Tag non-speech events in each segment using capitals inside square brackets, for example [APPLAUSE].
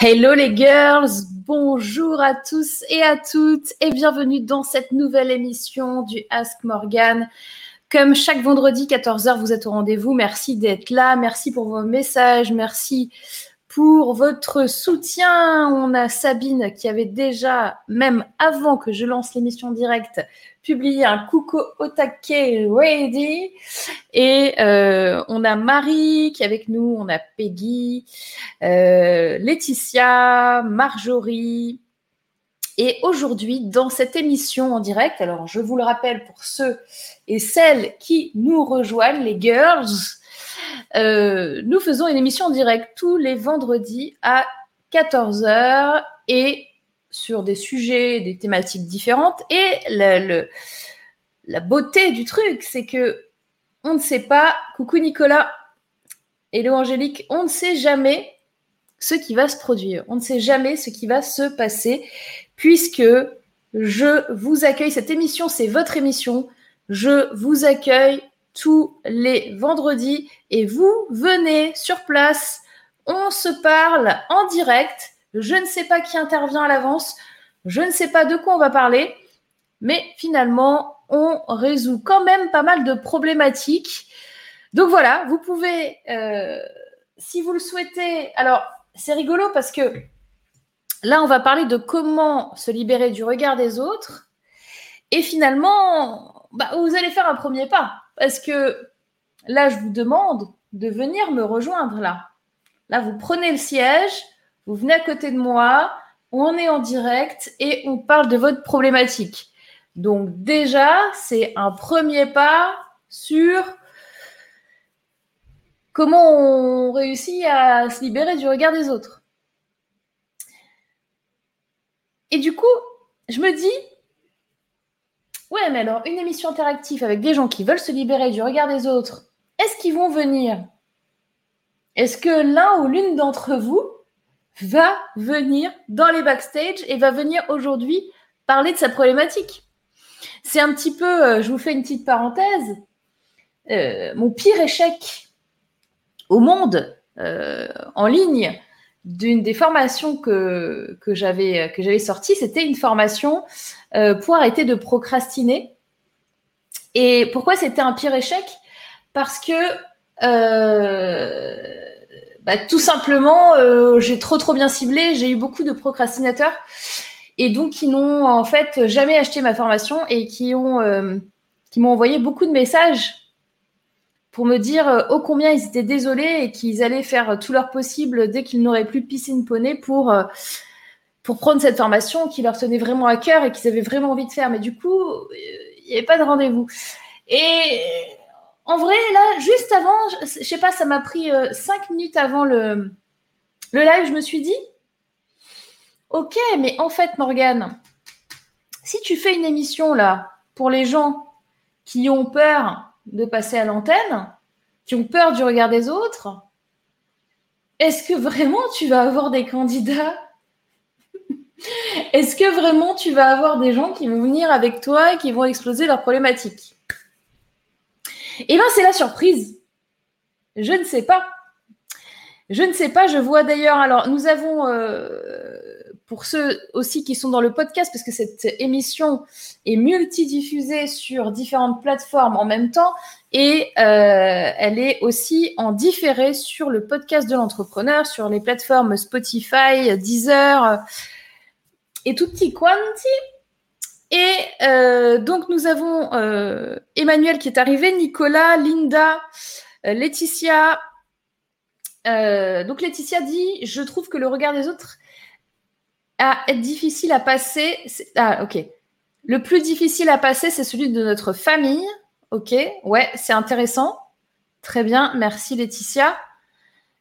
Hello les girls, bonjour à tous et à toutes et bienvenue dans cette nouvelle émission du Ask Morgan. Comme chaque vendredi 14h, vous êtes au rendez-vous. Merci d'être là, merci pour vos messages, merci pour votre soutien. On a Sabine qui avait déjà, même avant que je lance l'émission directe, publié un coucou Otake Ready. Et euh, on a Marie qui est avec nous, on a Peggy, euh, Laetitia, Marjorie. Et aujourd'hui, dans cette émission en direct, alors je vous le rappelle pour ceux et celles qui nous rejoignent, les girls, euh, nous faisons une émission en direct tous les vendredis à 14h et sur des sujets, des thématiques différentes. Et la beauté du truc, c'est que on ne sait pas, coucou Nicolas, hello Angélique, on ne sait jamais ce qui va se produire. On ne sait jamais ce qui va se passer, puisque je vous accueille. Cette émission, c'est votre émission. Je vous accueille tous les vendredis et vous venez sur place. On se parle en direct. Je ne sais pas qui intervient à l'avance. Je ne sais pas de quoi on va parler. Mais finalement, on résout quand même pas mal de problématiques. Donc voilà, vous pouvez, euh, si vous le souhaitez, alors c'est rigolo parce que là, on va parler de comment se libérer du regard des autres. Et finalement, bah, vous allez faire un premier pas. Parce que là, je vous demande de venir me rejoindre là. Là, vous prenez le siège, vous venez à côté de moi, on est en direct et on parle de votre problématique. Donc déjà, c'est un premier pas sur comment on réussit à se libérer du regard des autres. Et du coup, je me dis, Ouais, mais alors, une émission interactive avec des gens qui veulent se libérer du regard des autres, est-ce qu'ils vont venir? Est-ce que l'un ou l'une d'entre vous va venir dans les backstage et va venir aujourd'hui parler de sa problématique? C'est un petit peu, euh, je vous fais une petite parenthèse, euh, mon pire échec au monde euh, en ligne d'une des formations que, j'avais sorties, c'était une formation euh, pour arrêter de procrastiner. Et pourquoi c'était un pire échec? Parce que euh, bah, tout simplement, euh, j'ai trop trop bien ciblé, j'ai eu beaucoup de procrastinateurs et donc qui n'ont en fait jamais acheté ma formation et qui ont qui m'ont envoyé beaucoup de messages pour me dire ô combien ils étaient désolés et qu'ils allaient faire tout leur possible dès qu'ils n'auraient plus piscine poney pour pour prendre cette formation qui leur tenait vraiment à cœur et qu'ils avaient vraiment envie de faire. Mais du coup, il n'y avait pas de rendez-vous. Et en vrai, là, juste avant, je, ne sais pas, ça m'a pris euh, cinq minutes avant le, le live, je me suis dit, ok, mais en fait, Morgane, si tu fais une émission là pour les gens qui ont peur de passer à l'antenne, qui ont peur du regard des autres, est-ce que vraiment tu vas avoir des candidats est-ce que vraiment tu vas avoir des gens qui vont venir avec toi et qui vont exploser leurs problématiques? Eh bien, c'est la surprise. Je ne sais pas. Je ne sais pas. Je vois d'ailleurs. Alors, nous avons, euh, pour ceux aussi qui sont dans le podcast, parce que cette émission est multidiffusée sur différentes plateformes en même temps, et euh, elle est aussi en différé sur le podcast de l'entrepreneur, sur les plateformes Spotify, Deezer tutti quanti. Et euh, donc, nous avons euh, Emmanuel qui est arrivé, Nicolas, Linda, euh, Laetitia. donc, Laetitia dit Je trouve que le regard des autres a, est difficile à passer. Ah, ok. Le plus difficile à passer, c'est celui de notre famille. Ok, ouais, c'est intéressant. Très bien, merci Laetitia.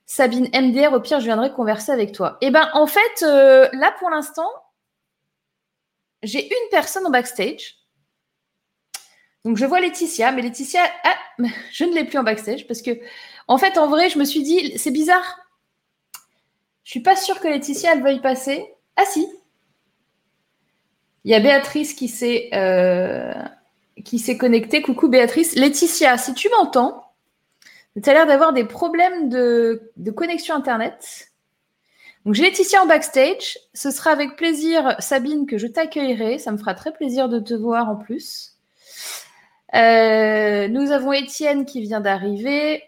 Sabine MDR, au pire, je viendrai converser avec toi. Eh bien, en fait, là, pour l'instant, j'ai une personne en backstage. Donc je vois Laetitia, mais Laetitia, ah, je ne l'ai plus en backstage parce que, en fait, en vrai, je me suis dit, c'est bizarre. Je suis pas sûre que Laetitia, elle veuille passer. Ah si. Il y a Béatrice qui s'est euh, qui s'est connectée. Coucou Béatrice. Laetitia, si tu m'entends, tu as l'air d'avoir des problèmes de, de connexion Internet. Donc j'ai Laetitia en backstage. Ce sera avec plaisir, Sabine, que je t'accueillerai. Ça me fera très plaisir de te voir en plus. Euh, nous avons Étienne qui vient d'arriver.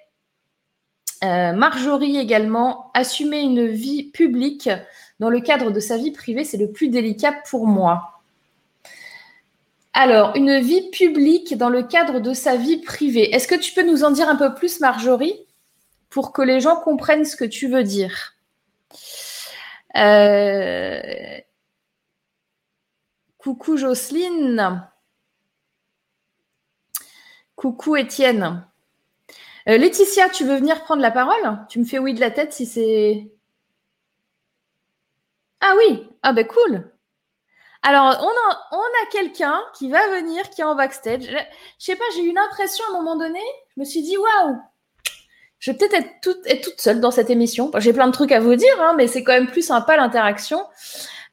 Euh, Marjorie également. Assumer une vie publique dans le cadre de sa vie privée, c'est le plus délicat pour moi. Alors, une vie publique dans le cadre de sa vie privée. Est-ce que tu peux nous en dire un peu plus, Marjorie, pour que les gens comprennent ce que tu veux dire? Euh, Coucou Jocelyne. Coucou Étienne. Euh, Laetitia, tu veux venir prendre la parole? Tu me fais oui de la tête si c'est. Ah oui, ah ben cool. Alors, on a, on a quelqu'un qui va venir, qui est en backstage. Je, sais pas, j'ai eu une impression à un moment donné. Je me suis dit, waouh, je vais peut-être être toute, seule dans cette émission. J'ai plein de trucs à vous dire, hein, mais c'est quand même plus sympa l'interaction.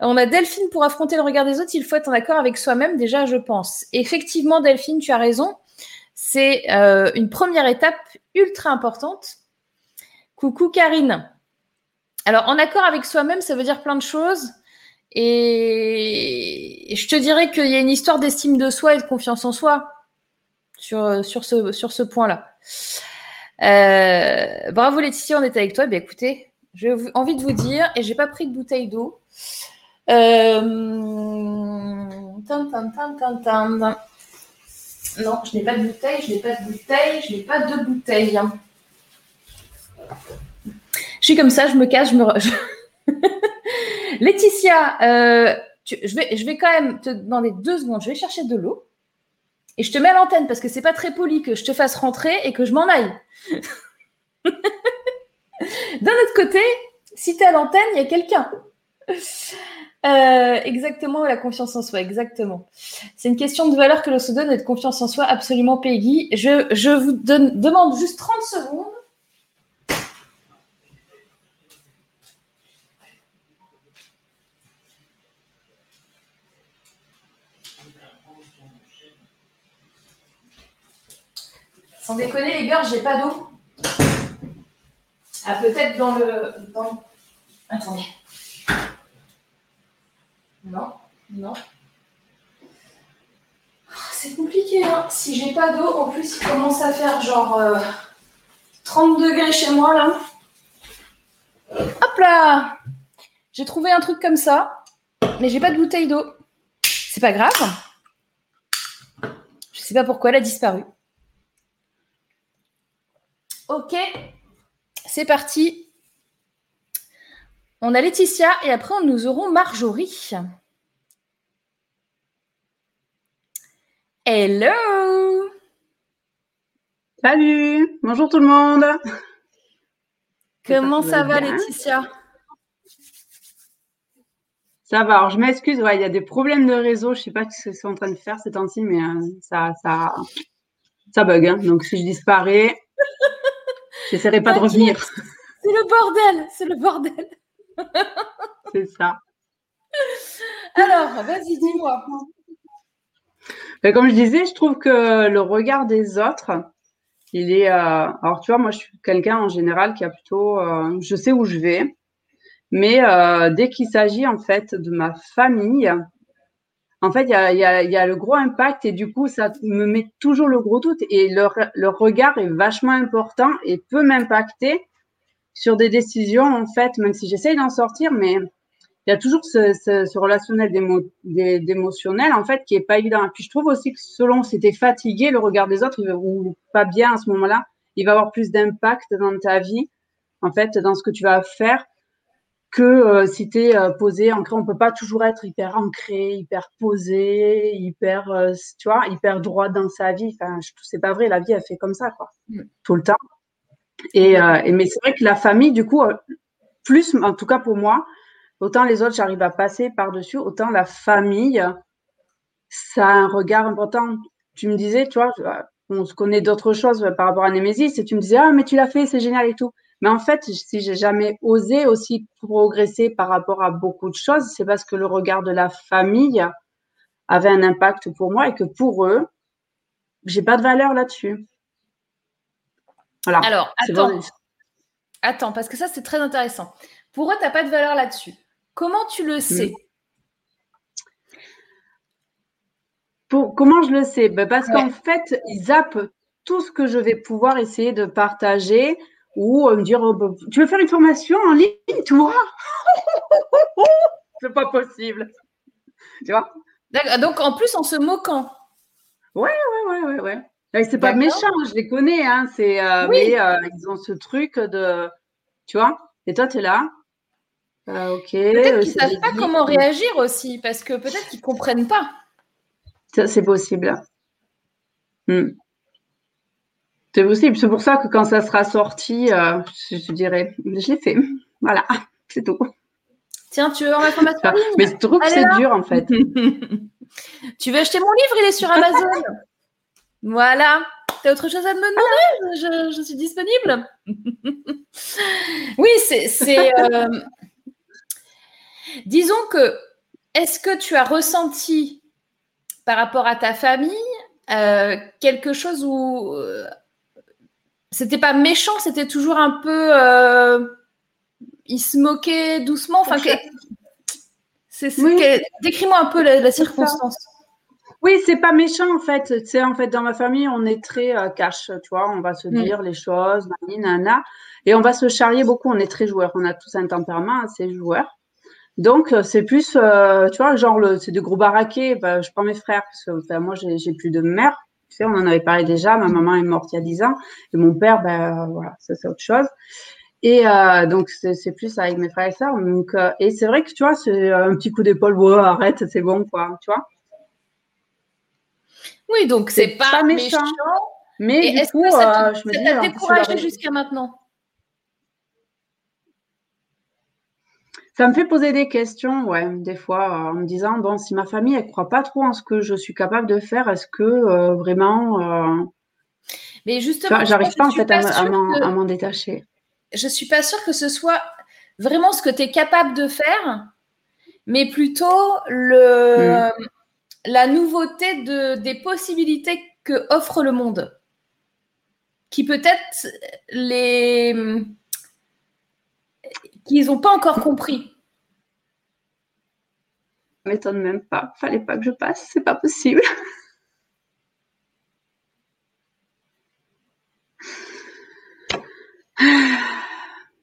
On a Delphine pour affronter le regard des autres. Il faut être en accord avec soi-même, déjà, je pense. Effectivement, Delphine, tu as raison. C'est euh, une première étape ultra importante. Coucou Karine. Alors, en accord avec soi-même, ça veut dire plein de choses. Et je te dirais qu'il y a une histoire d'estime de soi et de confiance en soi sur, sur ce, sur ce point-là. Euh, bravo Laetitia, on est avec toi. Ben, écoutez, j'ai envie de vous dire, et j'ai pas pris de bouteille d'eau. Euh... Non, je n'ai pas de bouteille, je n'ai pas de bouteille, je n'ai pas de bouteille. Je suis comme ça, je me casse, je me. [LAUGHS] Laetitia, euh, je, vais, je vais quand même te demander deux secondes. Je vais chercher de l'eau et je te mets à l'antenne parce que c'est pas très poli que je te fasse rentrer et que je m'en aille. [LAUGHS] D'un autre côté, si tu es à l'antenne, il y a quelqu'un. Euh, exactement, la confiance en soi, exactement. C'est une question de valeur que l'on se donne et de confiance en soi, absolument, Peggy. Je, je vous demande juste 30 secondes Sans déconner, les gars, j'ai pas d'eau. Ah, peut-être dans le. Attendez. Non, non. Ah, c'est compliqué, hein. Si j'ai pas d'eau, en plus, il commence à faire genre 30 euh, degrés chez moi, là. Hop là J'ai trouvé un truc comme ça, mais j'ai pas de bouteille d'eau. C'est pas grave. Je sais pas pourquoi elle a disparu. Ok, c'est parti. On a Laetitia et après nous aurons Marjorie. Hello Salut Bonjour tout le monde Comment ça, va Laetitia? Ça va, alors je m'excuse, il y a des problèmes de réseau, je ne sais pas ce que c'est en train de faire ces temps-ci, mais euh, ça, ça, ça bug. Hein. Donc si je disparais, J'essaierai pas de revenir. C'est le bordel, c'est le bordel. [LAUGHS] c'est ça. Alors, vas-y, dis-moi. Ben, comme je disais, je trouve que le regard des autres, il est. Euh, alors, tu vois, moi, je suis quelqu'un en général qui a plutôt. Euh, je sais où je vais, mais euh, dès qu'il s'agit en fait de ma famille, en fait, il y a, le gros impact et du coup, ça me met toujours le gros doute et leur, regard est vachement important et peut m'impacter sur des décisions, en fait, même si j'essaye d'en sortir, mais il y a toujours ce, relationnel d'émotionnel, en fait, qui est pas évident. Et puis, je trouve aussi que selon si tu es fatigué, le regard des autres ou pas bien à ce moment-là, il va avoir plus d'impact dans ta vie, en fait, dans ce que tu vas faire que euh, si tu es euh, posé, ancré, on peut pas toujours être hyper ancré, hyper posé, hyper, euh, tu vois, hyper droit dans sa vie. Enfin, c'est pas vrai, la vie, elle fait comme ça, quoi, mm. tout le temps. Et, et mais c'est vrai que la famille, du coup, plus, en tout cas pour moi, autant les autres, j'arrive à passer par-dessus, autant la famille, ça a un regard important. Tu me disais, tu vois, on se connaît d'autres choses par rapport à Némésis, et tu me disais, ah, mais tu l'as fait, c'est génial et tout. Mais en fait, si j'ai jamais osé aussi progresser par rapport à beaucoup de choses, c'est parce que le regard de la famille avait un impact pour moi et que pour eux, j'ai pas de valeur là-dessus. Voilà. Alors, attends. Attends, parce que ça, c'est très intéressant. Pour eux, tu n'as pas de valeur là-dessus. Comment tu le sais? Comment je le sais? Ben Parce qu'en fait, ils zappent tout ce que je vais pouvoir essayer de partager ou me dire oh, ben, Tu veux faire une formation en ligne, toi [LAUGHS] C'est pas possible. Tu vois? Donc, en plus, en se moquant. Ouais, ouais, ouais, ouais, ouais. C'est pas méchant, je les connais, hein. C'est, euh, mais euh, ils ont ce truc de. Tu vois? Et toi, tu es là. Euh, ok. Peut-être qu'ils savent pas comment réagir aussi, parce que peut-être qu'ils comprennent pas. C'est possible. Hmm. C'est possible. C'est pour ça que quand ça sera sorti, je, dirais, je l'ai fait. Voilà, [LAUGHS] c'est tout. Tiens, tu veux avoir ma formation Mais je trouve que c'est dur en fait. [LAUGHS] tu veux acheter mon livre? Il est sur Amazon. voilà. Tu as autre chose à me demander? Je, suis disponible. [LAUGHS] oui, c'est. Euh, disons que, est-ce que tu as ressenti par rapport à ta famille euh, quelque chose où euh, c'était pas méchant, c'était toujours un peu il se moquait doucement. Enfin, c'est décris-moi un peu la, circonstance. Oui, c'est pas méchant en fait. C'est en fait dans ma famille, on est très euh, cash, tu vois. On va se mm. dire les choses, nana, et on va se charrier beaucoup. On est très joueurs. On a tous un tempérament assez joueur. Donc euh, c'est plus, euh, tu vois, genre c'est de gros baraquets. Bah, je prends mes frères parce que moi j'ai plus de mère. Tu sais, on en avait parlé déjà. Ma maman est morte il y a 10 ans et mon père, ben voilà, ça c'est autre chose. Et euh, donc, c'est plus avec mes frères et sœurs. Donc, euh, et c'est vrai que tu vois, c'est un petit coup d'épaule, ouais, arrête, c'est bon, quoi, tu vois. Oui, donc c'est pas, méchant. Mais du coup, ça euh, t'a découragé jusqu'à maintenant? Ça me fait poser des questions, ouais, des fois, en me disant, bon, si ma famille, elle croit pas trop en ce que je suis capable de faire, est-ce que vraiment. Mais justement, j'arrive pas en fait à m'en détacher? je ne suis pas sûre que ce soit vraiment ce que tu es capable de faire, mais plutôt le, mm. la nouveauté de, des possibilités que offre le monde. Qui peut-être les qu'ils n'ont pas encore compris. Ça m'étonne même pas. Fallait pas que je passe, c'est pas possible.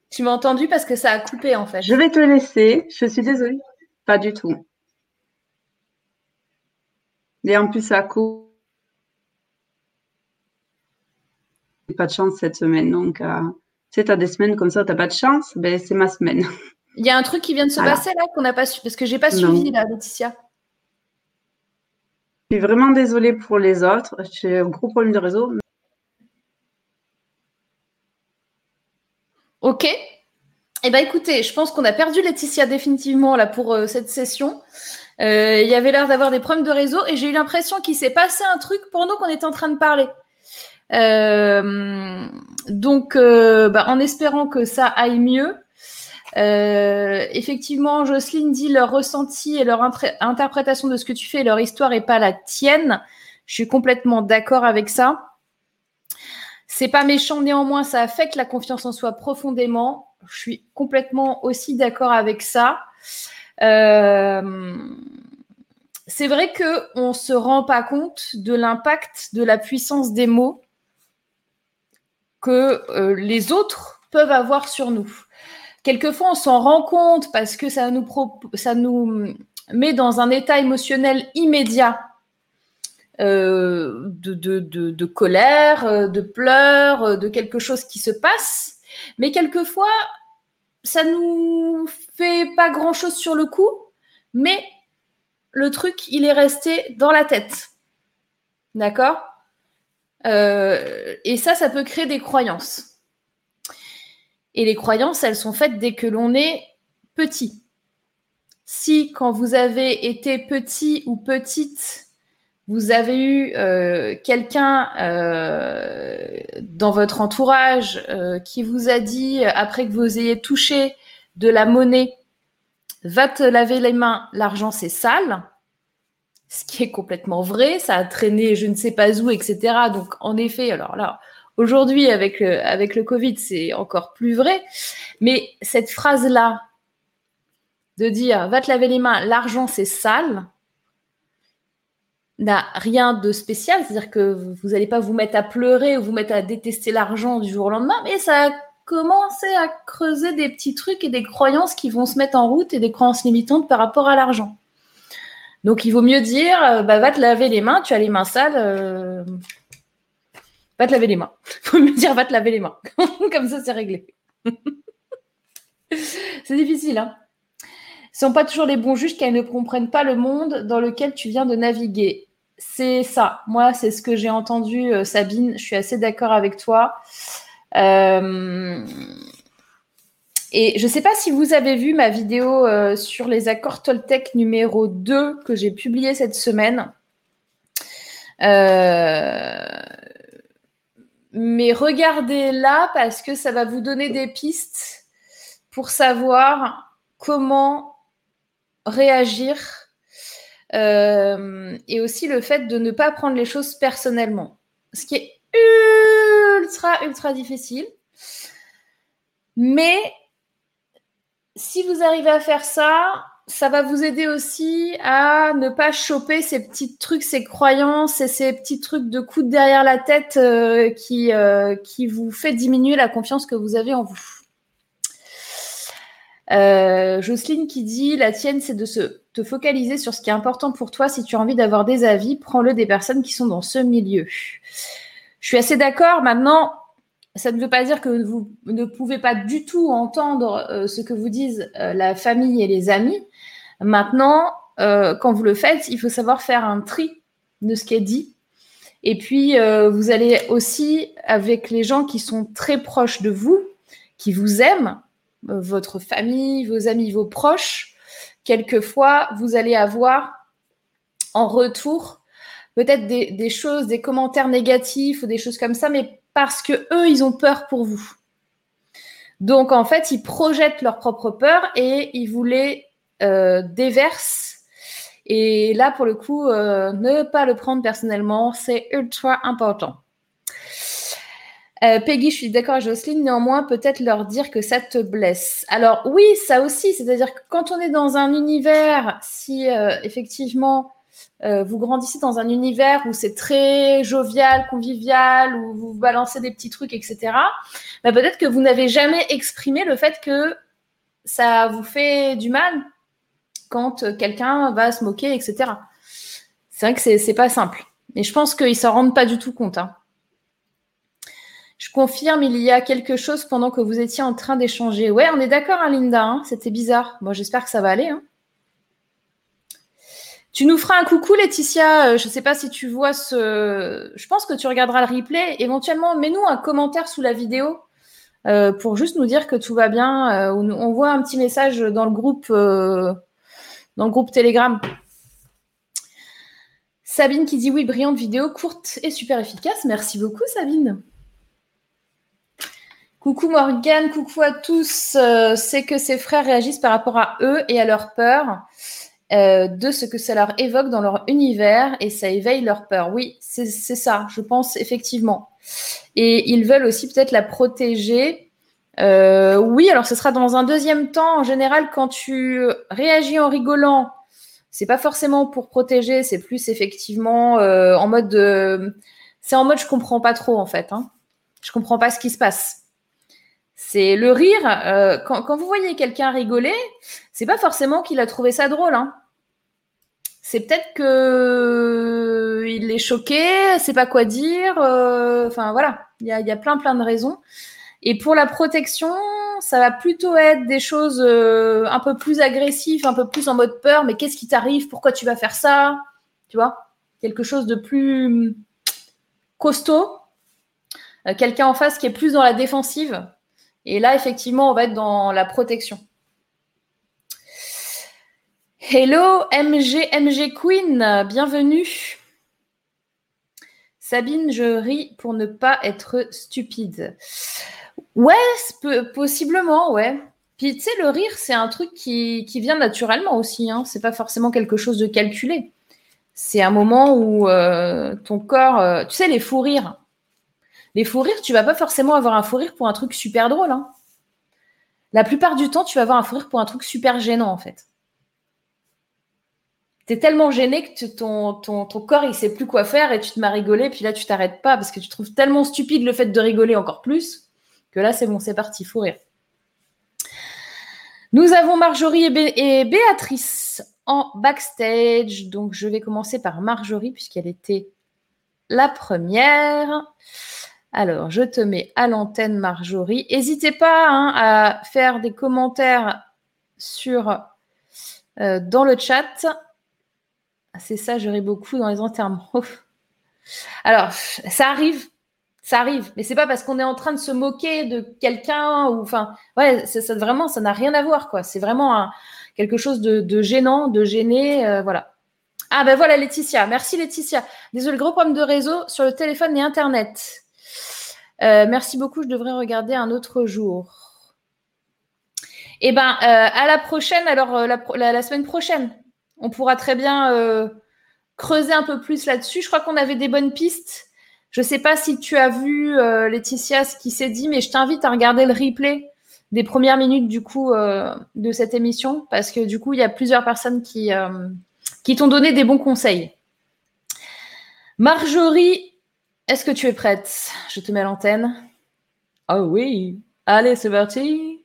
Tu m'as entendu parce que ça a coupé en fait. Je vais te laisser. Je suis désolée. Pas du tout. Et en plus, ça coupe. Pas de chance cette semaine. Donc, euh, sais, tu as des semaines comme ça, tu n'as pas de chance. Ben, c'est ma semaine. [LAUGHS] Il y a un truc qui vient de se passer là qu'on n'a pas su parce que j'ai pas suivi là, Laetitia. Je suis vraiment désolée pour les autres. J'ai un gros problème de réseau. Ok. Eh bien, écoutez, je pense qu'on a perdu Laetitia définitivement là pour euh, cette session. Euh, il y avait l'air d'avoir des problèmes de réseau et j'ai eu l'impression qu'il s'est passé un truc nous qu'on était en train de parler. Euh, donc, bah, en espérant que ça aille mieux. effectivement, Jocelyne dit leur ressenti et leur interprétation de ce que tu fais, leur histoire et pas la tienne. Je suis complètement d'accord avec ça. C'est pas méchant, néanmoins, ça affecte la confiance en soi profondément. Je suis complètement aussi d'accord avec ça. Euh, c'est vrai qu'on ne se rend pas compte de l'impact de la puissance des mots que euh, les autres peuvent avoir sur nous. Quelquefois, on s'en rend compte parce que ça nous, met dans un état émotionnel immédiat euh, de, colère, euh, de pleurs, de quelque chose qui se passe. Mais quelquefois, ça nous fait pas grand-chose sur le coup, mais le truc, il est resté dans la tête. D'accord? Et ça, ça peut créer des croyances. Et les croyances, elles sont faites dès que l'on est petit. Si, quand vous avez été petit ou petite, vous avez eu euh, quelqu'un euh, dans votre entourage euh, qui vous a dit, après que vous ayez touché de la monnaie, va te laver les mains, l'argent c'est sale, ce qui est complètement vrai, ça a traîné je ne sais pas où, etc. Donc en effet, alors là, Aujourd'hui, avec le, avec le Covid, c'est encore plus vrai. Mais cette phrase-là, de dire va te laver les mains, l'argent c'est sale, n'a rien de spécial. C'est-à-dire que vous n'allez pas vous mettre à pleurer ou vous mettre à détester l'argent du jour au lendemain, mais ça a commencé à creuser des petits trucs et des croyances qui vont se mettre en route et des croyances limitantes par rapport à l'argent. Donc il vaut mieux dire euh, bah, va te laver les mains, tu as les mains sales. Euh, Va te laver les mains. [LAUGHS] Faut me dire, va te laver les mains. [LAUGHS] Comme ça, c'est réglé. [LAUGHS] c'est difficile, hein. Ce sont pas toujours les bons juges car ils ne comprennent pas le monde dans lequel tu viens de naviguer. C'est ça. Moi, c'est ce que j'ai entendu, euh, Sabine. Je suis assez d'accord avec toi. Et je ne sais pas si vous avez vu ma vidéo euh, sur les accords Toltec numéro 2 que j'ai publié cette semaine. Euh, mais regardez-la parce que ça va vous donner des pistes pour savoir comment réagir euh, et aussi le fait de ne pas prendre les choses personnellement. Ce qui est ultra, ultra difficile. Mais si vous arrivez à faire ça, ça va vous aider aussi à ne pas choper ces petits trucs, ces croyances et ces petits trucs de coups derrière la tête euh, qui, euh, qui vous fait diminuer la confiance que vous avez en vous. Euh, Jocelyne qui dit la tienne, c'est de se te focaliser sur ce qui est important pour toi. Si tu as envie d'avoir des avis, prends-le des personnes qui sont dans ce milieu. Je suis assez d'accord. Maintenant, ça ne veut pas dire que vous ne pouvez pas du tout entendre ce que vous disent la famille et les amis. Maintenant, euh, quand vous le faites, il faut savoir faire un tri de ce qui est dit. Et puis, euh, vous allez aussi, avec les gens qui sont très proches de vous, qui vous aiment, euh, votre famille, vos amis, vos proches, quelquefois, vous allez avoir en retour peut-être des, des, choses, des commentaires négatifs ou des choses comme ça, mais parce que eux, ils ont peur pour vous. Donc, en fait, ils projettent leur propre peur et ils voulaient euh, déverse. Et là, pour le coup, euh, ne pas le prendre personnellement, c'est ultra important. Euh, Peggy, je suis d'accord avec Jocelyne, néanmoins, peut-être leur dire que ça te blesse. Alors oui, ça aussi, c'est-à-dire que quand on est dans un univers, si effectivement vous grandissez dans un univers où c'est très jovial, convivial, où vous balancez des petits trucs, etc., bah, peut-être que vous n'avez jamais exprimé le fait que ça vous fait du mal quand euh, quelqu'un va se moquer, etc. C'est vrai que c'est pas simple. Mais je pense qu'ils s'en rendent pas du tout compte. Hein. Je confirme, il y a quelque chose pendant que vous étiez en train d'échanger. Ouais, on est d'accord, hein, Linda. Hein. C'était bizarre. Bon, j'espère que ça va aller. Tu nous feras un coucou, Laetitia. Euh, je ne sais pas si tu vois ce. Je pense que tu regarderas le replay. Éventuellement, mets-nous un commentaire sous la vidéo euh, pour juste nous dire que tout va bien. on voit un petit message dans le groupe dans le groupe Telegram. Sabine qui dit oui, brillante vidéo, courte et super efficace. Merci beaucoup, Sabine. Coucou Morgane, coucou à tous. Euh, c'est que ses frères réagissent par rapport à eux et à leur peur, euh, de ce que ça leur évoque dans leur univers et ça éveille leur peur. Oui, c'est ça, je pense effectivement. Et ils veulent aussi peut-être la protéger euh, oui, alors ce sera dans un deuxième temps. En général, quand tu réagis en rigolant, c'est pas forcément pour protéger, c'est plus effectivement euh, en mode de... C'est en mode je comprends pas trop en fait. Hein. Je comprends pas ce qui se passe. C'est le rire. Quand, vous voyez quelqu'un rigoler, c'est pas forcément qu'il a trouvé ça drôle. Hein. C'est peut-être que il est choqué, sait pas quoi dire. Enfin voilà, il y a, plein plein de raisons. Et pour la protection, ça va plutôt être des choses euh, un peu plus agressives, un peu plus en mode peur. Mais qu'est-ce qui t'arrive? Pourquoi tu vas faire ça? Tu vois? Quelque chose de plus hum, costaud. Euh, quelqu'un en face qui est plus dans la défensive. Et là, effectivement, on va être dans la protection. Hello MG, MG Queen, bienvenue. Sabine, je ris pour ne pas être stupide. Ouais, possiblement, ouais. Puis tu sais, le rire, c'est un truc qui, vient naturellement aussi. Hein. C'est pas forcément quelque chose de calculé. C'est un moment où euh, ton corps, euh, tu sais, les fous rires. Les fous rires, tu vas pas forcément avoir un fou rire pour un truc super drôle. Hein. La plupart du temps, tu vas avoir un fou rire pour un truc super gênant, en fait. Tu es tellement gêné que ton, ton, ton, corps, il sait plus quoi faire et tu te m'as rigolé, puis là, tu t'arrêtes pas parce que tu trouves tellement stupide le fait de rigoler encore plus que là, c'est bon, c'est parti, fou rire. Nous avons Marjorie et, Béatrice en backstage. Donc, je vais commencer par Marjorie puisqu'elle était la première. Alors, je te mets à l'antenne, Marjorie. N'hésitez pas hein, à faire des commentaires sur, euh, dans le chat. C'est ça, je ris beaucoup dans les enterrements. [LAUGHS] Alors, ça arrive, ça arrive, mais c'est pas parce qu'on est en train de se moquer de quelqu'un ou, enfin, ouais, ça, vraiment, ça n'a rien à voir, quoi. C'est vraiment quelque chose de, gênant, de gêné, euh, voilà. Ah ben voilà, Laetitia. Merci Laetitia. Désolé, gros problème de réseau sur le téléphone et Internet. Euh, merci beaucoup, je devrais regarder un autre jour. Eh ben, euh, à la prochaine, alors la, semaine prochaine, on pourra très bien creuser un peu plus là-dessus. Je crois qu'on avait des bonnes pistes. Je ne sais pas si tu as vu, Laetitia, ce qui s'est dit, mais je t'invite à regarder le replay des premières minutes du coup de cette émission, parce que du coup, il y a plusieurs personnes qui, qui t'ont donné des bons conseils. Marjorie est-ce que tu es prête? Je te mets à l'antenne. Ah oh oui. Allez, c'est parti.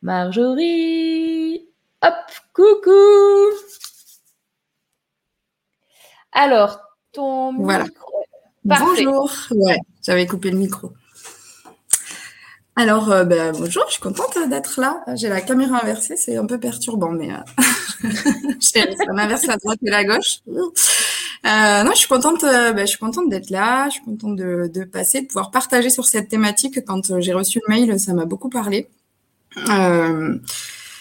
Marjorie. Coucou. Alors, ton micro. Bonjour. Ouais, j'avais coupé le micro. Alors, euh, ben, bonjour, je suis contente d'être là. J'ai la caméra inversée, c'est un peu perturbant, mais euh, [LAUGHS] ça m'inverse la droite et la gauche. Euh, non, je suis contente. Euh, ben, je suis contente d'être là. Je suis contente de, de, passer, de pouvoir partager sur cette thématique. Quand euh, j'ai reçu le mail, ça m'a beaucoup parlé. Euh,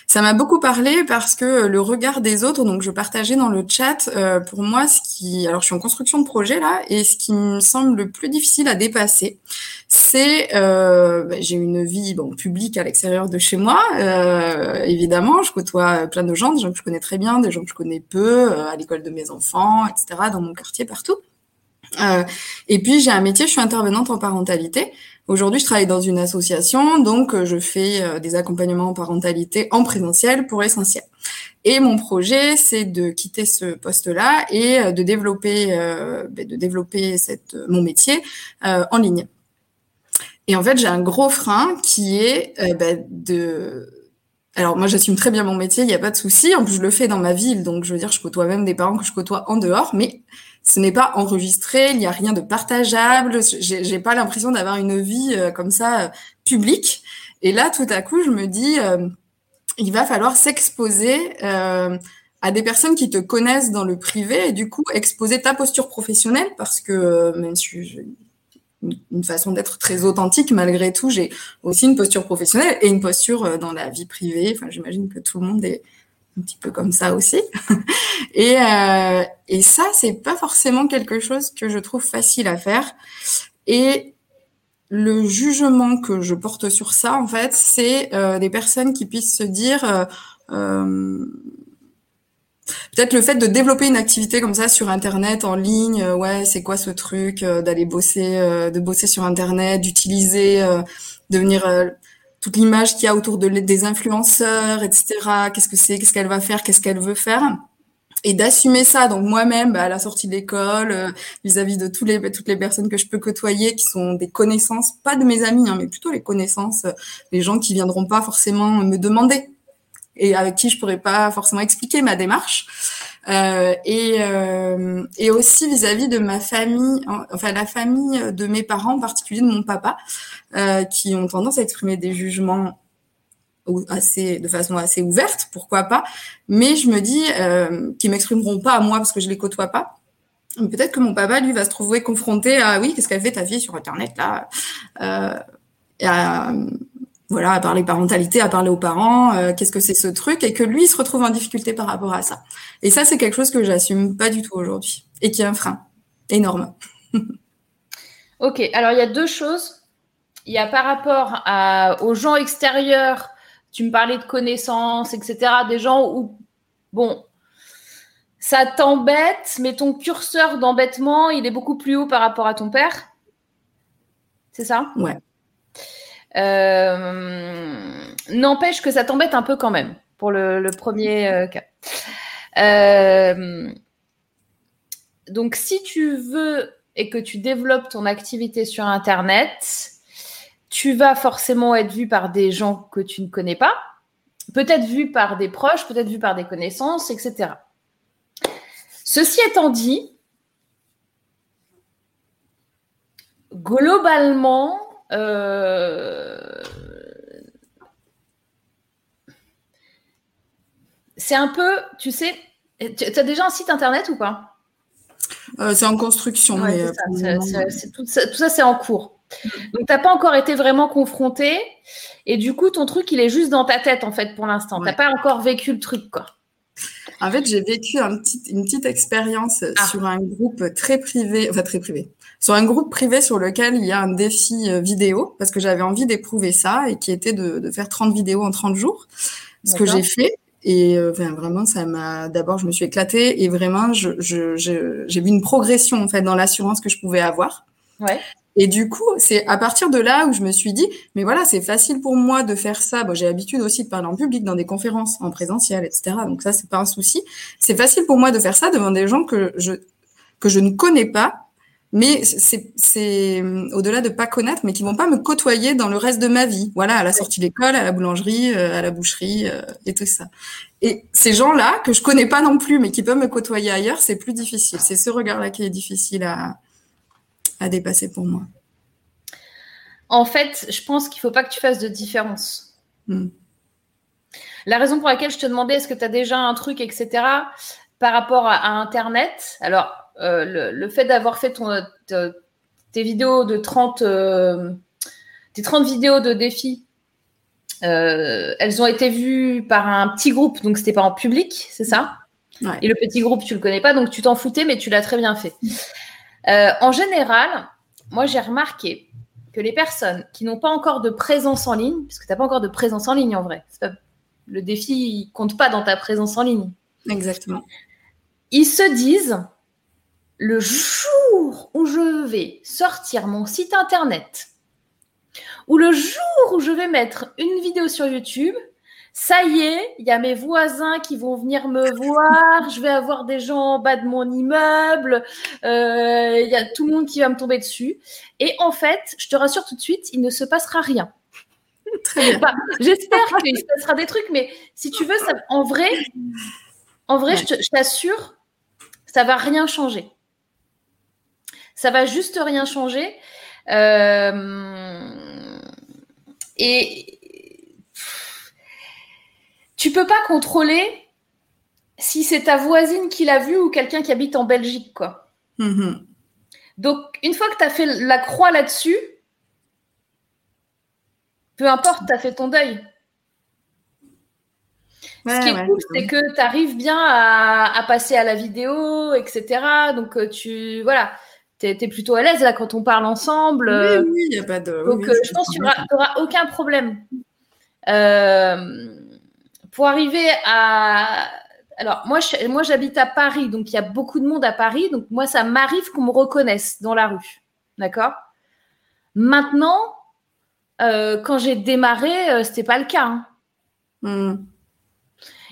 ça m'a beaucoup parlé parce que le regard des autres, donc je partageais dans le chat, euh, pour moi, ce qui, alors je suis en construction de projet là, et ce qui me semble le plus difficile à dépasser, c'est, euh, bah, j'ai une vie bon publique à l'extérieur de chez moi, euh, évidemment, je côtoie plein de gens, des gens que je connais très bien, des gens que je connais peu, euh, à l'école de mes enfants, etc., dans mon quartier, partout. Euh, et puis j'ai un métier, je suis intervenante en parentalité. Aujourd'hui, je travaille dans une association, donc euh, je fais euh, des accompagnements en parentalité en présentiel pour essentiel. Et mon projet, c'est de quitter ce poste-là et euh, de développer, ben, de développer cette, mon métier en ligne. Et en fait, j'ai un gros frein qui est ben, de alors moi j'assume très bien mon métier, il n'y a pas de souci. En plus je le fais dans ma ville, donc je veux dire je côtoie même des parents que je côtoie en dehors, mais ce n'est pas enregistré, il n'y a rien de partageable. J'ai pas l'impression d'avoir une vie euh, comme ça euh, publique. Et là, tout à coup, je me dis, euh, il va falloir s'exposer à des personnes qui te connaissent dans le privé et du coup exposer ta posture professionnelle parce que même si j'ai une façon d'être très authentique, malgré tout, j'ai aussi une posture professionnelle et une posture dans la vie privée. Enfin, j'imagine que tout le monde est un petit peu comme ça aussi. [LAUGHS] et, euh, et ça, c'est pas forcément quelque chose que je trouve facile à faire. Et le jugement que je porte sur ça, en fait, c'est euh, des personnes qui puissent se dire euh, euh peut-être le fait de développer une activité comme ça sur internet en ligne euh, ouais c'est quoi ce truc euh, d'aller bosser de bosser sur internet d'utiliser devenir toute l'image qu'il y a autour de, des influenceurs, etc. Qu'est-ce que c'est, qu'est-ce qu'elle va faire, qu'est-ce qu'elle veut faire et d'assumer ça. Donc moi-même, bah, à la sortie de l'école, euh, vis-à-vis de toutes les personnes que je peux côtoyer, qui sont des connaissances, pas de mes amis, hein, mais plutôt les connaissances, euh, les gens qui viendront pas forcément me demander et avec qui je pourrais pas forcément expliquer ma démarche. Euh, et, euh, et aussi vis-à-vis de ma famille, enfin la famille de mes parents, en particulier de mon papa, euh, qui ont tendance à exprimer des jugements assez de façon assez ouverte, pourquoi pas. Mais je me dis euh, qu'ils m'exprimeront pas à moi parce que je les côtoie pas. Peut-être que mon papa lui va se trouver confronté à oui, qu'est-ce qu'elle fait ta fille sur internet là euh, voilà, à parler parentalité, à parler aux parents, euh, qu'est-ce que c'est ce truc, et que lui il se retrouve en difficulté par rapport à ça. Et ça, c'est quelque chose que j'assume pas du tout aujourd'hui, et qui est un frein énorme. [LAUGHS] ok, alors il y a deux choses. Il y a par rapport à, aux gens extérieurs, tu me parlais de connaissances, etc., des gens où, bon, ça t'embête, mais ton curseur d'embêtement, il est beaucoup plus haut par rapport à ton père. c'est ça? Ouais. Euh, n'empêche que ça t'embête un peu quand même pour le, premier euh, cas. Euh, donc, si tu veux et que tu développes ton activité sur Internet, tu vas forcément être vu par des gens que tu ne connais pas, peut-être vu par des proches, peut-être vu par des connaissances, etc. Ceci étant dit, globalement, c'est un peu, tu sais, tu as déjà un site internet ou pas? Euh, C'est en construction. Euh, tout, ça, c'est en cours. Donc, tu n'as pas encore été vraiment confronté. Et du coup, ton truc, il est juste dans ta tête, en fait, pour l'instant. Tu n'as pas encore vécu le truc, quoi. En fait, j'ai vécu une petite expérience ah. sur un groupe très privé, enfin très privé, sur un groupe privé sur lequel il y a un défi euh, vidéo, parce que j'avais envie d'éprouver ça et qui était de, faire 30 vidéos en 30 jours, ce que j'ai fait. Et euh, vraiment, ça m'a. D'abord, je me suis éclatée et vraiment, j'ai vu une progression en fait dans l'assurance que je pouvais avoir. Ouais. Et du coup, c'est à partir de là où je me suis dit, mais voilà, c'est facile pour moi de faire ça. Bon, j'ai l'habitude aussi de parler en public, dans des conférences, en présentiel, etc. Donc ça, c'est pas un souci. C'est facile pour moi de faire ça devant des gens que je que je ne connais pas, mais c'est au-delà de pas connaître, mais qui vont pas me côtoyer dans le reste de ma vie. Voilà, à la sortie de l'école, à la boulangerie, euh, à la boucherie euh, et tout ça. Et ces gens-là que je connais pas non plus, mais qui peuvent me côtoyer ailleurs, c'est plus difficile. C'est ce regard-là qui est difficile à à dépasser pour moi En fait, je pense qu'il ne faut pas que tu fasses de différence. Hmm. La raison pour laquelle je te demandais est-ce que tu as déjà un truc, etc., par rapport à, Internet, alors euh, le, fait d'avoir fait ton, tes vidéos de 30, euh, tes 30 vidéos de défis, euh, elles ont été vues par un petit groupe, donc c'était pas en public, c'est ça? Et le petit groupe, tu le connais pas, donc tu t'en foutais, mais tu l'as très bien fait. En général, moi j'ai remarqué que les personnes qui n'ont pas encore de présence en ligne, puisque tu n'as pas encore de présence en ligne en vrai, le défi ne compte pas dans ta présence en ligne. Exactement. Ils se disent, le jour où je vais sortir mon site internet, ou le jour où je vais mettre une vidéo sur YouTube, ça y est, il y a mes voisins qui vont venir me [LAUGHS] voir, je vais avoir des gens en bas de mon immeuble, euh, il y a tout le monde qui va me tomber dessus. Et en fait, je te rassure tout de suite, il ne se passera rien. [LAUGHS] J'espère qu'il se passera des trucs, mais si tu veux, ça, en vrai, en vrai, je t'assure, ça va rien changer. Ça va juste rien changer. Euh, et, tu peux pas contrôler si c'est ta voisine qui l'a vu ou quelqu'un qui habite en Belgique, quoi. Mm-hmm. Donc, une fois que tu as fait la croix là-dessus, peu importe, tu as fait ton deuil. Ce qui est cool, c'est que tu arrives bien à, passer à la vidéo, etc. Donc, euh, tu. Voilà. Tu es, plutôt à l'aise là quand on parle ensemble. Oui, oui, il n'y a pas de. Donc, euh, je pense que tu n'auras aucun problème. Euh, pour arriver à. Alors, moi, moi, j'habite à Paris, donc il y a beaucoup de monde à Paris. Donc, moi, ça m'arrive qu'on me reconnaisse dans la rue. D'accord? Maintenant, euh, quand j'ai démarré, ce euh, c'était pas le cas. Hein. Hmm.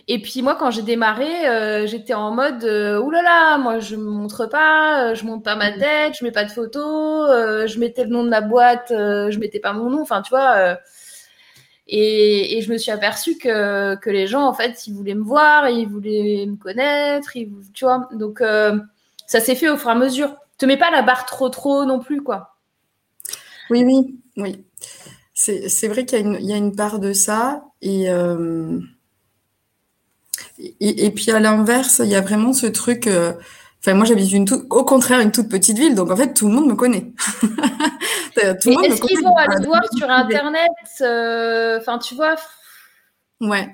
Et puis moi, quand j'ai démarré, euh, j'étais en mode oulala, là là, moi je me montre pas, je monte pas ma hmm. tête, je mets pas de photos, je mettais le nom de la boîte, je mettais pas mon nom. Enfin, tu vois, et, je me suis aperçue que, que, les gens, en fait, ils voulaient me voir, ils voulaient me connaître, ils, tu vois. Donc, euh, ça s'est fait au fur et à mesure. Te mets pas la barre trop, trop non plus, quoi. Oui, oui, oui. C'est vrai qu'il y, y, a une part de ça. Et, euh, et, et, puis, à l'inverse, il y a vraiment ce truc. Euh, enfin, moi, j'habite une au contraire une toute petite ville, donc en fait, tout le monde me connaît. [LAUGHS] est-ce qu'ils vont aller voir sur Internet euh, Enfin, tu vois. Ouais.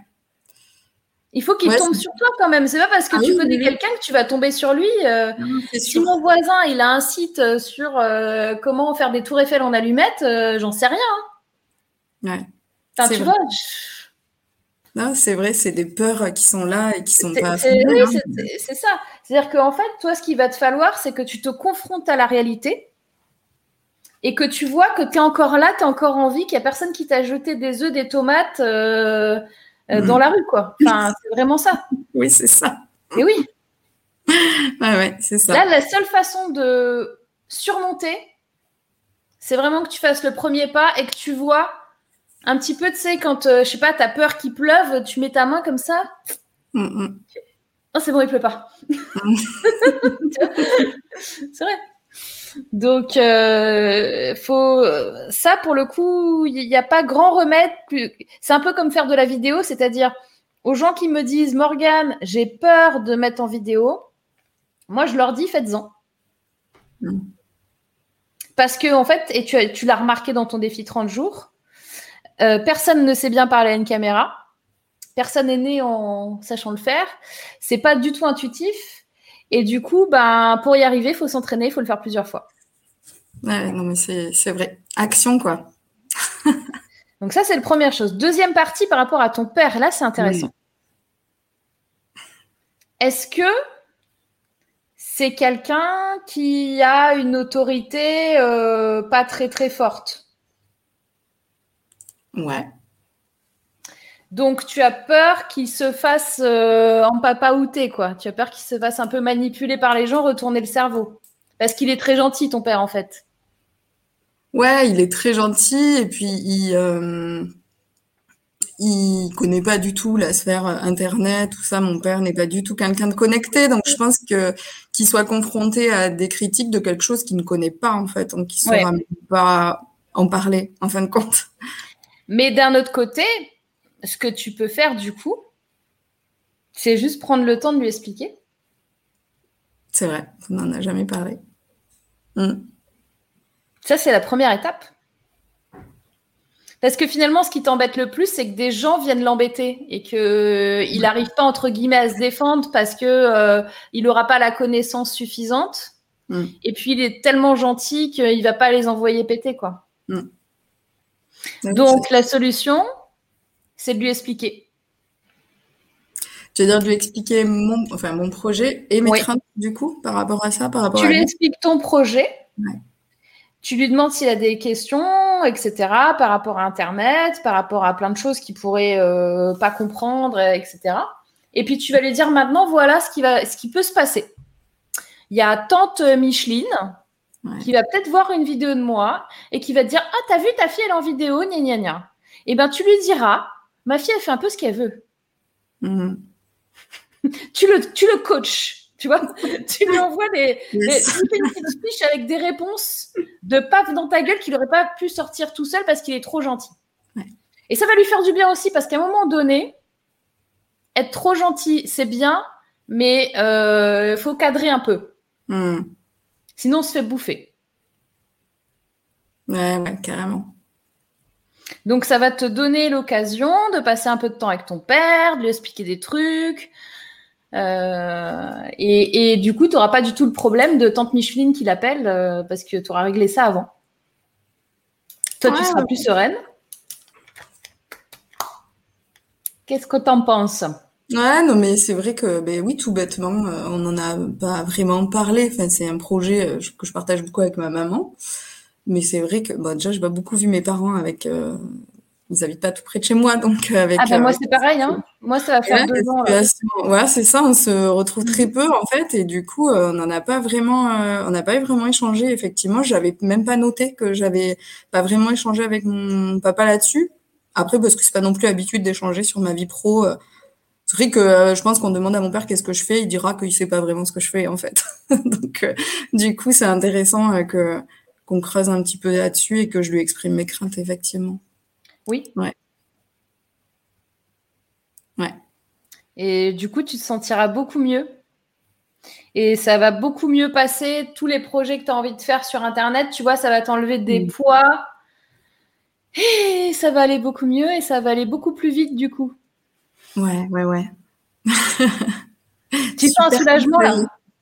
Il faut qu'il tombe sur toi quand même. C'est pas parce que ah tu connais quelqu'un que tu vas tomber sur lui. Euh, si mon voisin il a un site euh, sur comment faire des tours Eiffel en allumettes, j'en sais rien. Hein. Ouais. Enfin, tu vois. Non, c'est vrai, c'est des peurs qui sont là et qui sont pas. Oui, hein. c'est ça. C'est-à-dire qu'en fait, toi, ce qu'il va te falloir, c'est que tu te confrontes à la réalité et que tu vois que tu es encore là, tu es encore en vie, qu'il n'y a personne qui t'a jeté des œufs, des tomates euh, euh, dans la rue, quoi. Enfin, c'est vraiment ça. Oui, c'est ça. Et oui. [LAUGHS] ouais, ouais, c'est ça. Là, la seule façon de surmonter, c'est vraiment que tu fasses le premier pas et que tu vois un petit peu, tu sais, quand, euh, je sais pas, tu as peur qu'il pleuve, tu mets ta main comme ça. Mm, mm. Oh, c'est bon, il pleut pas. [LAUGHS] c'est vrai. Donc, euh, faut ça pour le coup, il n'y a pas grand remède. C'est un peu comme faire de la vidéo, c'est-à-dire aux gens qui me disent Morgane, j'ai peur de mettre en vidéo. Moi, je leur dis faites-en. Mm. Parce que en fait, et tu, tu l'as remarqué dans ton défi 30 jours, euh, personne ne sait bien parler à une caméra. Personne n'est né en sachant le faire. C'est pas du tout intuitif. Et du coup, ben, pour y arriver, il faut s'entraîner, il faut le faire plusieurs fois. Ouais, non, mais c'est vrai. Action, quoi. [LAUGHS] Donc ça, c'est la première chose. Deuxième partie par rapport à ton père, là, c'est intéressant. Est-ce que c'est quelqu'un qui a une autorité euh, pas très très forte? Ouais. Donc, tu as peur qu'il se fasse euh, en papa outé, quoi. Tu as peur qu'il se fasse un peu manipuler par les gens, retourner le cerveau. Parce qu'il est très gentil, ton père, en fait. Ouais, il est très gentil et puis il euh, il connaît pas du tout la sphère internet, tout ça. Mon père n'est pas du tout quelqu'un de connecté, donc je pense que qu'il soit confronté à des critiques de quelque chose qu'il ne connaît pas en fait, donc il ne saura même pas en parler en fin de compte. Mais d'un autre côté, ce que tu peux faire du coup, c'est juste prendre le temps de lui expliquer. C'est vrai, on n'en a jamais parlé. Hmm. Ça, c'est la première étape. Parce que finalement, ce qui t'embête le plus, c'est que des gens viennent l'embêter et qu'il n'arrive pas, entre guillemets, à se défendre parce qu'il euh, n'aura pas la connaissance suffisante. Hmm. Et puis, il est tellement gentil qu'il ne va pas les envoyer péter, quoi. Hmm. Donc, la solution, c'est de lui expliquer. Tu veux dire de lui expliquer mon, enfin, mon projet et mes craintes, du coup, par rapport à ça, par rapport Tu à lui lui? expliques ton projet. Ouais. Tu lui demandes s'il a des questions, etc., par rapport à Internet, par rapport à plein de choses qu'il pourrait euh, pas comprendre, etc. Et puis tu vas lui dire maintenant, voilà ce qui, va, ce qui peut se passer. Il y a tante Micheline Ouais. qui va peut-être voir une vidéo de moi et qui va te dire Ah, t'as vu ta fille, elle est en vidéo, gna gna gna. Eh bien, tu lui diras Ma fille, elle fait un peu ce qu'elle veut. Mhm. [LAUGHS] Tu le, tu le coaches, tu vois [LAUGHS] Tu lui envoies des, des- Yes. fais une petite fiche avec des réponses de paf dans ta gueule qu'il n'aurait pas pu sortir tout seul parce qu'il est trop gentil. Ouais. Et ça va lui faire du bien aussi parce qu'à un moment donné, être trop gentil, c'est bien, mais il faut cadrer un peu. Mhm. Sinon, on se fait bouffer. Ouais, ouais, carrément. Donc, ça va te donner l'occasion de passer un peu de temps avec ton père, de lui expliquer des trucs. Euh, et, et du coup, tu n'auras pas du tout le problème de tante Micheline qui l'appelle euh, parce que tu auras réglé ça avant. Toi, tu seras ouais. plus sereine. Qu'est-ce que tu en penses? Ouais, non, mais c'est vrai que, ben oui, tout bêtement, euh, on n'en a pas vraiment parlé. Enfin, c'est un projet euh, que je partage beaucoup avec ma maman. Mais c'est vrai que, bon, déjà, j'ai pas beaucoup vu mes parents avec, euh, ils habitent pas tout près de chez moi, donc euh, avec. Ah bah euh, moi, c'est pareil. Hein. Moi, ça va faire Ouais, deux ans. ouais, c'est ça, on se retrouve très peu en fait, et du coup, euh, on n'en a pas vraiment, euh, on n'a pas vraiment échangé. Effectivement, j'avais même pas noté que j'avais pas vraiment échangé avec mon papa là-dessus. Après, parce que c'est pas non plus habitude d'échanger sur ma vie pro. euh. C'est vrai que euh, je pense qu'on demande à mon père qu'est-ce que je fais, il dira qu'il sait pas vraiment ce que je fais en fait. [LAUGHS] Donc, euh, du coup, c'est intéressant euh, que qu'on creuse un petit peu là-dessus et que je lui exprime mes craintes effectivement. Oui. Ouais. Ouais. Et du coup, tu te sentiras beaucoup mieux. Et ça va beaucoup mieux passer. Tous les projets que tu as envie de faire sur Internet, tu vois, ça va t'enlever des Mm. poids. Et ça va aller beaucoup mieux et ça va aller beaucoup plus vite du coup. Ouais, ouais, ouais. Tu sens un soulagement là.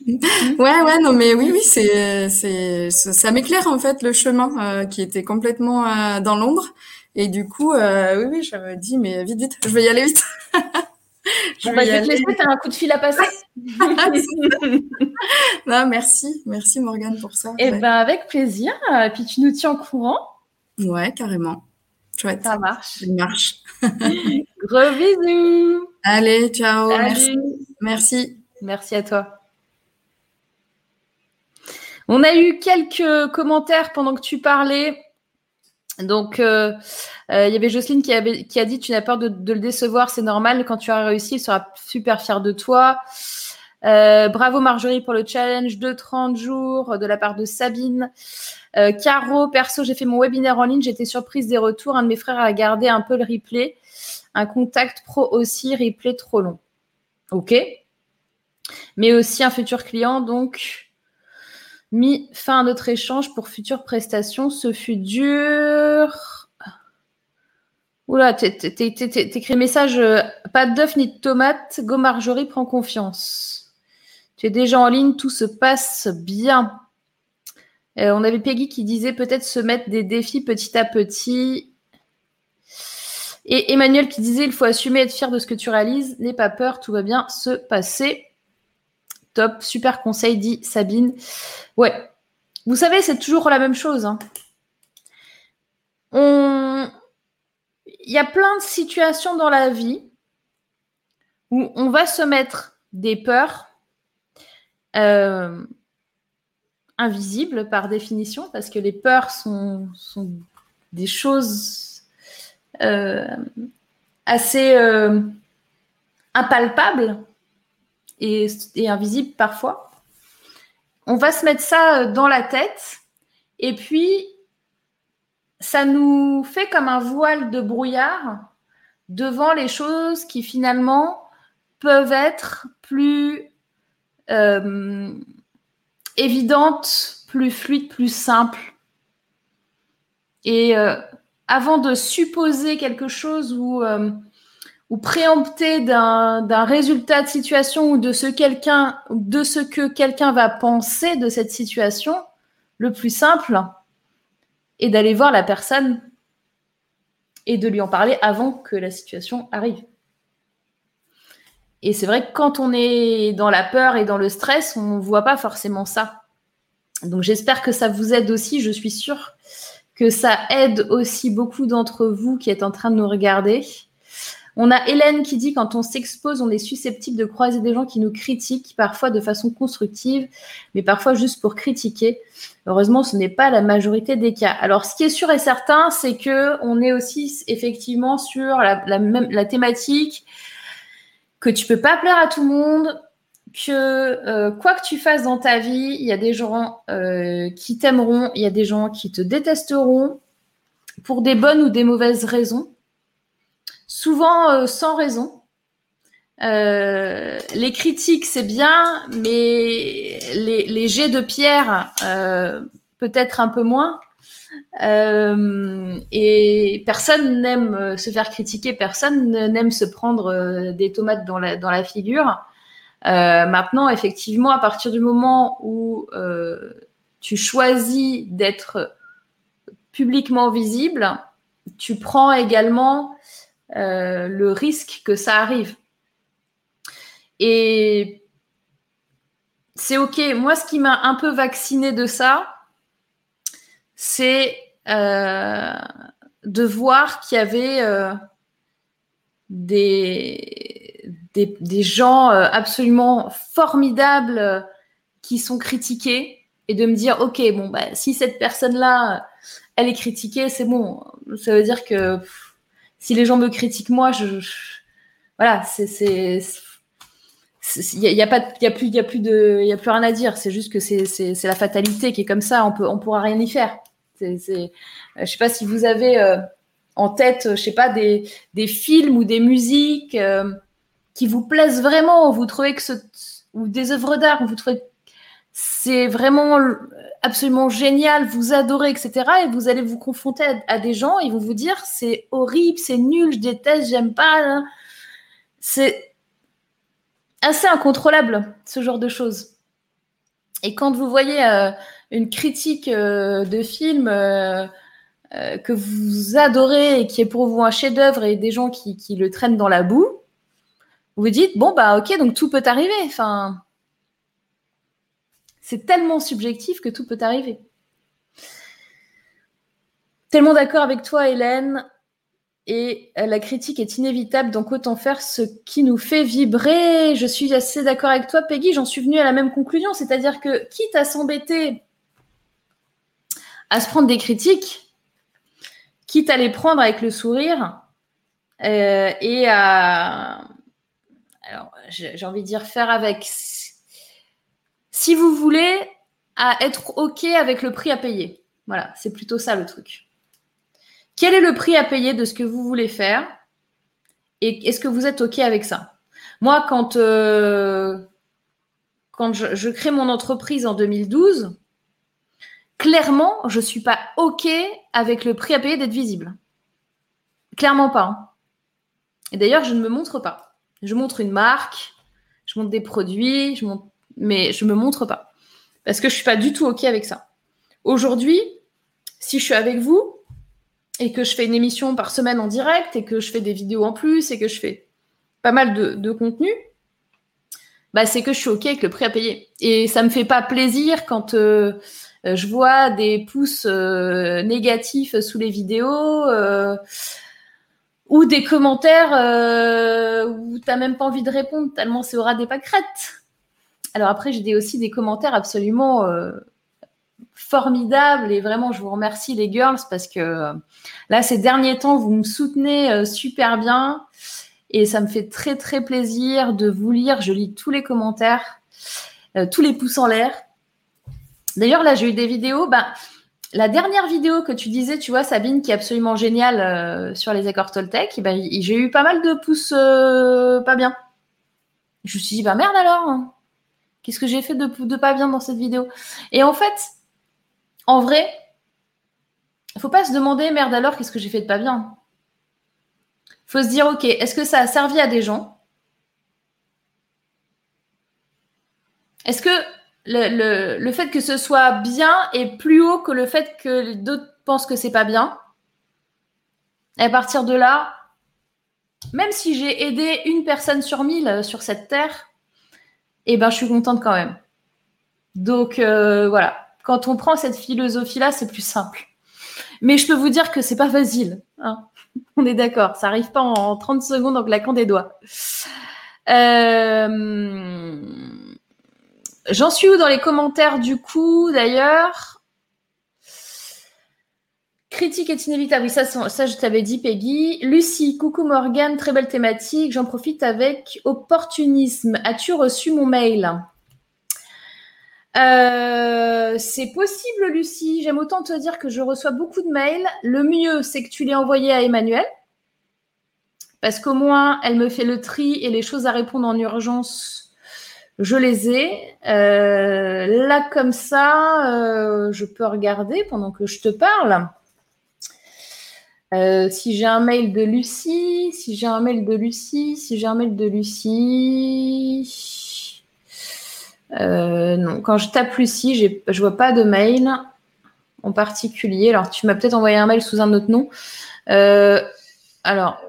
Ouais, ouais, non, mais oui, oui, c'est, c'est, ça m'éclaire en fait le chemin euh, qui était complètement euh, dans l'ombre. Et du coup, euh, oui, oui, je me dis, mais vite, vite, je vais y aller vite. [LAUGHS] Je vais, te laisser, tu as un coup de fil à passer. [LAUGHS] non, merci. Merci Morgane pour ça. Et eh ben avec plaisir. Et puis tu nous tiens au courant. Ouais, carrément. Chouette. Ça marche. Ça marche. [LAUGHS] Gros bisous. Allez, ciao. Merci. Merci. Merci à toi. On a eu quelques commentaires pendant que tu parlais. Donc, euh, euh, il y avait Jocelyne qui, avait, qui a dit Tu n'as peur de, le décevoir, c'est normal. Quand tu auras réussi, il sera super fier de toi. Euh, bravo Marjorie pour le challenge de 30 jours de la part de Sabine. Caro, perso, j'ai fait mon webinaire en ligne, j'étais surprise des retours. Un de mes frères a gardé un peu le replay. Un contact pro aussi, replay trop long. Ok. Mais aussi un futur client, donc mis fin à notre échange pour futures prestations. Ce fut dur. Oula, t'écris message euh, pas d'œuf ni de tomate. Go Marjorie, prends confiance. Tu es déjà en ligne, tout se passe bien. Euh, on avait Peggy qui disait peut-être se mettre des défis petit à petit. Et Emmanuel qui disait il faut assumer, être fier de ce que tu réalises. N'aie pas peur, tout va bien se passer. Top, super conseil, dit Sabine. Ouais, vous savez, c'est toujours la même chose. Hein. On... Il y a plein de situations dans la vie où on va se mettre des peurs euh, invisibles par définition, parce que les peurs sont, des choses assez euh, impalpables et, invisible parfois. On va se mettre ça euh, dans la tête et puis ça nous fait comme un voile de brouillard devant les choses qui finalement peuvent être plus euh, évidentes, plus fluides, plus simples. Et euh, avant de supposer quelque chose ou ou préempter d'un résultat de situation ou de ce, de ce que quelqu'un va penser de cette situation, le plus simple est d'aller voir la personne et de lui en parler avant que la situation arrive. Et c'est vrai que quand on est dans la peur et dans le stress, on ne voit pas forcément ça. Donc j'espère que ça vous aide aussi. Je suis sûre que ça aide aussi beaucoup d'entre vous qui êtes en train de nous regarder. On a Hélène qui dit quand on s'expose, on est susceptible de croiser des gens qui nous critiquent, parfois de façon constructive, mais parfois juste pour critiquer. Heureusement, ce n'est pas la majorité des cas. Alors, ce qui est sûr et certain, c'est que on est aussi effectivement sur la, même, la thématique que tu peux pas plaire à tout le monde, que euh, quoi que tu fasses dans ta vie, il y a des gens euh, qui t'aimeront, il y a des gens qui te détesteront pour des bonnes ou des mauvaises raisons souvent euh, sans raison. Les critiques, c'est bien, mais les, jets de pierre, peut-être un peu moins. et personne n'aime se faire critiquer, personne n'aime se prendre des tomates dans la figure. Maintenant, effectivement, à partir du moment où tu choisis d'être publiquement visible, tu prends également euh, le risque que ça arrive. Et c'est OK. Moi, ce qui m'a un peu vacciné de ça, c'est euh, de voir qu'il y avait euh, des, gens absolument formidables qui sont critiqués et de me dire, OK, bon, bah, si cette personne-là, elle est critiquée, c'est bon. Ça veut dire que si les gens me critiquent moi, je, voilà, c'est il n'y a, pas il y a plus il y a plus de il y a plus rien à dire. C'est juste que c'est la fatalité qui est comme ça. On peut on pourra rien y faire. C'est je sais pas si vous avez euh, en tête je sais pas des, des films ou des musiques euh, qui vous plaisent vraiment vous trouvez que ce ou des œuvres d'art vous trouvez c'est vraiment absolument génial, vous adorez, etc. Et vous allez vous confronter à, des gens, ils vont vous dire c'est horrible, c'est nul, je déteste, j'aime pas. Hein. C'est assez incontrôlable, ce genre de choses. Et quand vous voyez euh, une critique euh, de film euh, que vous adorez et qui est pour vous un chef-d'œuvre et des gens qui, le traînent dans la boue, vous dites, bon, bah ok, donc tout peut arriver. C'est tellement subjectif que tout peut arriver. Tellement d'accord avec toi, Hélène. Et la critique est inévitable, donc autant faire ce qui nous fait vibrer. Je suis assez d'accord avec toi, Peggy. J'en suis venue à la même conclusion, c'est-à-dire que quitte à s'embêter à se prendre des critiques, quitte à les prendre avec le sourire euh, et à, j'ai envie de dire faire avec, si vous voulez, à être OK avec le prix à payer. Voilà, c'est plutôt ça le truc. Quel est le prix à payer de ce que vous voulez faire? Et est-ce que vous êtes OK avec ça? Moi, quand, euh, quand je, crée mon entreprise en 2012, clairement, je ne suis pas OK avec le prix à payer d'être visible. Clairement pas. Hein. Et d'ailleurs, je ne me montre pas. Je montre une marque, je montre des produits, mais je ne me montre pas. Parce que je ne suis pas du tout OK avec ça. Aujourd'hui, si je suis avec vous et que je fais une émission par semaine en direct et que je fais des vidéos en plus et que je fais pas mal de, contenu, bah c'est que je suis OK avec le prix à payer. Et ça me fait pas plaisir quand euh, euh, je vois des pouces euh, négatifs sous les vidéos ou des commentaires où tu n'as même pas envie de répondre tellement c'est aura des pâquerettes. Alors après, j'ai aussi des commentaires absolument formidables et vraiment, je vous remercie les girls parce que là, ces derniers temps, vous me soutenez super bien et ça me fait très très plaisir de vous lire. Je lis tous les commentaires, tous les pouces en l'air D'ailleurs, là, j'ai eu des vidéos. Ben, la dernière vidéo que tu disais, tu vois, Sabine, qui est absolument géniale euh, sur les accords Toltec, ben, j'ai eu pas mal de pouces euh, pas bien. Je me suis dit, bah merde alors, hein. qu'est-ce que j'ai fait de, pas bien dans cette vidéo? Et en fait, en vrai, faut pas se demander, merde alors, qu'est-ce que j'ai fait de pas bien faut se dire, ok, est-ce que ça a servi à des gens? Est-ce que le, fait que ce soit bien est plus haut que le fait que d'autres pensent que c'est pas bien. Et à partir de là, même si j'ai aidé une personne sur mille euh, sur cette terre, eh ben, je suis contente quand même. Donc euh, voilà, quand on prend cette philosophie-là, c'est plus simple. Mais je peux vous dire que c'est pas facile. Hein. [LAUGHS] On est d'accord, ça arrive pas en 30 secondes en claquant des doigts. Euh, J'en suis où dans les commentaires du coup d'ailleurs? Critique est inévitable. Oui, ça, je t'avais dit, Peggy. Lucie, coucou Morgane, très belle thématique. J'en profite avec opportunisme. As-tu reçu mon mail? Euh, C'est possible, Lucie. J'aime autant te dire que je reçois beaucoup de mails. Le mieux, c'est que tu l'aies envoyé à Emmanuel. Parce qu'au moins, elle me fait le tri et les choses à répondre en urgence je les ai. Euh, là, comme ça, euh, je peux regarder pendant que je te parle. Euh, si j'ai un mail de Lucie, si j'ai un mail de Lucie, si j'ai un mail de Lucie. non, quand je tape Lucie, je ne vois pas de mail en particulier. Alors, tu m'as peut-être envoyé un mail sous un autre nom. alors,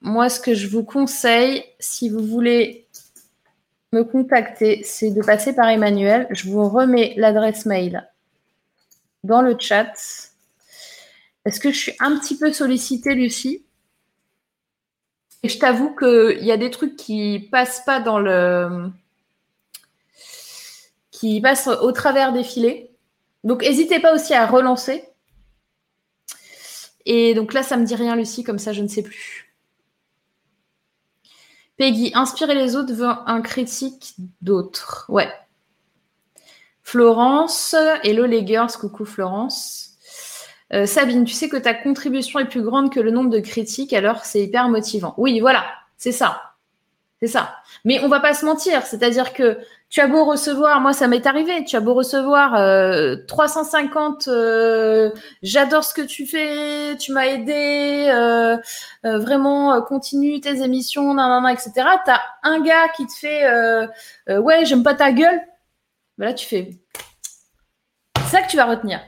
moi, ce que je vous conseille, si vous voulez me contacter, c'est de passer par Emmanuel. Je vous remets l'adresse mail dans le chat. Est-ce que je suis un petit peu sollicitée, Lucie? Et je t'avoue qu'il y a des trucs qui passent pas dans le. qui passent au travers des filets. Donc, n'hésitez pas aussi à relancer. Et donc là, ça me dit rien, Lucie, comme ça, je ne sais plus. Peggy, inspirer les autres veut un critique d'autres. Ouais. Florence, hello les girls, coucou Florence. Euh, Sabine, tu sais que ta contribution est plus grande que le nombre de critiques, alors c'est hyper motivant. Oui, voilà, c'est ça. C'est ça. Mais on va pas se mentir, c'est-à-dire que tu as beau recevoir, moi ça m'est arrivé, tu as beau recevoir 350, euh, euh, j'adore ce que tu fais, tu m'as aidé, euh, vraiment continue tes émissions, nanana, etc. T'as un gars qui te fait ouais j'aime pas ta gueule, ben là tu fais c'est ça que tu vas retenir.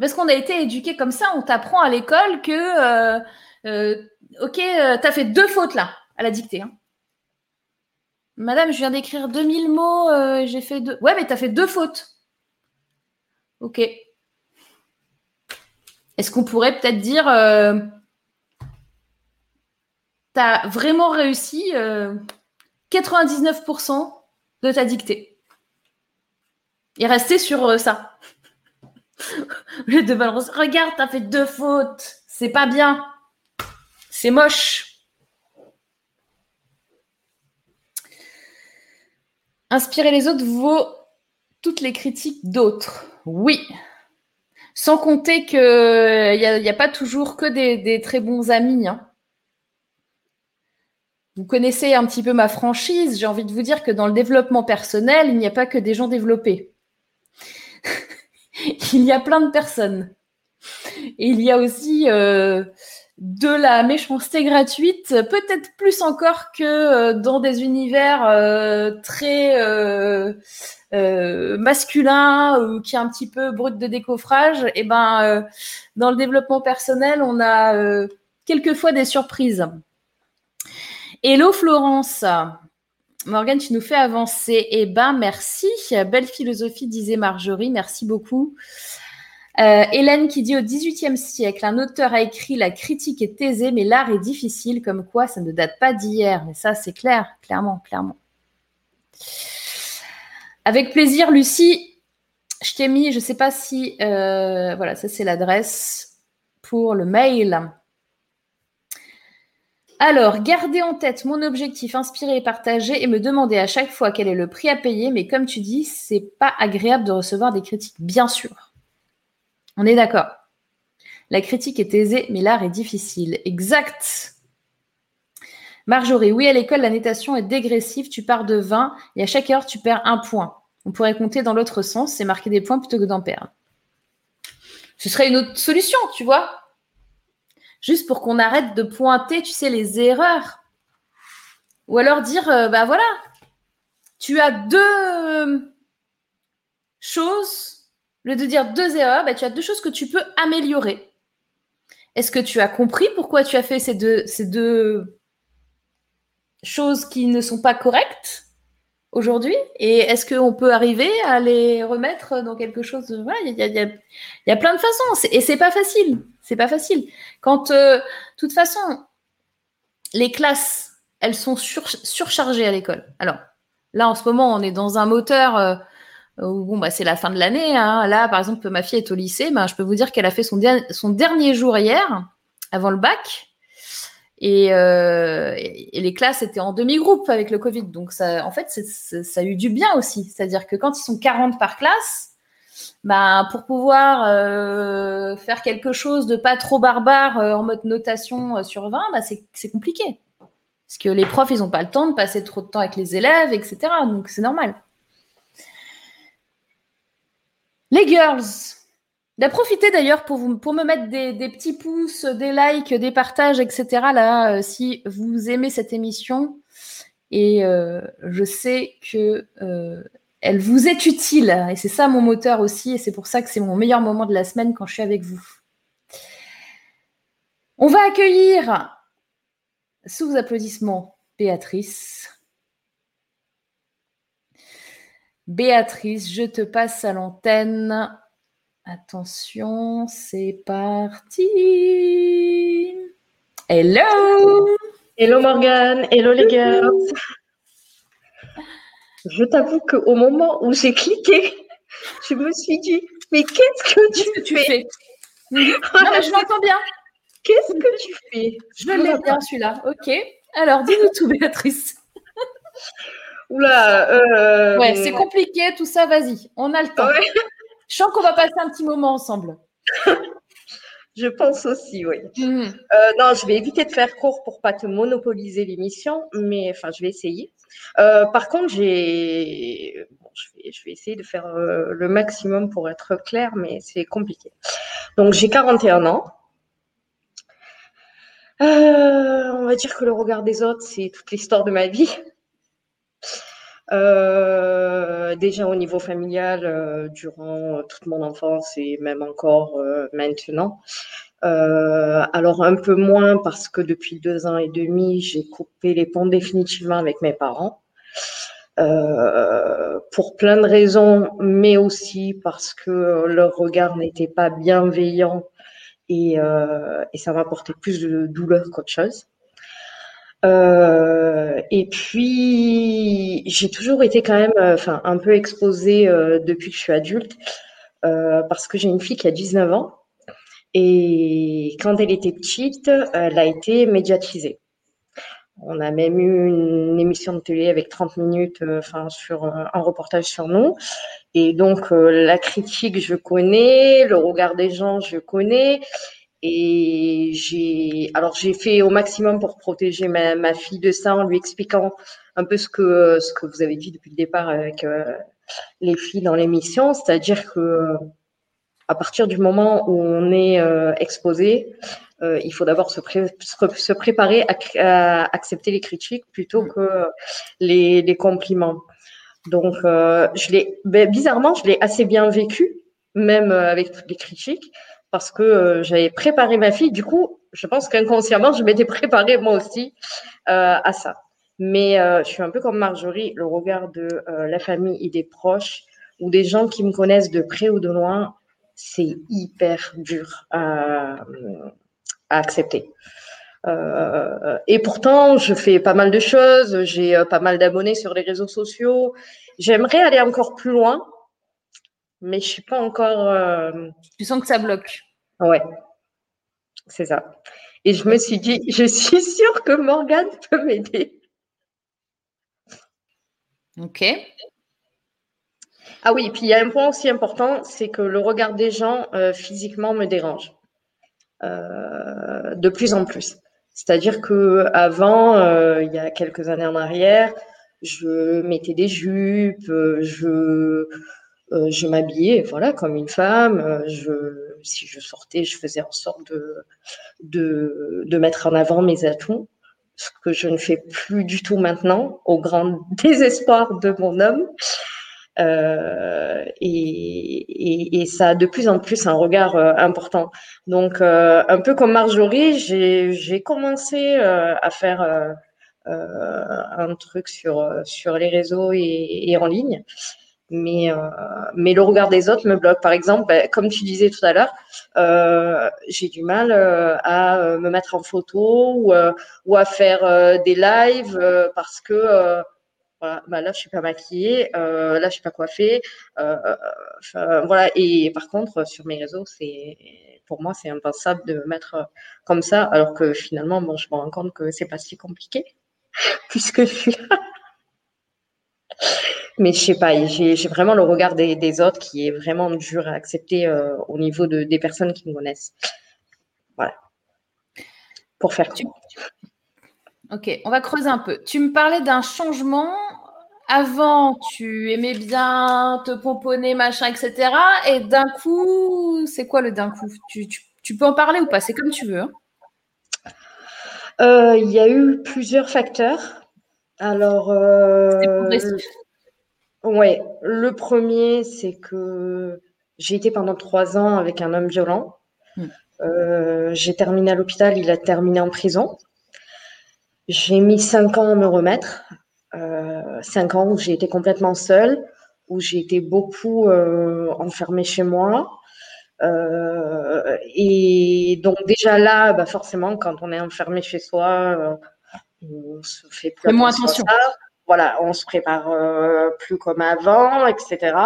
Parce qu'on a été éduqué comme ça, on t'apprend à l'école que ok t'as fait deux fautes là, la dictée. Hein. Madame, je viens d'écrire 2000 mots, euh, j'ai fait deux. Ouais, mais tu as fait deux fautes. Ok. Est-ce qu'on pourrait peut-être dire euh, tu as vraiment réussi 99% de ta dictée? Et rester sur ça. [LAUGHS] de balance. Regarde, t'as fait deux fautes. C'est pas bien. C'est moche. Inspirer les autres vaut toutes les critiques d'autres. Oui. Sans compter qu'il n'y a, pas toujours que des, très bons amis. Hein. Vous connaissez un petit peu ma franchise. J'ai envie de vous dire que dans le développement personnel, il n'y a pas que des gens développés. [LAUGHS] il y a plein de personnes. Et il y a aussi euh, de la méchanceté gratuite, peut-être plus encore que euh, dans des univers euh, très masculins ou qui est un petit peu brut de décoffrage. Et eh ben, dans le développement personnel, on a quelquefois des surprises. Hello Florence. Morgane, tu nous fais avancer. Eh ben, merci. Belle philosophie, disait Marjorie. Merci beaucoup. Euh, Hélène qui dit au XVIIIe siècle, un auteur a écrit La critique est aisée, mais l'art est difficile, comme quoi ça ne date pas d'hier. Mais ça, c'est clair, clairement, clairement. Avec plaisir, Lucie. Je t'ai mis, je ne sais pas si. Euh, voilà, ça, c'est l'adresse pour le mail. Alors, gardez en tête mon objectif, inspirer et partager, et me demander à chaque fois quel est le prix à payer. Mais comme tu dis, c'est pas agréable de recevoir des critiques, bien sûr. On est d'accord. La critique est aisée, mais l'art est difficile. Exact. Marjorie, oui, à l'école, la natation est dégressive. Tu pars de 20 et à chaque heure, tu perds un point. On pourrait compter dans l'autre sens, c'est marquer des points plutôt que d'en perdre. Ce serait une autre solution, tu vois juste pour qu'on arrête de pointer, tu sais, les erreurs. Ou alors dire, ben bah voilà, tu as deux choses, au lieu de dire deux erreurs, bah, tu as deux choses que tu peux améliorer. Est-ce que tu as compris pourquoi tu as fait ces deux, choses qui ne sont pas correctes aujourd'hui? Et est-ce qu'on peut arriver à les remettre dans quelque chose il y a, y a, plein de façons et c'est pas facile. C'est pas facile. Quand, euh, de toute façon, les classes, elles sont surchargées à l'école. Alors, là, en ce moment, on est dans un moteur euh, où, bon, bah, c'est la fin de l'année. Hein. Là, par exemple, ma fille est au lycée. Bah, je peux vous dire qu'elle a fait son, dernier jour hier, avant le bac. Euh, et, les classes étaient en demi-groupe avec le Covid. Donc, en fait, ça a eu du bien aussi. C'est-à-dire que quand ils sont 40 par classe, bah, pour pouvoir euh, faire quelque chose de pas trop barbare euh, en mode notation euh, sur 20, bah, c'est compliqué. Parce que les profs, ils n'ont pas le temps de passer trop de temps avec les élèves, etc. Donc c'est normal. Les girls, de profiter d'ailleurs pour, pour me mettre des, petits pouces, des likes, des partages, etc. Là, si vous aimez cette émission, et je sais que elle vous est utile. Et c'est ça mon moteur aussi. Et c'est pour ça que c'est mon meilleur moment de la semaine quand je suis avec vous. On va accueillir, sous applaudissements, Béatrice. Béatrice, je te passe à l'antenne. Attention, c'est parti. Hello Hello Morgane, hello les girls je t'avoue qu'au moment où j'ai cliqué, je me suis dit, mais qu'est-ce que tu, fais, [LAUGHS] Non, mais je m'entends bien. Qu'est-ce que tu fais? Je l'ai bien celui-là. Ok. Alors, dis-nous tout, Béatrice. [LAUGHS] Oula. Euh... Ouais, c'est compliqué, tout ça. Vas-y, on a le temps. Je sens qu'on va passer un petit moment ensemble. [LAUGHS] Je pense aussi, oui. Mhm. Euh, non, je vais éviter de faire court pour pas te monopoliser l'émission, mais enfin, je vais essayer. Euh, par contre, j'ai, je, vais, essayer de faire euh, le maximum pour être clair, mais c'est compliqué. Donc, j'ai 41 ans. on va dire que le regard des autres, c'est toute l'histoire de ma vie. Déjà au niveau familial, durant toute mon enfance et même encore maintenant. alors un peu moins parce que depuis deux ans et demi, j'ai coupé les ponts définitivement avec mes parents. Euh, pour plein de raisons, mais aussi parce que leur regard n'était pas bienveillant et, euh, et ça m'apportait plus de douleur qu'autre chose. Euh, et puis, j'ai toujours été quand même, enfin, un peu exposée depuis que je suis adulte, parce que j'ai une fille qui a 19 ans. Et quand elle était petite, elle a été médiatisée. On a même eu une émission de télé avec 30 minutes, euh, sur euh, un reportage sur nous. Et donc euh, la critique, je connais, le regard des gens, je connais. Et j'ai, alors j'ai fait au maximum pour protéger ma, fille de ça en lui expliquant un peu ce que ce que vous avez dit depuis le départ avec les filles dans l'émission, c'est-à-dire que à partir du moment où on est exposé, euh, il faut d'abord se, se, préparer à, accepter les critiques plutôt mm. que les, compliments. Donc, euh, je l'ai, ben, bizarrement, je l'ai assez bien vécu, même euh, avec toutes les critiques, parce que j'avais préparé ma fille. Du coup, je pense qu'inconsciemment, je m'étais préparée moi aussi à ça. Mais je suis un peu comme Marjorie, le regard de la famille et des proches ou des gens qui me connaissent de près ou de loin, c'est hyper dur à, accepter. Euh, et pourtant, je fais pas mal de choses, j'ai euh, pas mal d'abonnés sur les réseaux sociaux. J'aimerais aller encore plus loin, mais je suis pas encore. Euh, tu sens que ça bloque. Ouais, c'est ça. Et je me suis dit, [LAUGHS] je suis sûre que Morgane peut m'aider. Ok. Ah oui, puis il y a un point aussi important, c'est que le regard des gens physiquement me dérange. Euh, de plus en plus. C'est-à-dire que avant, euh, il y a quelques années en arrière, je mettais des jupes, je je m'habillais voilà comme une femme. Je, si je sortais, je faisais en sorte de, de, mettre en avant mes atouts, ce que je ne fais plus du tout maintenant, au grand [LAUGHS] désespoir de mon homme. Euh, et, ça a de plus en plus un regard euh, important. Donc, euh, un peu comme Marjorie, j'ai commencé à faire un truc sur, sur les réseaux et en ligne. Mais, mais le regard des autres me bloque. Par exemple, ben, comme tu disais tout à l'heure, j'ai du mal à me mettre en photo ou, à faire des lives parce que bah là, je suis pas maquillée, euh, là, je suis pas coiffée. Euh, euh, voilà. Et par contre, sur mes réseaux, c'est pour moi, c'est impensable de me mettre comme ça, alors que finalement, bon, je me rends compte que c'est pas si compliqué, [LAUGHS] puisque je suis là. Mais je sais pas, j'ai vraiment le regard des, autres qui est vraiment dur à accepter au niveau de, des personnes qui me connaissent. Voilà. Pour faire tout. Ok, on va creuser un peu. Tu me parlais d'un changement. Avant, tu aimais bien te pomponner, machin, etc. Et d'un coup, c'est quoi le d'un coup? Tu, peux en parler ou pas? C'est comme tu veux. Hein. Euh, il y a eu plusieurs facteurs. Alors, euh, ouais, le premier, c'est que j'ai été pendant trois ans avec un homme violent. Hmm. Euh, j'ai terminé à l'hôpital, il a terminé en prison. J'ai mis cinq ans à me remettre. Euh, cinq ans où j'ai été complètement seule, où j'ai été beaucoup euh, enfermée chez moi. Et donc déjà là, bah forcément, quand on est enfermé chez soi, on se fait plus moins attention. Voilà, on se prépare plus comme avant, etc.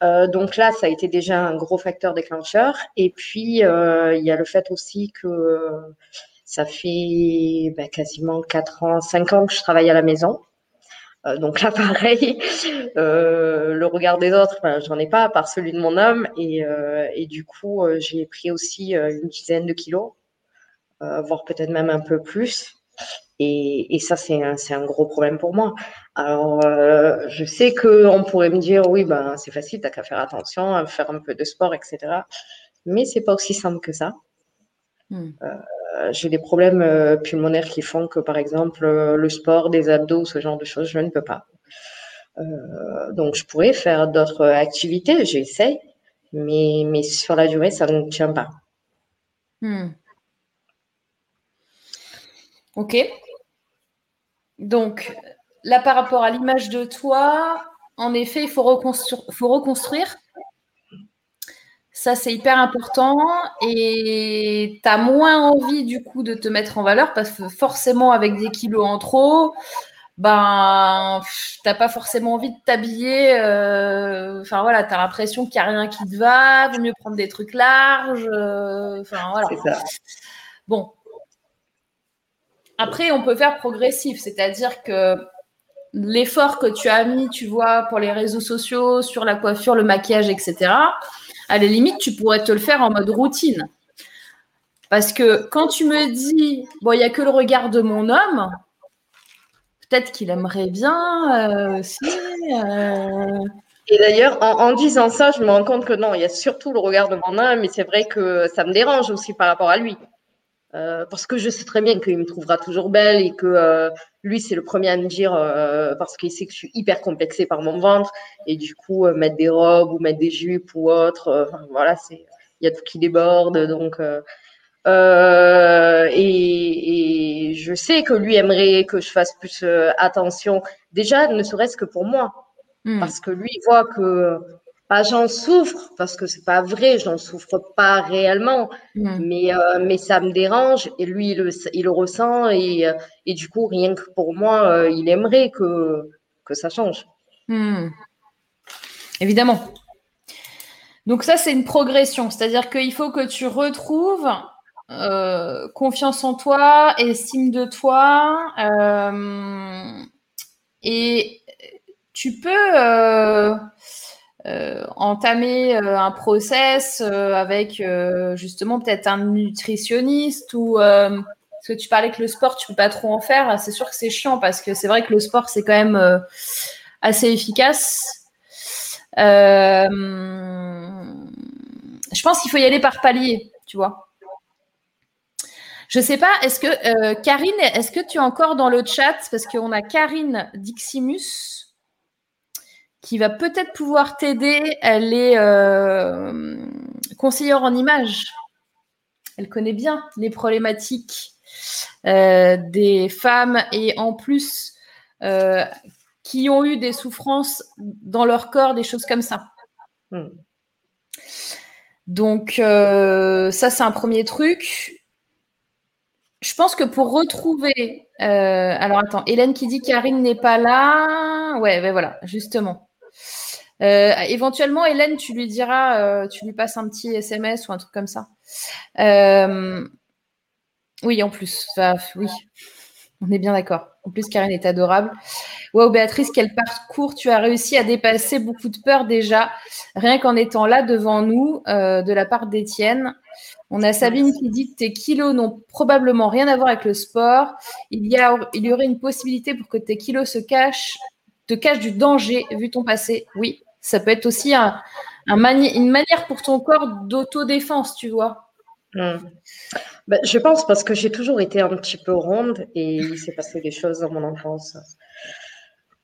donc là, ça a été déjà un gros facteur déclencheur. Et puis, il y a le fait aussi que ça fait bah, quasiment 4 ans, 5 ans que je travaille à la maison. Euh, donc là, [LAUGHS] pareil, euh, le regard des autres, ben, j'en ai pas, à part celui de mon homme. Euh, et du coup, j'ai pris aussi une dizaine de kilos, voire peut-être même un peu plus. Et, et ça, c'est un, un, gros problème pour moi. Alors, je sais qu'on pourrait me dire, oui, ben, c'est facile, t'as qu'à faire attention, à faire un peu de sport, etc. Mais c'est pas aussi simple que ça. Hmm. Euh, j'ai des problèmes euh, pulmonaires qui font que, par exemple, euh, le sport, des abdos, ce genre de choses, je ne peux pas. donc, je pourrais faire d'autres activités, j'essaye, mais, mais sur la durée, ça ne tient pas. Hmm. Ok. Donc, là, par rapport à l'image de toi, en effet, il faut, faut reconstruire. Ça, c'est hyper important. Et tu as moins envie, du coup, de te mettre en valeur parce que forcément, avec des kilos en trop, ben, t'as pas forcément envie de t'habiller. Euh, enfin, voilà, tu as l'impression qu'il n'y a rien qui te va. Vaut mieux prendre des trucs larges. Euh, enfin, voilà. Bon. Après, on peut faire progressif, c'est-à-dire que l'effort que tu as mis, tu vois, pour les réseaux sociaux, sur la coiffure, le maquillage, etc., à la limite, tu pourrais te le faire en mode routine. Parce que quand tu me dis, bon, il n'y a que le regard de mon homme, peut-être qu'il aimerait bien euh, aussi. Euh. Et d'ailleurs, en, disant ça, je me rends compte que non, il y a surtout le regard de mon homme, mais c'est vrai que ça me dérange aussi par rapport à lui. Euh, parce que je sais très bien qu'il me trouvera toujours belle et que euh, lui, c'est le premier à me dire, euh, parce qu'il sait que je suis hyper complexée par mon ventre, et du coup, mettre des robes ou mettre des jupes ou autre, voilà, c'est, il y a tout qui déborde, donc. Et, et, je sais que lui aimerait que je fasse plus attention, déjà, ne serait-ce que pour moi, hmm. parce que lui il voit que j'en souffre parce que c'est pas vrai, j'en souffre pas réellement, mais, euh, mais ça me dérange et lui il le, il le ressent et, euh, et, du coup rien que pour moi euh, il aimerait que, que ça change. Mm. Évidemment. Donc ça c'est une progression, c'est-à-dire qu'il faut que tu retrouves confiance en toi, estime de toi et tu peux euh, entamer euh, un process euh, avec justement peut-être un nutritionniste ou parce que tu parlais que le sport tu peux pas trop en faire. C'est sûr que c'est chiant parce que c'est vrai que le sport c'est quand même assez efficace. Je pense qu'il faut y aller par palier tu vois. Je sais pas, est-ce que Karine, est-ce que tu es encore dans le chat? Parce qu'on a Karine Diximus qui va peut-être pouvoir t'aider. Elle est euh, conseillère en images. Elle connaît bien les problématiques euh, des femmes et en plus euh, qui ont eu des souffrances dans leur corps, des choses comme ça. Hmm. Donc ça, c'est un premier truc. Je pense que pour retrouver, alors attends, Hélène qui dit Karine n'est pas là, ouais, ben voilà, justement. Euh, éventuellement, Hélène, tu lui diras, euh, tu lui passes un petit SMS ou un truc comme ça. Euh, oui, en plus. oui, on est bien d'accord. En plus, Karine est adorable. Waouh, Béatrice, quel parcours tu as réussi à dépasser beaucoup de peur déjà, rien qu'en étant là devant nous, de la part d'Étienne. On a Sabine qui dit que tes kilos n'ont probablement rien à voir avec le sport. Il y, il y aurait une possibilité pour que tes kilos se cachent, te cachent du danger vu ton passé. Oui, ça peut être aussi un, une manière pour ton corps d'autodéfense, tu vois. Hmm. Ben, je pense parce que j'ai toujours été un petit peu ronde et il s'est passé des choses dans mon enfance,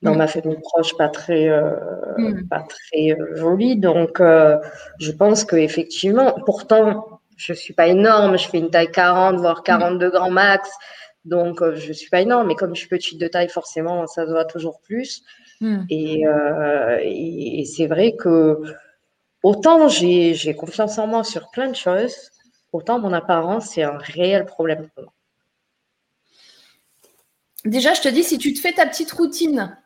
dans hmm. ma famille proche, pas très, euh, hmm. pas très euh, jolie. Donc, euh, je pense qu'effectivement, pourtant, je suis pas énorme, je fais une taille 40, voire 42 grands max. Donc, je ne suis pas énorme, mais comme je suis petite de taille, forcément, ça se voit toujours plus. Hmm. Euh, et, c'est vrai que autant j'ai confiance en moi sur plein de choses, autant mon apparence, c'est un réel problème pour moi. Déjà, je te dis, si tu te fais ta petite routine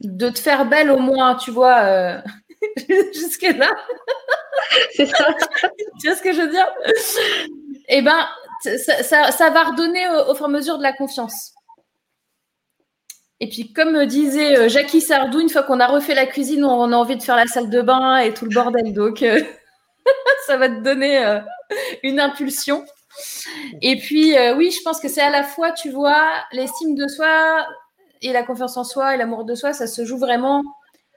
de te faire belle au moins, tu vois, euh, [LAUGHS] jusque-là. c'est ça. [LAUGHS] tu vois ce que je veux dire? Eh bien, ça, va redonner au fur et à mesure de la confiance. Et puis, comme disait euh, Jackie Sardou, une fois qu'on a refait la cuisine, on a envie de faire la salle de bain et tout le bordel. Donc, euh, [LAUGHS] ça va te donner euh, une impulsion. Et puis, oui, je pense que c'est à la fois, tu vois, l'estime de soi et la confiance en soi et l'amour de soi, ça se joue vraiment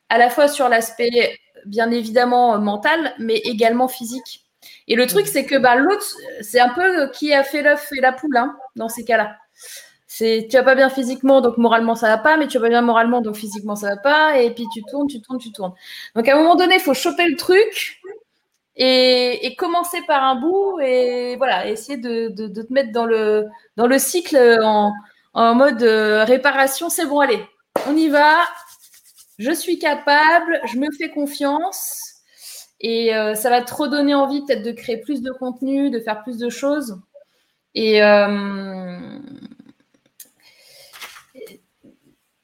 à la fois sur l'aspect, bien évidemment, mental, mais également physique. Et le truc, c'est que bah, l'autre, c'est un peu qui a fait l'œuf et la poule hein, dans ces cas-là. c'est tu vas pas bien physiquement, donc moralement ça va pas, mais tu vas pas bien moralement, donc physiquement ça va pas, et puis tu tournes, tu tournes, tu tournes. Donc à un moment donné, il faut choper le truc et, commencer par un bout et voilà, essayer de, te mettre dans le, dans le cycle en, mode euh, réparation. C'est bon, allez, on y va. Je suis capable, je me fais confiance. Et euh, ça va te redonner envie peut-être de créer plus de contenu, de faire plus de choses. Et euh,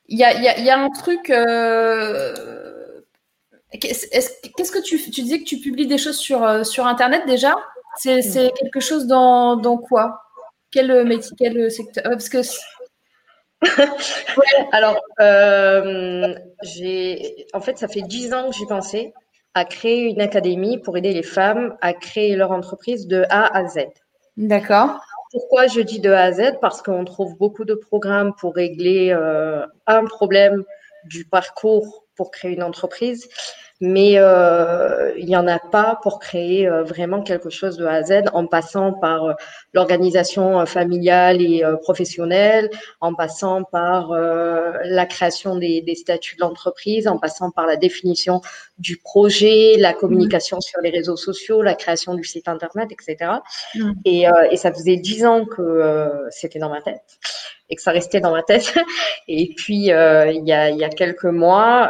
il y, a, un truc. Euh, qu'est-ce que tu, tu disais que tu publies des choses sur, sur Internet déjà? C'est quelque chose dans, dans quoi? Quel métier, quel secteur? Parce que [LAUGHS] Alors, euh, j'ai, en fait, ça fait dix ans que j'y pensais à créer une académie pour aider les femmes à créer leur entreprise de A à Z. D'accord. Pourquoi je dis de A à Z? Parce qu'on trouve beaucoup de programmes pour régler euh, un problème du parcours pour créer une entreprise mais euh, il n'y en a pas pour créer euh, vraiment quelque chose de A à Z en passant par euh, l'organisation familiale et professionnelle, en passant par la création des, des statuts de l'entreprise, en passant par la définition du projet, la communication sur les réseaux sociaux, la création du site internet, etc. Mmh. Et, et, ça faisait dix ans que c'était dans ma tête et que ça restait dans ma tête. [LAUGHS] Et puis, il, y a, il y a quelques mois,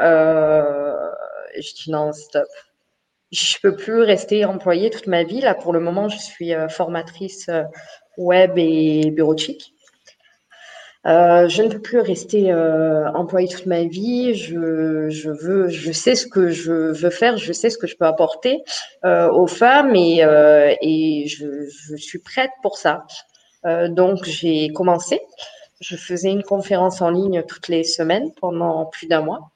je dis non, stop. Je peux plus rester employée toute ma vie. Là, pour le moment, je suis euh, formatrice euh, web et bureautique. Euh, je ne peux plus rester employée toute ma vie. Je, je, veux, je sais ce que je veux faire, je sais ce que je peux apporter aux femmes et, et je, je, suis prête pour ça. donc j'ai commencé. Je faisais une conférence en ligne toutes les semaines pendant plus d'un mois.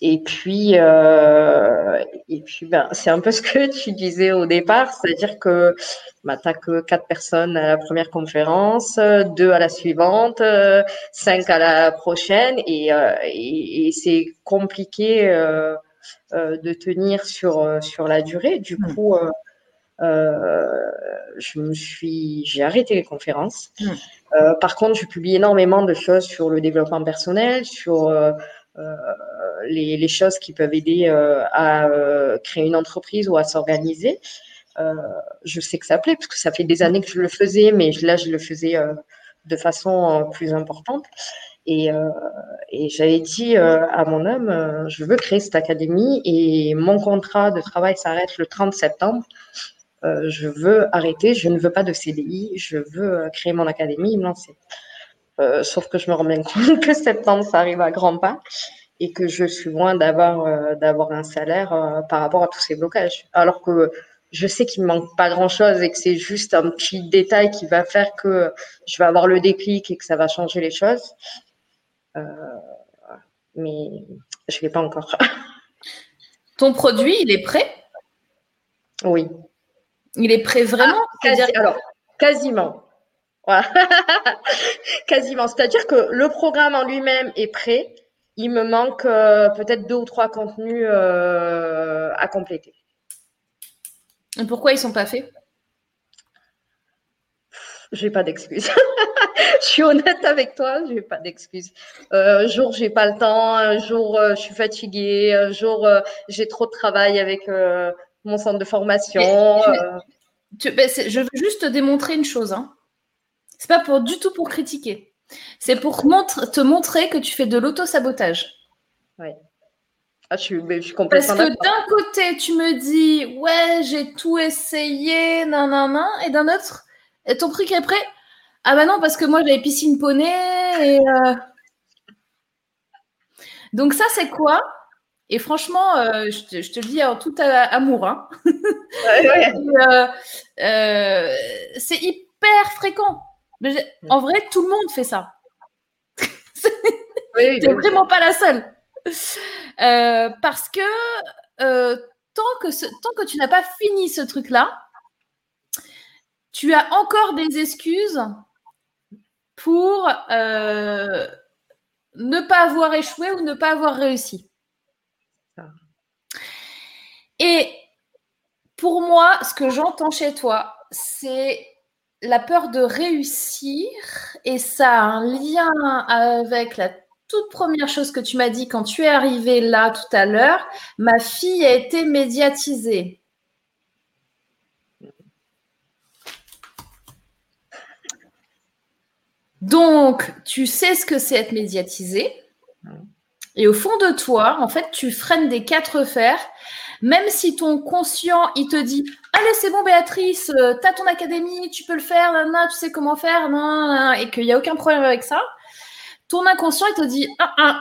Et puis, euh, et puis ben, c'est un peu ce que tu disais au départ, c'est-à-dire que bah, tu que quatre personnes à la première conférence, deux à la suivante, cinq à la prochaine, et, euh, et, et c'est compliqué euh, euh de tenir sur, sur la durée. Du mmh. coup, euh, euh, je me suis, j'ai arrêté les conférences. Mmh. par contre, je publie énormément de choses sur le développement personnel, sur euh, les, choses qui peuvent aider euh, à euh, créer une entreprise ou à s'organiser. je sais que ça plaît parce que ça fait des années que je le faisais, mais là, je le faisais de façon plus importante. Et, j'avais dit à mon homme, je veux créer cette académie et mon contrat de travail s'arrête le 30 septembre. je veux arrêter, je ne veux pas de CDI, je veux créer mon académie et me lancer. Euh, sauf que je me rends bien compte [LAUGHS] que septembre, ça arrive à grands pas et que je suis loin d'avoir euh, d'avoir un salaire euh, par rapport à tous ces blocages. Alors que je sais qu'il me manque pas grand chose et que c'est juste un petit détail qui va faire que je vais avoir le déclic et que ça va changer les choses. mais je l'ai pas encore. [LAUGHS] Ton produit, il est prêt? Oui. Il est prêt vraiment? Ah, Alors, quasiment. [LAUGHS] Quasiment. C'est-à-dire que le programme en lui-même est prêt. Il me manque euh, peut-être deux ou trois contenus euh, à compléter. Et pourquoi ils sont pas faits? J'ai pas d'excuses. [LAUGHS] je suis honnête avec toi, j'ai pas d'excuses. Euh, un jour j'ai pas le temps, un jour je suis fatiguée, un jour j'ai trop de travail avec mon centre de formation. Ben, je veux juste te démontrer une chose. Hein. C'est pas pour du tout pour critiquer. C'est pour te montrer que tu fais de l'auto-sabotage. Oui. Ah, je suis, je suis complètement Parce que d'un côté, tu me dis, ouais, j'ai tout essayé, nan, nan, nan, et d'un autre, ton truc est prêt Ah bah non, parce que moi, j'avais piscine poney, et... Euh, donc ça, c'est quoi? Et franchement, euh, je, te, le dis en tout amour. Hein. [LAUGHS] Euh, c'est hyper fréquent. Mais en vrai, tout le monde fait ça. [LAUGHS] oui, n'es vraiment pas la seule. Euh, parce que euh, tant, que tant que tu n'as pas fini ce truc-là, tu as encore des excuses pour euh, ne pas avoir échoué ou ne pas avoir réussi. Et pour moi, ce que j'entends chez toi, c'est la peur de réussir, et ça a un lien avec la toute première chose que tu m'as dit quand tu es arrivé là tout à l'heure, ma fille a été médiatisée. Donc, tu sais ce que c'est être médiatisé. Et au fond de toi, en fait, tu freines des quatre fers, même si ton conscient, il te dit Allez, c'est bon, Béatrice, euh, tu as ton académie, tu peux le faire, tu sais comment faire, et qu'il n'y a aucun problème avec ça. Ton inconscient, il te dit Ah, ah.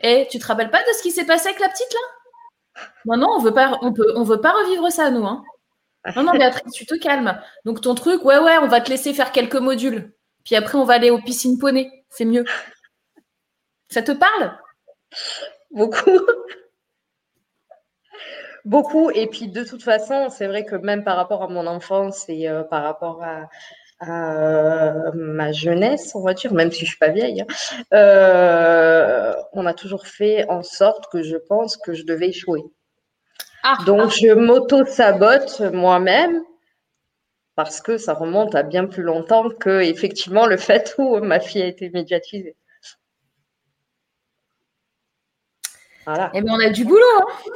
Et tu te rappelles pas de ce qui s'est passé avec la petite là? Non, non, on veut pas, on peut, on veut pas revivre ça, nous. Hein. Non, non, Béatrice, tu te calmes. Donc ton truc, ouais, ouais, on va te laisser faire quelques modules. Puis après, on va aller aux piscines poney. C'est mieux. Ça te parle? Beaucoup. Beaucoup. Et puis de toute façon, c'est vrai que même par rapport à mon enfance et euh, par rapport à, euh, ma jeunesse, on va dire, même si je suis pas vieille, hein, euh, on a toujours fait en sorte que je pense que je devais échouer. Ah, Donc ah. je m'auto-sabote moi-même parce que ça remonte à bien plus longtemps que effectivement le fait où ma fille a été médiatisée. Voilà. Eh bien, on a du boulot. Hein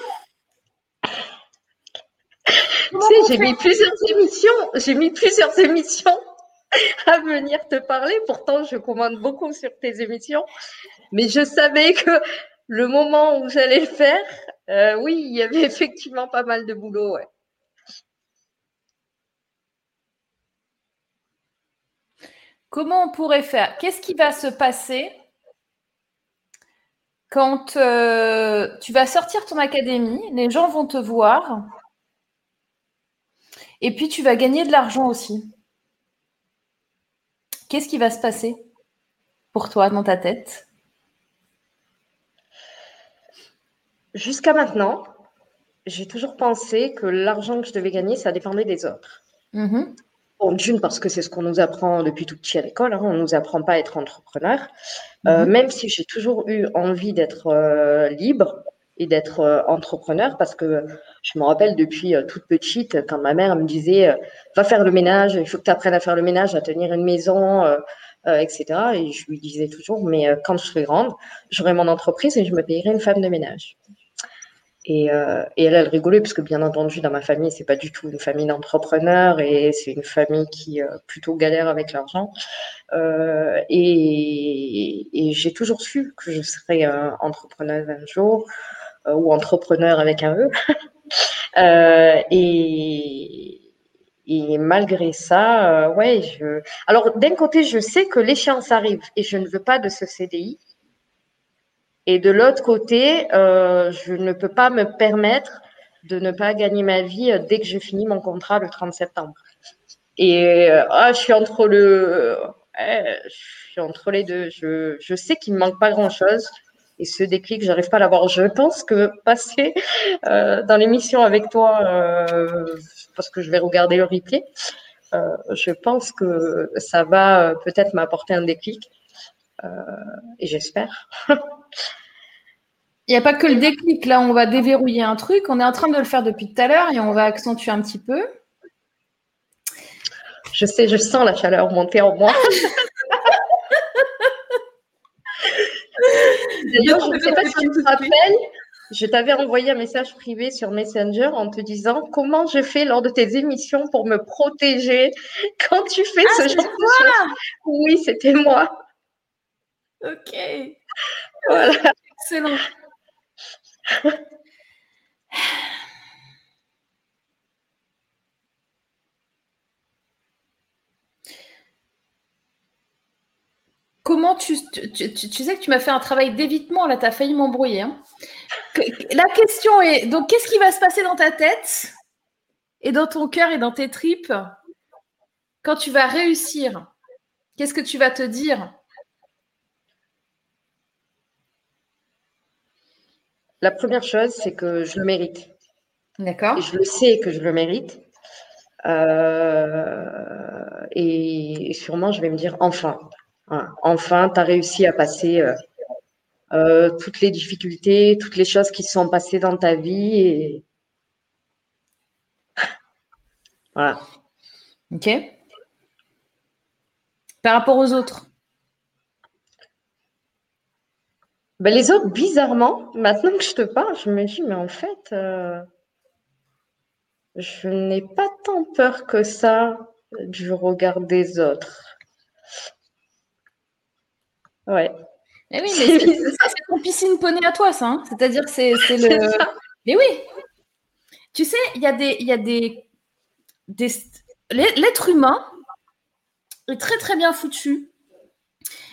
j'ai mis plusieurs émissions, j'ai mis plusieurs émissions [LAUGHS] à venir te parler. Pourtant, je commande beaucoup sur tes émissions, mais je savais que le moment où j'allais le faire, euh, oui, il y avait [LAUGHS] effectivement pas mal de boulot. Comment on pourrait faire? Qu'est-ce qui va se passer quand euh, tu vas sortir ton académie Les gens vont te voir. Et puis tu vas gagner de l'argent aussi. Qu'est-ce qui va se passer pour toi dans ta tête? Jusqu'à maintenant, j'ai toujours pensé que l'argent que je devais gagner, ça dépendait des autres. Mm-hmm d'une, parce que c'est ce qu'on nous apprend depuis tout petit à l'école. Hein. on ne nous apprend pas à être entrepreneur. Euh, mhm. même si j'ai toujours eu envie d'être euh, libre et d'être euh, entrepreneur, parce que je me rappelle depuis toute petite, quand ma mère me disait Va faire le ménage, il faut que tu apprennes à faire le ménage, à tenir une maison, etc. Et je lui disais toujours Mais quand je serai grande, j'aurai mon entreprise et je me payerai une femme de ménage. Euh, et, elle, elle rigolait parce que bien entendu, dans ma famille, c'est pas du tout une famille d'entrepreneurs et c'est une famille qui euh, plutôt galère avec l'argent. Euh, et, j'ai toujours su que je serais entrepreneur un jour ou entrepreneur avec un E. [LAUGHS] et, et malgré ça, ouais, je. Alors d'un côté, je sais que l'échéance arrive et je ne veux pas de ce CDI. Et de l'autre côté, euh, je ne peux pas me permettre de ne pas gagner ma vie euh, dès que j'ai fini mon contrat le 30 septembre. Et euh, ah, je suis entre le, je suis entre les deux. Je, je sais qu'il me manque pas grand chose. Et ce déclic, j'arrive pas à l'avoir. Je pense que passer euh, dans l'émission avec toi, euh, parce que je vais regarder le replay, euh, je pense que ça va peut-être m'apporter un déclic. et j'espère. Il n'y a pas que le déclic. Là, on va déverrouiller un truc. On est en train de le faire depuis tout à l'heure et on va accentuer un petit peu. Je sais, je sens la chaleur monter en moi. [LAUGHS] D'ailleurs, je ne sais pas si tu te rappelles, je t'avais envoyé un message privé sur Messenger en te disant comment je fais lors de tes émissions pour me protéger [LAUGHS] quand tu fais ah, ce genre de choses. Oui, c'était moi. Ok. Voilà. Excellent. [LAUGHS] Comment tu, tu, sais que tu m'as fait un travail d'évitement, là, tu as failli m'embrouiller. Hein. La question est, donc, qu'est-ce qui va se passer dans ta tête et dans ton cœur et dans tes tripes quand tu vas réussir? Qu'est-ce que tu vas te dire? La première chose, c'est que je le mérite. D'accord. Je le sais que je le mérite. Euh, et, sûrement, je vais me dire enfin. Enfin, tu as réussi à passer euh, euh, toutes les difficultés, toutes les choses qui se sont passées dans ta vie. Et... [LAUGHS] Voilà. Ok. par rapport aux autres ben, Les autres, bizarrement, maintenant que je te parle, je me dis, mais en fait, euh, je n'ai pas tant peur que ça du regard des autres. Ouais. Eh oui, [LAUGHS] mais c'est ton piscine poney à toi, ça. Hein. C'est-à-dire que c'est le. Mais oui. Tu sais, il y a des, il y a des, des... l'être humain est très très bien foutu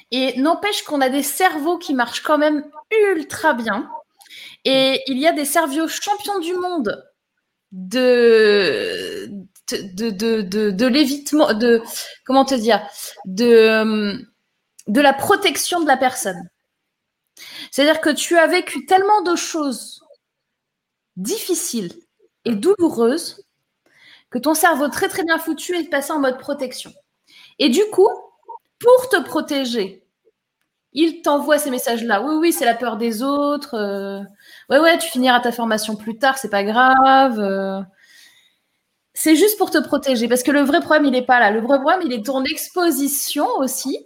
et n'empêche qu'on a des cerveaux qui marchent quand même ultra bien. Et il y a des cerveaux champions du monde de de, de, de, de l'évitement, de comment te dire, de, de la protection de la personne. C'est-à-dire que tu as vécu tellement de choses difficiles et douloureuses que ton cerveau très très bien foutu est passé en mode protection. Et du coup, pour te protéger, il t'envoie ces messages-là. Oui, oui, c'est la peur des autres. Euh, ouais, tu finiras ta formation plus tard, c'est pas grave. Euh. c'est juste pour te protéger. Parce que le vrai problème, il n'est pas là. Le vrai problème, il est ton exposition aussi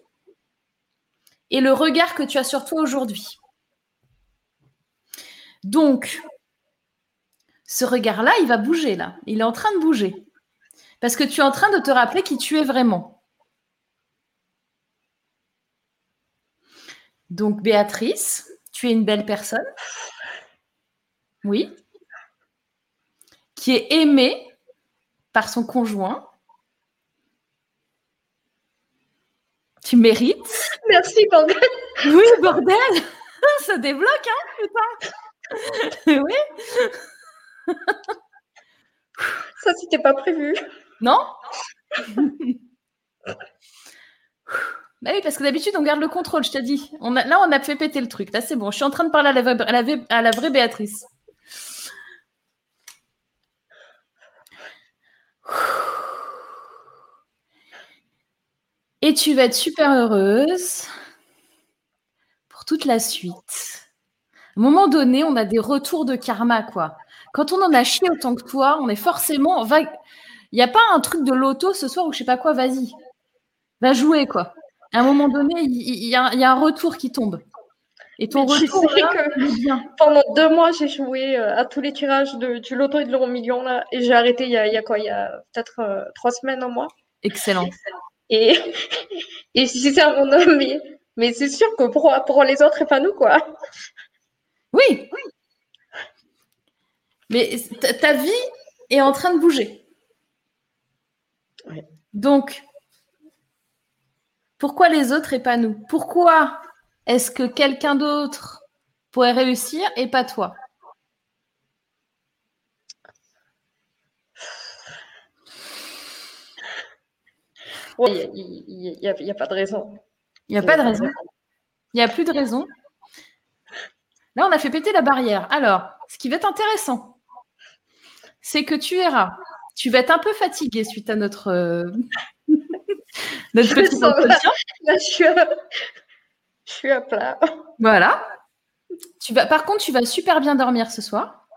et le regard que tu as sur toi aujourd'hui. Donc, ce regard-là, il va bouger là. Il est en train de bouger. Parce que tu es en train de te rappeler qui tu es vraiment. Donc, Béatrice, tu es une belle personne. Oui. Qui est aimée par son conjoint. Tu mérites. Merci, bordel. Oui, bordel. [LAUGHS] Ça débloque, hein, putain. [LAUGHS] oui. Ça, c'était pas prévu. Non? Bah oui, parce que d'habitude, on garde le contrôle, je t'ai dit. On a, là, on a fait péter le truc. Là, c'est bon. Je suis en train de parler à la, à la, à la vraie Béatrice. Et tu vas être super heureuse pour toute la suite. À un moment donné, on a des retours de karma, quoi. Quand on en a chié autant que toi, on est forcément. Il n'y a pas un truc de loto ce soir ou je sais pas quoi, vas-y. Va jouer, quoi. À un moment donné, il y, a, un retour qui tombe. Et ton retour, là, pendant deux mois, j'ai joué euh, à tous les tirages du loto et de l'euro million, là, et j'ai arrêté il y, a, quoi? Il y a peut-être euh, trois semaines, un mois. Excellent. Et, [LAUGHS] et si c'est à mon homme, mais, c'est sûr que pour, pour les autres et pas nous, quoi. Oui. Mais ta vie est en train de bouger. Donc, pourquoi les autres et pas nous? Pourquoi est-ce que quelqu'un d'autre pourrait réussir et pas toi? Il n'y a, pas de raison. Il n'y a pas de raison. Il n'y a plus de raison. Là, on a fait péter la barrière. Alors, ce qui va être intéressant, c'est que tu verras, tu vas être un peu fatigué suite à notre, euh, [LAUGHS] notre petit entretien. Là, je suis, à... plat. Voilà. Tu vas, par contre, tu vas super bien dormir ce soir.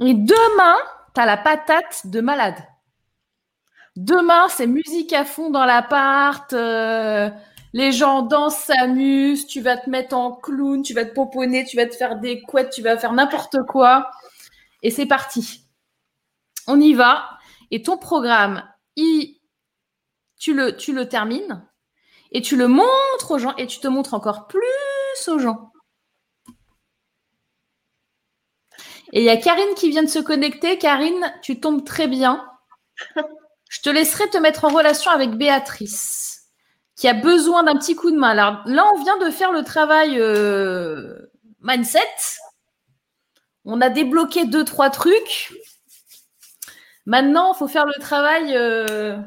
Et demain, tu as la patate de malade. Demain, c'est musique à fond dans l'appart. Euh, les gens dansent, s'amusent. Tu vas te mettre en clown, tu vas te poponner, tu vas te faire des couettes, tu vas faire n'importe quoi. Et c'est parti. On y va. Et ton programme, tu, le, tu le termines et tu le montres aux gens et tu te montres encore plus aux gens. Et il y a Karine qui vient de se connecter. Karine, tu tombes très bien. [LAUGHS] Je te laisserai te mettre en relation avec Béatrice, qui a besoin d'un petit coup de main. Alors là, on vient de faire le travail euh, mindset. On a débloqué deux, trois trucs. Maintenant, il faut faire le travail euh,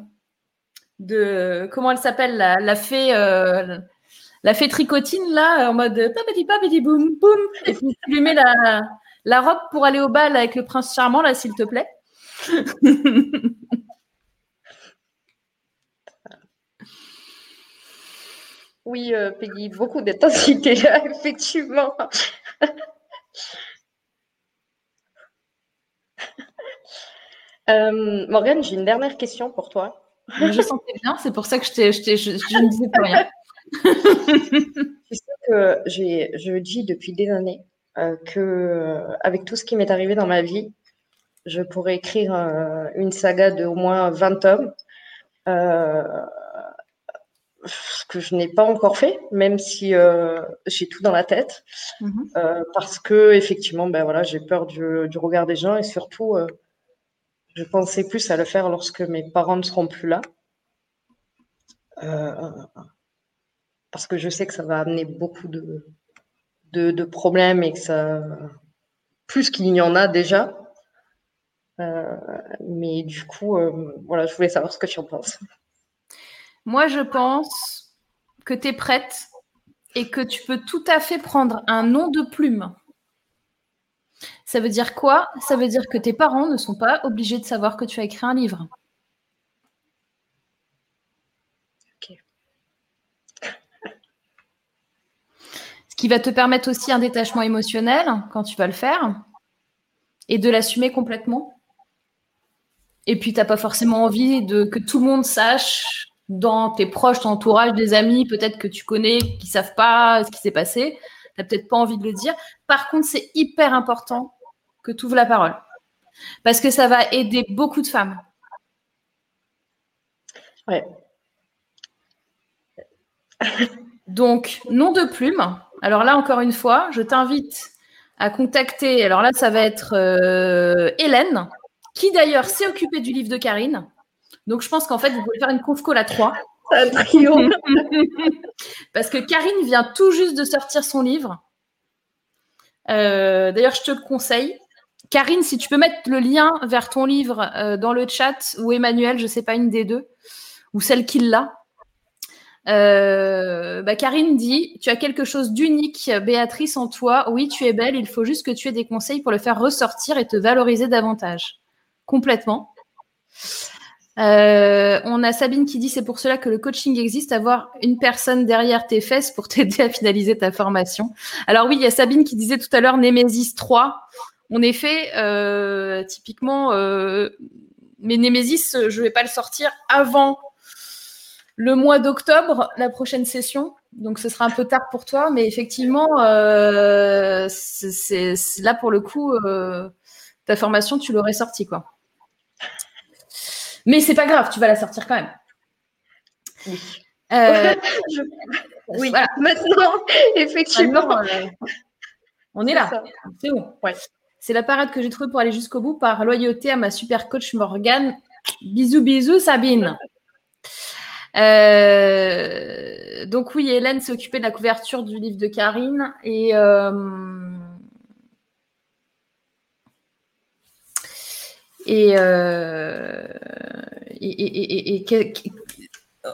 de comment elle s'appelle la, fée euh, la fée tricotine là en mode papati papati boum boum et puis tu lui la robe pour aller au bal avec le prince charmant là s'il te plaît. [LAUGHS] Oui, euh, Peggy, beaucoup d'intensité là, [LAUGHS] effectivement. [LAUGHS] euh, Morgane, j'ai une dernière question pour toi. Je sentais bien, c'est pour ça que je, je, je, je ne disais plus rien. [LAUGHS] c'est que je dis depuis des années euh, que euh, avec tout ce qui m'est arrivé dans ma vie, je pourrais écrire une saga de au moins 20 tomes. Ce que je n'ai pas encore fait, même si j'ai tout dans la tête, mhm. parce que effectivement, ben voilà, j'ai peur du, regard des gens et surtout, je pensais plus à le faire lorsque mes parents ne seront plus là parce que je sais que ça va amener beaucoup de, de, problèmes et que ça. plus qu'il y en a déjà. Euh, mais du coup, euh, voilà, je voulais savoir ce que tu en penses. Moi, je pense que tu es prête et que tu peux tout à fait prendre un nom de plume. Ça veut dire quoi? Ça veut dire que tes parents ne sont pas obligés de savoir que tu as écrit un livre. qui va te permettre aussi un détachement émotionnel quand tu vas le faire et de l'assumer complètement. Et puis, tu n'as pas forcément envie de, que tout le monde sache dans tes proches, ton entourage, des amis, peut-être que tu connais, qui ne savent pas ce qui s'est passé. Tu n'as peut-être pas envie de le dire. Par contre, c'est hyper important que tu ouvres la parole. Parce que ça va aider beaucoup de femmes. Ouais. Donc, nom de plume, alors là, encore une fois, je t'invite à contacter. Alors là, ça va être euh, Hélène, qui d'ailleurs s'est occupée du livre de Karine. Donc je pense qu'en fait, vous pouvez faire une conf call à trois. [LAUGHS] Parce que Karine vient tout juste de sortir son livre. Euh, d'ailleurs, je te le conseille. Karine, si tu peux mettre le lien vers ton livre euh, dans le chat, ou Emmanuel, je ne sais pas, une des deux, ou celle qui l'a, euh, bah, Karine dit Tu as quelque chose d'unique, Béatrice, en toi. Oui, tu es belle. Il faut juste que tu aies des conseils pour le faire ressortir et te valoriser davantage. Complètement. Euh, on a Sabine qui dit c'est pour cela que le coaching existe, avoir une personne derrière tes fesses pour t'aider à finaliser ta formation. Alors oui, il y a Sabine qui disait tout à l'heure Némésis 3. En effet, euh, typiquement, mais Némésis, je ne vais pas le sortir avant le mois d'octobre, la prochaine session. Donc, ce sera un peu tard pour toi, mais effectivement, euh, c'est là pour le coup, euh, ta formation, tu l'aurais sortie, quoi. Mais c'est pas grave, tu vas la sortir quand même. Oui. Euh, [LAUGHS] oui. Maintenant, effectivement. on est là. C'est bon. Ouais. C'est la parade que j'ai trouvée pour aller jusqu'au bout par loyauté à ma super coach Morgane. Bisous, bisous, Sabine. Euh, donc oui, Hélène s'est occupée de la couverture du livre de Karine et euh, euh, et, et,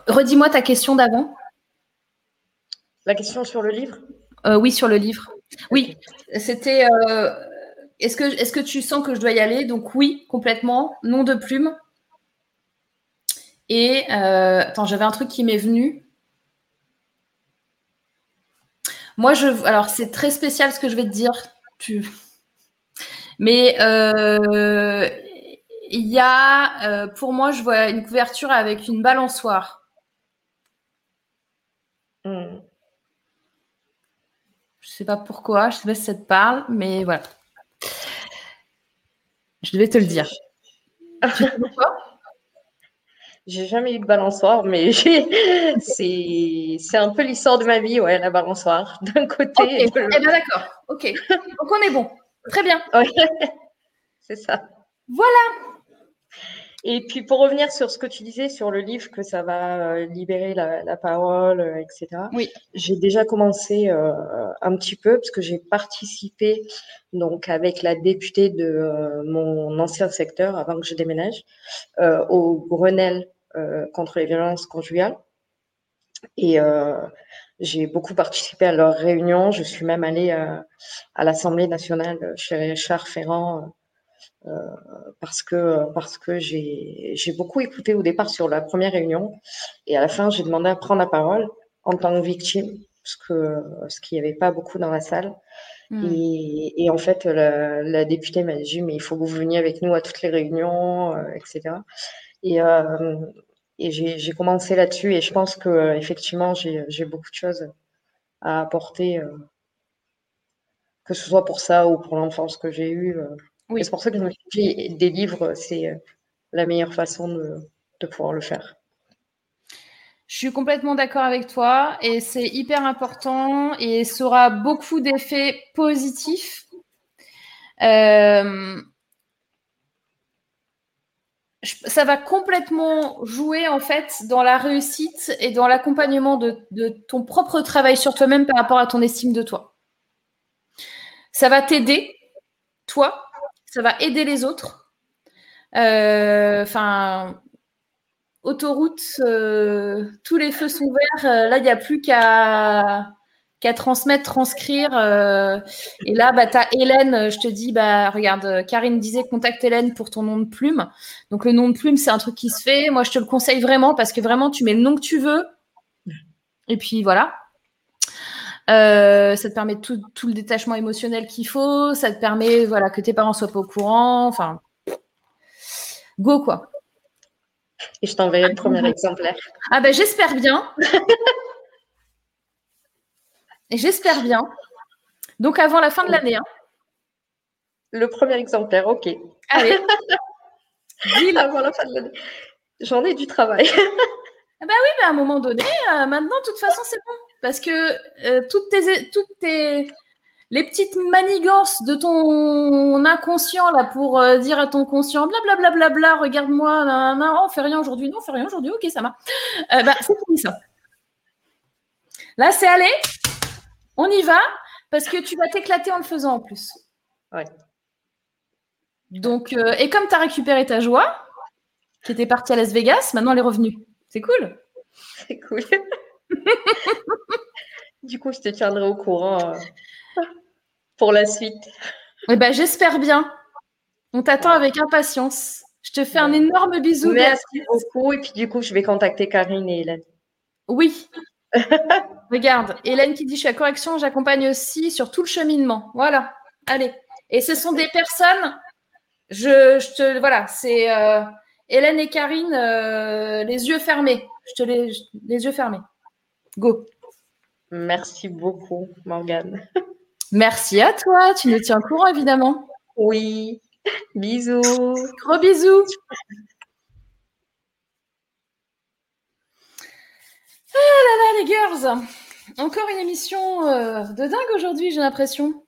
redis-moi ta question d'avant. La question sur le livre? Oui, sur le livre. Oui, c'était. est-ce que, est-ce que tu sens que je dois y aller? Donc oui, complètement. Nom de plume. Et euh, attends, j'avais un truc qui m'est venu. Moi, je, alors c'est très spécial ce que je vais te dire. Tu... Mais euh, il y a, euh, pour moi, je vois une couverture avec une balançoire. Hmm. Je sais pas pourquoi, je sais pas si ça te parle, mais voilà. Je devais te le dire. [LAUGHS] j'ai jamais eu de balançoire, mais [LAUGHS] c'est un peu l'histoire de ma vie, ouais, la balançoire, d'un côté. et Eh bien, d'accord. Ok. Donc, on est bon. Très bien. [LAUGHS] c'est ça. Voilà. Et puis, pour revenir sur ce que tu disais sur le livre, que ça va euh, libérer la, parole, euh, etc. Oui. J'ai déjà commencé euh, un petit peu, parce que j'ai participé donc avec la députée de mon ancien secteur, avant que je déménage, au Grenelle contre les violences conjugales. Et j'ai beaucoup participé à leurs réunions. Je suis même allée à l'Assemblée nationale chez Richard Ferrand parce que, parce que j'ai beaucoup écouté au départ sur la première réunion. Et à la fin, j'ai demandé à prendre la parole en tant que victime, parce que, ce qu'il n'y avait pas beaucoup dans la salle. Hmm. Et, en fait, la, députée m'a dit, mais il faut que vous veniez avec nous à toutes les réunions, etc. Et et j'ai commencé là-dessus et je pense que effectivement j'ai beaucoup de choses à apporter, que ce soit pour ça ou pour l'enfance que j'ai eue. Oui. C'est pour ça que je me suis dit des livres, c'est la meilleure façon de pouvoir le faire. Je suis complètement d'accord avec toi et c'est hyper important et ça aura beaucoup d'effets positifs. Euh, ça va complètement jouer en fait dans la réussite et dans l'accompagnement de, ton propre travail sur toi-même par rapport à ton estime de toi. Ça va t'aider, toi, ça va aider les autres. Euh, enfin, autoroute, euh, tous les feux sont verts. Euh, là, il n'y a plus qu'à transmettre, transcrire. Et là, bah, tu as Hélène, je te dis, bah, regarde, Karine disait contacte Hélène pour ton nom de plume. Donc, le nom de plume, c'est un truc qui se fait. Moi, je te le conseille vraiment parce que vraiment, tu mets le nom que tu veux. Et puis, voilà. Ça te permet tout, tout le détachement émotionnel qu'il faut. Ça te permet voilà, que tes parents soient pas au courant. Enfin, go, quoi. Et je t'enverrai le premier exemplaire. Ah ben j'espère bien. [LAUGHS] j'espère bien. Donc avant la fin de l'année. Hein. Le premier exemplaire, ok. [LAUGHS] Allez. avant la fin de l'année. J'en ai du travail. [LAUGHS] ah bah oui, mais à un moment donné, euh, maintenant, de toute façon, c'est bon. Parce que euh, toutes tes, toutes tes, les petites manigances de ton inconscient là pour euh, dire à ton conscient blablabla, bla, bla, bla, regarde-moi, non, on fait rien aujourd'hui, non, on fait rien aujourd'hui, ok, ça va. Euh, bah, c'est fini ça. Là, c'est allé, on y va, parce que tu vas t'éclater en le faisant en plus. Ouais. Donc, euh, et comme tu as récupéré ta joie, qui était partie à Las Vegas, maintenant elle est revenue. C'est cool. C'est cool. [LAUGHS] du coup, je te tiendrai au courant pour la suite. Eh ben, J'espère bien. On t'attend avec impatience. Je te fais un énorme bisou. Merci beaucoup. Et puis du coup, je vais contacter Karine et Hélène. Oui. [LAUGHS] Regarde, Hélène qui dit je suis à correction, j'accompagne aussi sur tout le cheminement. Voilà. Allez. Et ce sont des personnes, je, te voilà, c'est euh, Hélène et Karine, euh, les yeux fermés. Je te les, les yeux fermés. Go. Merci beaucoup, Morgane. Merci à toi. Tu nous tiens au courant, évidemment. Oui. Bisous. Gros bisous. Ah là là, les girls. Encore une émission euh, de dingue aujourd'hui, j'ai l'impression.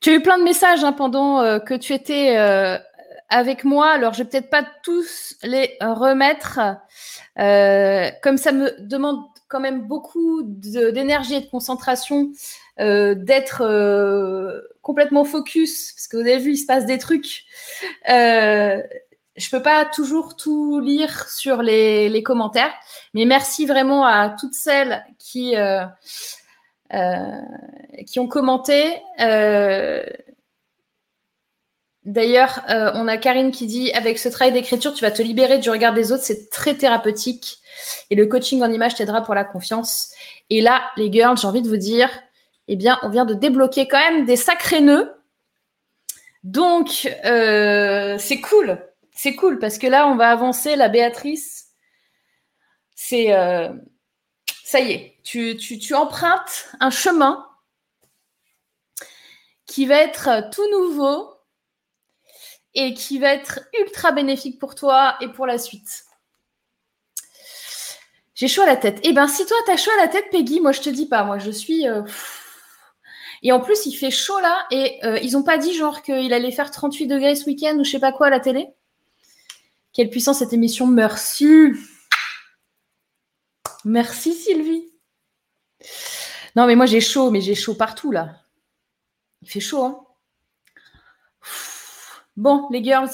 Tu as eu plein de messages hein, pendant euh, que tu étais euh, avec moi. Alors, je vais peut-être pas tous les remettre. comme ça me demande quand même beaucoup d'énergie et de concentration, euh, d'être euh, complètement focus, parce que vous avez vu, il se passe des trucs. Euh, je peux pas toujours tout lire sur les, les, commentaires, mais merci vraiment à toutes celles qui euh, euh, qui ont commenté. D'ailleurs, on a Karine qui dit avec ce travail d'écriture, tu vas te libérer du regard des autres, c'est très thérapeutique. Et le coaching en image t'aidera pour la confiance. Et là, les girls, j'ai envie de vous dire, eh bien, on vient de débloquer quand même des sacrés nœuds. Donc, euh, c'est cool. C'est cool parce que là, on va avancer. La Béatrice, c'est. Euh, ça y est, tu, tu empruntes un chemin qui va être tout nouveau et qui va être ultra bénéfique pour toi et pour la suite. J'ai chaud à la tête. Eh ben, si toi, t'as chaud à la tête, Peggy, moi, je te dis pas. Moi, je suis. Euh, et en plus, il fait chaud là. Et euh, ils ont pas dit, genre, qu'il allait faire 38 degrés ce week-end ou je sais pas quoi à la télé? Quelle puissance cette émission. Merci. Merci, Sylvie. Non, mais moi, j'ai chaud, mais j'ai chaud partout là. Il fait chaud, hein. Bon, les girls.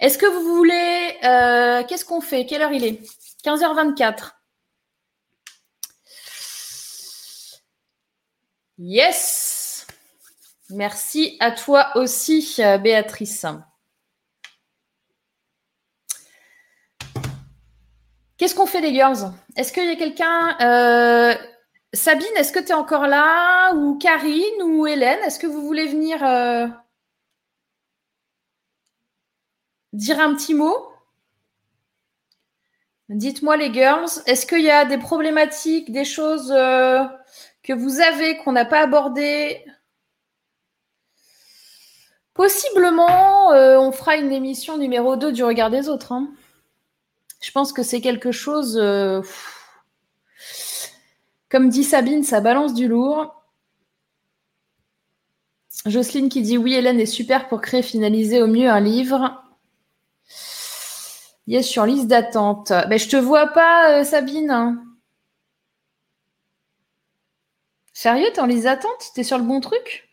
Est-ce que vous voulez. Euh, qu'est-ce qu'on fait? Quelle heure il est? 15h24. Yes. Merci à toi aussi, Béatrice. Qu'est-ce qu'on fait, les girls? Est-ce qu'il y a quelqu'un euh, Sabine, est-ce que tu es encore là? Ou Karine ou Hélène Est-ce que vous voulez venir euh, dire un petit mot Dites-moi les girls, est-ce qu'il y a des problématiques, des choses euh, que vous avez qu'on n'a pas abordées? Possiblement, euh, on fera une émission numéro 2 du regard des autres. Hein. Je pense que c'est quelque chose... Euh, comme dit Sabine, ça balance du lourd. Jocelyne qui dit oui, Hélène est super pour créer, finaliser au mieux un livre. Yes, sur liste d'attente. Mais ben, je te vois pas, euh, Sabine. Sérieux, t'es en liste d'attente? T'es sur le bon truc?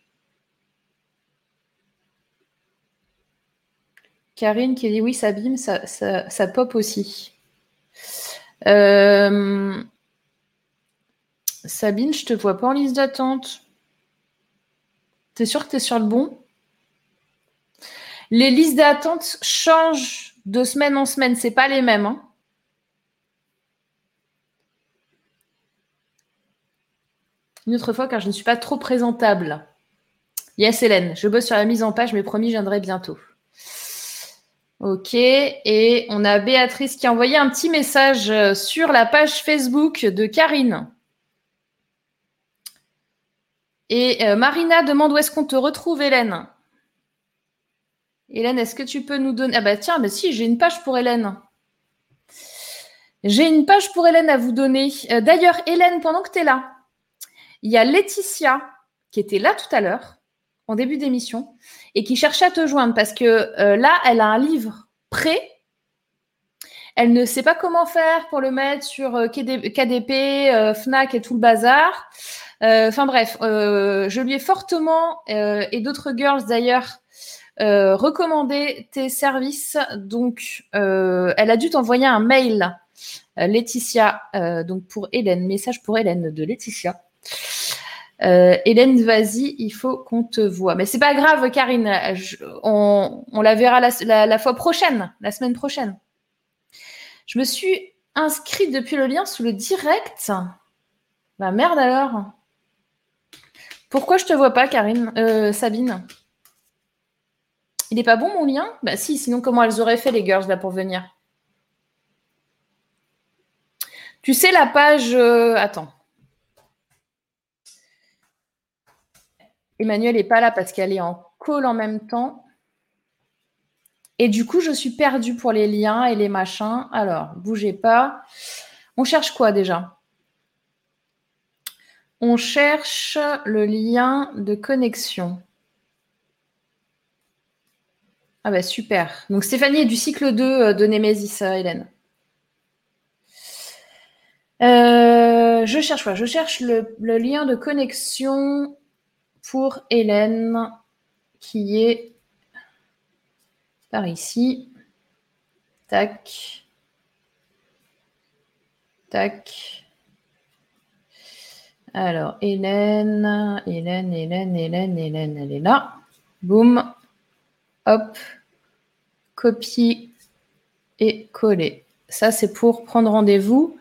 Karine qui dit oui, Sabine, ça, ça, pop aussi. Euh, Sabine, je te vois pas en liste d'attente. T'es sûr que tu es sur le bon? Les listes d'attente changent de semaine en semaine, c'est pas les mêmes. Hein. Une autre fois, car je ne suis pas trop présentable. Yes, Hélène, je bosse sur la mise en page, mais promis, je viendrai bientôt. Ok, et on a Béatrice qui a envoyé un petit message euh, sur la page Facebook de Karine. Et euh, Marina demande où est-ce qu'on te retrouve, Hélène? Hélène, est-ce que tu peux nous donner. Ah bah tiens, si, j'ai une page pour Hélène. J'ai une page pour Hélène à vous donner. Euh, d'ailleurs, Hélène, pendant que tu es là, il y a Laetitia qui était là tout à l'heure, en début d'émission, et qui cherchait à te joindre parce que euh, là, elle a un livre prêt. Elle ne sait pas comment faire pour le mettre sur KDP, FNAC et tout le bazar. Euh, enfin bref, euh, je lui ai fortement, euh, et d'autres girls d'ailleurs, recommandé tes services. Donc, elle a dû t'envoyer un mail, Laetitia, donc pour Hélène, message pour Hélène de Laetitia. Hélène, vas-y, il faut qu'on te voit. Mais c'est pas grave, Karine. on, la verra la, fois prochaine, la semaine prochaine. Je me suis inscrite depuis le lien sous le direct. Bah merde alors. Pourquoi je te vois pas, Karine euh, Sabine? Il n'est pas bon mon lien? Bah si, sinon comment elles auraient fait les girls là pour venir? Tu sais la page. Euh, attends. Emmanuel n'est pas là parce qu'elle est en call en même temps. Et du coup, je suis perdue pour les liens et les machins. Alors, bougez pas. On cherche quoi déjà? On cherche le lien de connexion. Ah bah super. Donc Stéphanie est du cycle 2 euh, de Nemesis, euh, Hélène. Euh, je cherche quoi Je cherche le, lien de connexion pour Hélène qui est par ici. Tac. Tac. Alors, Hélène, Hélène, Hélène, Hélène, Hélène, elle est là. Boum. Hop. Copie et coller. Ça, c'est pour prendre rendez-vous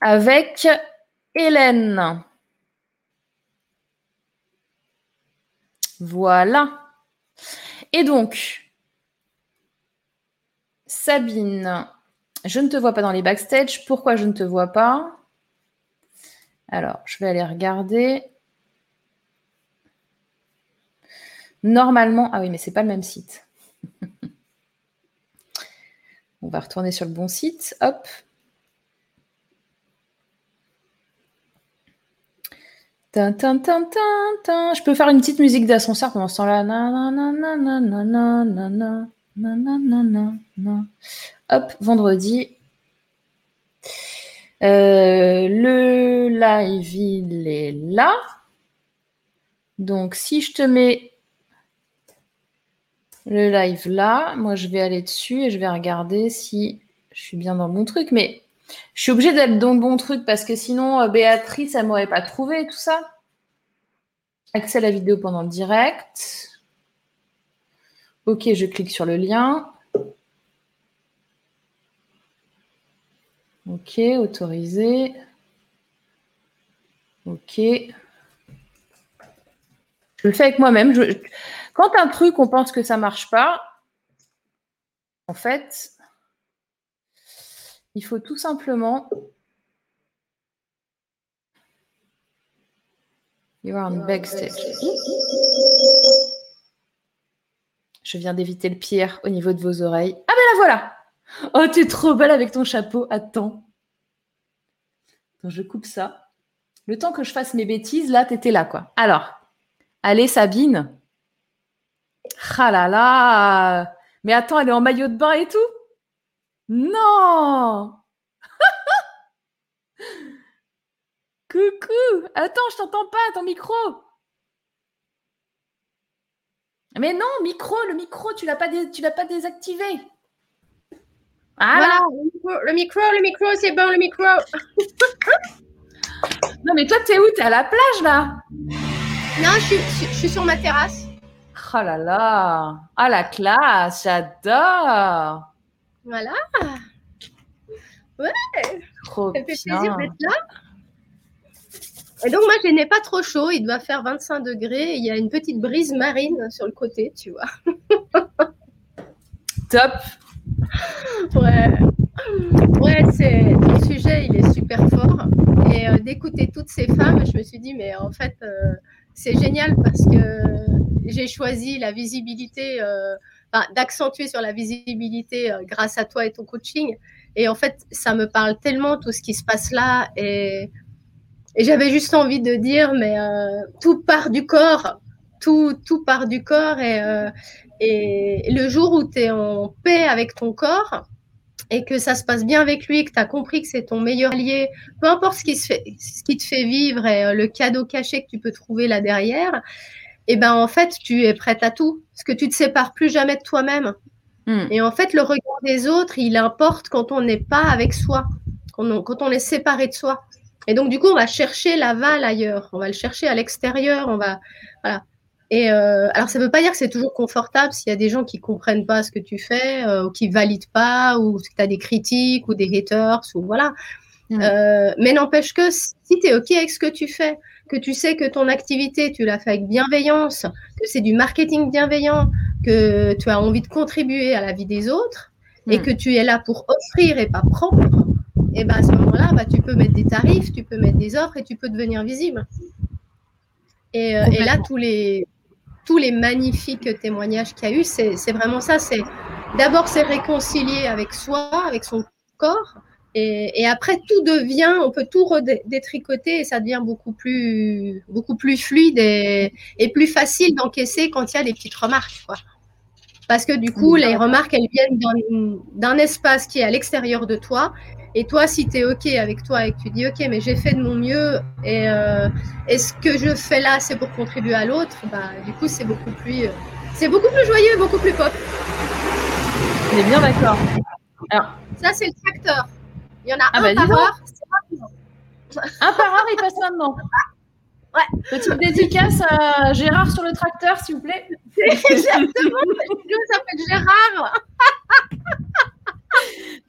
avec Hélène. Voilà. Et donc, Sabine, je ne te vois pas dans les backstage. Pourquoi je ne te vois pas? Alors, je vais aller regarder. Normalement, ah oui, mais ce n'est pas le même site. On va retourner sur le bon site. Hop. Je peux faire une petite musique d'ascenseur pendant ce temps-là. Hop, vendredi. Euh, le live, il est là. Donc, si je te mets le live là, moi, je vais aller dessus et je vais regarder si je suis bien dans le bon truc. Mais je suis obligée d'être dans le bon truc parce que sinon, euh, Béatrice, elle m'aurait pas trouvé tout ça. Accès à la vidéo pendant le direct. Ok, je clique sur le lien. Ok, autorisé. Ok. Je le fais avec moi-même. Quand un truc, on pense que ça ne marche pas, en fait, Il faut tout simplement. You are on backstage. Je viens d'éviter le pire au niveau de vos oreilles. Ah ben la voilà Oh, t'es trop belle avec ton chapeau. Attends. Attends, je coupe ça. Le temps que je fasse mes bêtises, là, t'étais là, quoi. Alors, allez, Sabine. Ah là là. Mais attends, elle est en maillot de bain et tout? Non! [LAUGHS] Coucou! Attends, je t'entends pas, ton micro! Mais non, micro, le micro, tu l'as pas, tu l'as pas désactivé. Ah voilà, le micro, le micro, c'est bon, le micro. [LAUGHS] non, mais toi, t'es où? T'es à la plage, là? Non, je suis, sur ma terrasse. Oh là là Ah, la classe, j'adore Voilà Ouais Trop Ça fait plaisir d'être là. Et donc, moi, je n'ai pas trop chaud. Il doit faire 25 degrés. Il y a une petite brise marine sur le côté, tu vois. [LAUGHS] Top Ouais. Ouais, c'est le sujet, il est super fort. Et euh, d'écouter toutes ces femmes, je me suis dit, mais en fait, euh, c'est génial parce que j'ai choisi la visibilité, euh, d'accentuer sur la visibilité grâce à toi et ton coaching. Et en fait, ça me parle tellement tout ce qui se passe là. Et, et j'avais juste envie de dire, mais tout part du corps. Tout, tout part du corps. Et, et le jour où tu es en paix avec ton corps et que ça se passe bien avec lui, que tu as compris que c'est ton meilleur allié, peu importe ce qui, se fait, ce qui te fait vivre et euh, le cadeau caché que tu peux trouver là derrière, et eh ben en fait, tu es prête à tout. Parce que tu te sépares plus jamais de toi-même. Hmm. Et en fait, le regard des autres, il importe quand on n'est pas avec soi, quand on, quand on est séparé de soi. Et donc, du coup, on va chercher l'aval ailleurs, on va le chercher à l'extérieur, on va. Voilà. Et euh, alors, ça ne veut pas dire que c'est toujours confortable s'il y a des gens qui ne comprennent pas ce que tu fais, euh, ou qui ne valident pas, ou que tu as des critiques, ou des haters, ou voilà. Euh, mais n'empêche que si tu es OK avec ce que tu fais, que tu sais que ton activité, tu l'as fait avec bienveillance, que c'est du marketing bienveillant, que tu as envie de contribuer à la vie des autres, et que tu es là pour offrir et pas prendre, et ben à ce moment-là, bah, tu peux mettre des tarifs, tu peux mettre des offres et tu peux devenir visible. Et, et là, tous les, tous les magnifiques témoignages qu'il y a eu, c'est vraiment ça. C'est d'abord c'est réconcilier avec soi, avec son corps, et, après tout devient, on peut tout détricoter et ça devient beaucoup plus, beaucoup plus fluide et, plus facile d'encaisser quand il y a des petites remarques, quoi. Parce que du coup, les remarques, elles viennent d'un espace qui est à l'extérieur de toi et toi, si tu es OK avec toi et que tu dis OK, mais j'ai fait de mon mieux et, euh, ce que je fais là, c'est pour contribuer à l'autre, bah, du coup, c'est beaucoup plus, euh, c'est beaucoup plus joyeux, beaucoup plus pop. On est bien d'accord. Alors, ça, c'est le tracteur. Il y en a ah un bah, par heure. Un par heure, il passe maintenant. [LAUGHS] Ouais. Petite dédicace à Gérard sur le tracteur, s'il vous plaît. [LAUGHS] Exactement. ça s'appelle Gérard.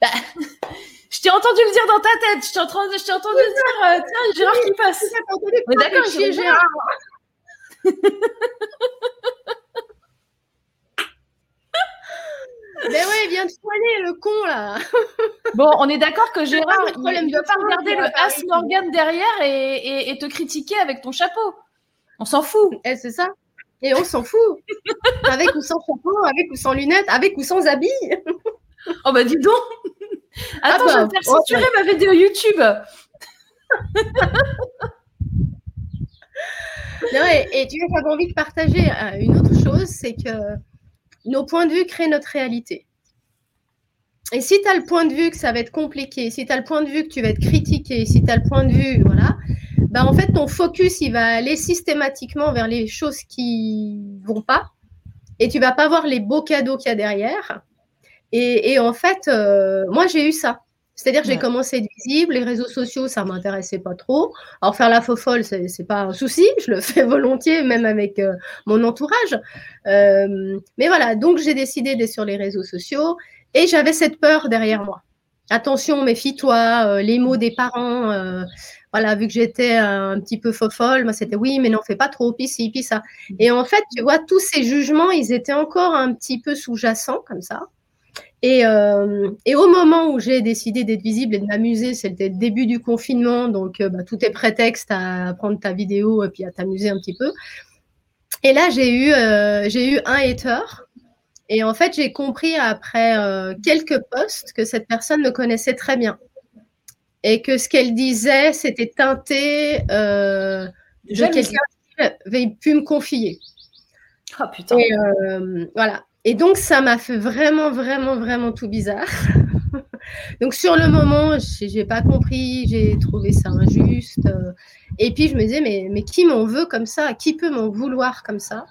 [LAUGHS] bah, je t'ai entendu le dire dans ta tête. Je t'ai entendu, je entendu dire, euh, tiens, Gérard qui passe. Mais d'accord, j'ai Gérard. [LAUGHS] Mais ouais, il vient de soigner le con là. [LAUGHS] bon, on est d'accord que Gérard, il ne pas regarder le As Morgan derrière et, et, te critiquer avec ton chapeau. On s'en fout. Eh, c'est ça. Et on s'en fout. [LAUGHS] avec ou sans chapeau, avec ou sans lunettes, avec ou sans habits. oh bah dis donc. Attends, ah je vais bah, faire censurer ma vidéo YouTube. [LAUGHS] et, tu vois, j'avais envie de partager euh, une autre chose, c'est que nos points de vue créent notre réalité. Et si tu as le point de vue que ça va être compliqué, si tu as le point de vue que tu vas être critiqué, si tu as le point de vue, voilà, bah en fait, ton focus, il va aller systématiquement vers les choses qui vont pas. Et tu vas pas voir les beaux cadeaux qu'il y a derrière. Et, en fait, euh, moi, j'ai eu ça. C'est-à-dire que j'ai commencé à être visible, les réseaux sociaux, ça m'intéressait pas trop. Alors faire la faux folle, c'est, n'est pas un souci, [LAUGHS] je le fais volontiers, même avec euh, mon entourage. Euh, mais voilà, donc j'ai décidé d'être sur les réseaux sociaux et j'avais cette peur derrière moi. Attention, méfie-toi, les mots des parents. voilà, vu que j'étais un petit peu faux folle, moi c'était oui, mais n'en fais pas trop, puis ci, puis ça. Et en fait, tu vois, tous ces jugements, ils étaient encore un petit peu sous-jacents comme ça. Et, euh, et, au moment où j'ai décidé d'être visible et de m'amuser, c'était le début du confinement, donc euh, bah, tout est prétexte à prendre ta vidéo et puis à t'amuser un petit peu. Et là, j'ai eu, euh, j'ai eu un hater. Et en fait, j'ai compris après euh, quelques posts que cette personne me connaissait très bien. Et que ce qu'elle disait, c'était teinté de quelqu'un qui avait pu me confier. Oh putain. Et, voilà. Et donc, ça m'a fait vraiment, vraiment, vraiment tout bizarre. [LAUGHS] donc, sur le moment, je n'ai pas compris, j'ai trouvé ça injuste. Et puis, je me disais, mais, mais qui m'en veut comme ça? Qui peut m'en vouloir comme ça?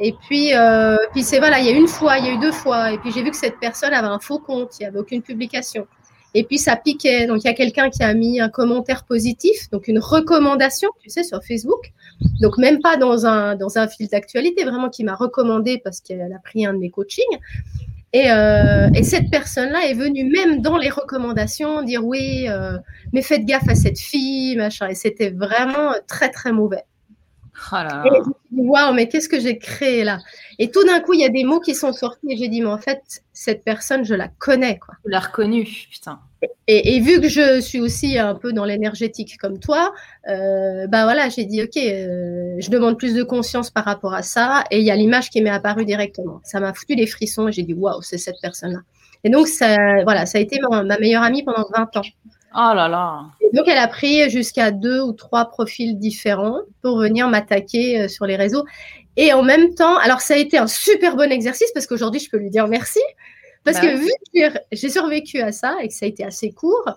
Et puis, euh, puis c'est voilà, il y a une fois, il y a eu deux fois. Et puis, j'ai vu que cette personne avait un faux compte, il n'y avait aucune publication. Et puis, ça piquait. Donc, il y a quelqu'un qui a mis un commentaire positif, donc une recommandation, tu sais, sur Facebook. Donc, même pas dans un, dans un fil d'actualité, vraiment qui m'a recommandé parce qu'elle a pris un de mes coachings. Et, euh, et cette personne-là est venue même dans les recommandations dire oui, euh, mais faites gaffe à cette fille, machin. Et c'était vraiment très, très mauvais. Oh là Et je me suis dit, waouh, mais qu'est-ce que j'ai créé là? Et tout d'un coup, il y a des mots qui sont sortis et j'ai dit, mais en fait, cette personne, je la connais. Quoi. Tu l'as reconnue, putain. Et, et, vu que je suis aussi un peu dans l'énergétique comme toi, euh, bah voilà, j'ai dit ok, euh, je demande plus de conscience par rapport à ça, et il y a l'image qui m'est apparue directement. Ça m'a foutu des frissons et j'ai dit waouh, c'est cette personne-là. Et donc ça, voilà, ça a été ma, ma, meilleure amie pendant 20 ans. Oh là là. Et donc elle a pris jusqu'à deux ou trois profils différents pour venir m'attaquer euh, sur les réseaux. Et en même temps, alors ça a été un super bon exercice parce qu'aujourd'hui je peux lui dire merci parce bah, que vu que j'ai survécu à ça et que ça a été assez court,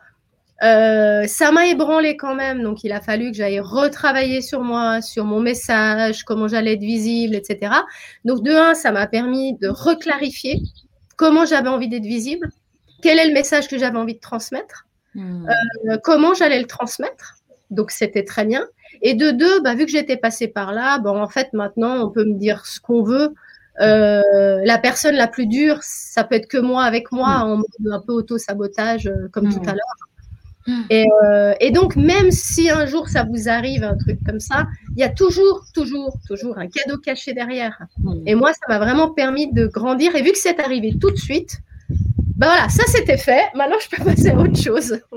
euh, ça m'a ébranlé quand même. Donc, il a fallu que j'aille retravailler sur moi, sur mon message, comment j'allais être visible, etc. Donc, de un, ça m'a permis de reclarifier comment j'avais envie d'être visible, quel est le message que j'avais envie de transmettre, mmh. euh, comment j'allais le transmettre? Donc, c'était très bien. Et de deux, bah, vu que j'étais passée par là, bon, en fait, maintenant, on peut me dire ce qu'on veut. Euh, la personne la plus dure, ça peut être que moi avec moi, mmh. en mode un peu auto-sabotage, euh, comme mmh. tout à l'heure. Et, et, donc, même si un jour ça vous arrive, un truc comme ça, il y a toujours, toujours, toujours un cadeau caché derrière. Et moi, ça m'a vraiment permis de grandir. Et vu que c'est arrivé tout de suite, ben voilà, ça c'était fait. Maintenant, je peux passer à autre chose. [LAUGHS]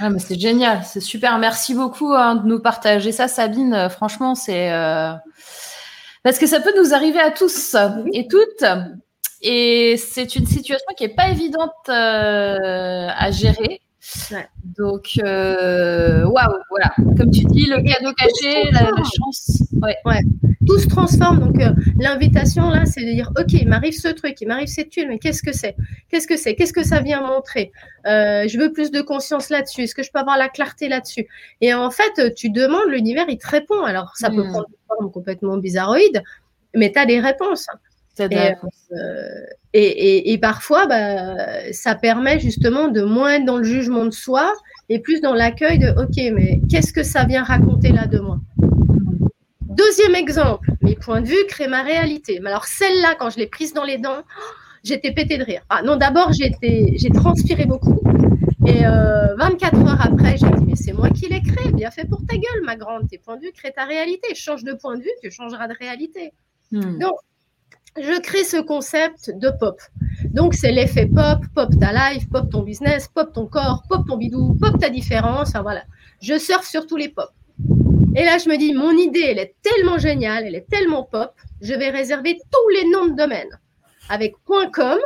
Ah, mais c'est génial, c'est super. Merci beaucoup hein, de nous partager ça, Sabine. Franchement, c'est. Euh... Parce que ça peut nous arriver à tous et toutes. Et c'est une situation qui n'est pas évidente euh, à gérer. Ouais. Donc, euh, waouh, wow, voilà. Comme tu dis, le cadeau caché, la, la, chance. Ouais. ouais. Tout se transforme. Donc, euh, l'invitation, là, c'est de dire OK, il m'arrive ce truc, il m'arrive cette tuile, mais qu'est-ce que c'est? Qu'est-ce que c'est? Qu'est-ce que ça vient montrer? Euh, Je veux plus de conscience là-dessus. Est-ce que je peux avoir la clarté là-dessus? Et en fait, tu demandes, l'univers, il te répond. Alors, ça peut Mm. prendre une forme complètement bizarroïde, mais tu as des réponses. Et, euh, et, et, et parfois, bah, ça permet justement de moins être dans le jugement de soi et plus dans l'accueil de OK, mais qu'est-ce que ça vient raconter là de moi? Deuxième exemple, mes points de vue créent ma réalité. Mais alors celle-là, quand je l'ai prise dans les dents, j'étais pété de rire. Ah, non, d'abord, j'ai transpiré beaucoup. Et euh, 24 heures après, j'ai dit, mais c'est moi qui l'ai créé. Bien fait pour ta gueule, ma grande. Tes points de vue créent ta réalité. Change de point de vue, tu changeras de réalité. Hmm. Donc, je crée ce concept de pop. Donc, c'est l'effet pop, pop ta life, pop ton business, pop ton corps, pop ton bidou, pop ta différence. Enfin, voilà. Je surfe sur tous les pop. Et là, je me dis, mon idée, elle est tellement géniale, elle est tellement pop, je vais réserver tous les noms de domaine avec .com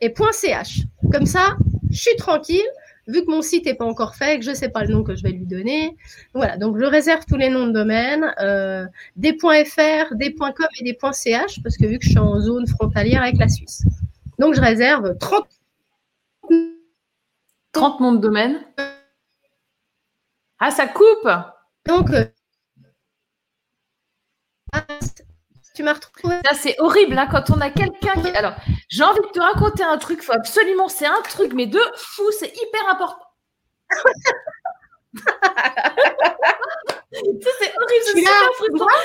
et .ch. Comme ça, je suis tranquille, vu que mon site n'est pas encore fait, que je ne sais pas le nom que je vais lui donner. Voilà, donc je réserve tous les noms de domaine, euh, des .fr, des .com et des .ch, parce que vu que je suis en zone frontalière avec la Suisse. Donc je réserve 30 30 noms de domaine. Ah, ça coupe Donc, euh, tu m'as retrouvé. Ça, c'est horrible hein, quand on a quelqu'un qui. Alors, j'ai envie de te raconter un truc, faut absolument, c'est un truc, mais de fou, c'est hyper important. [LAUGHS] c'est horrible.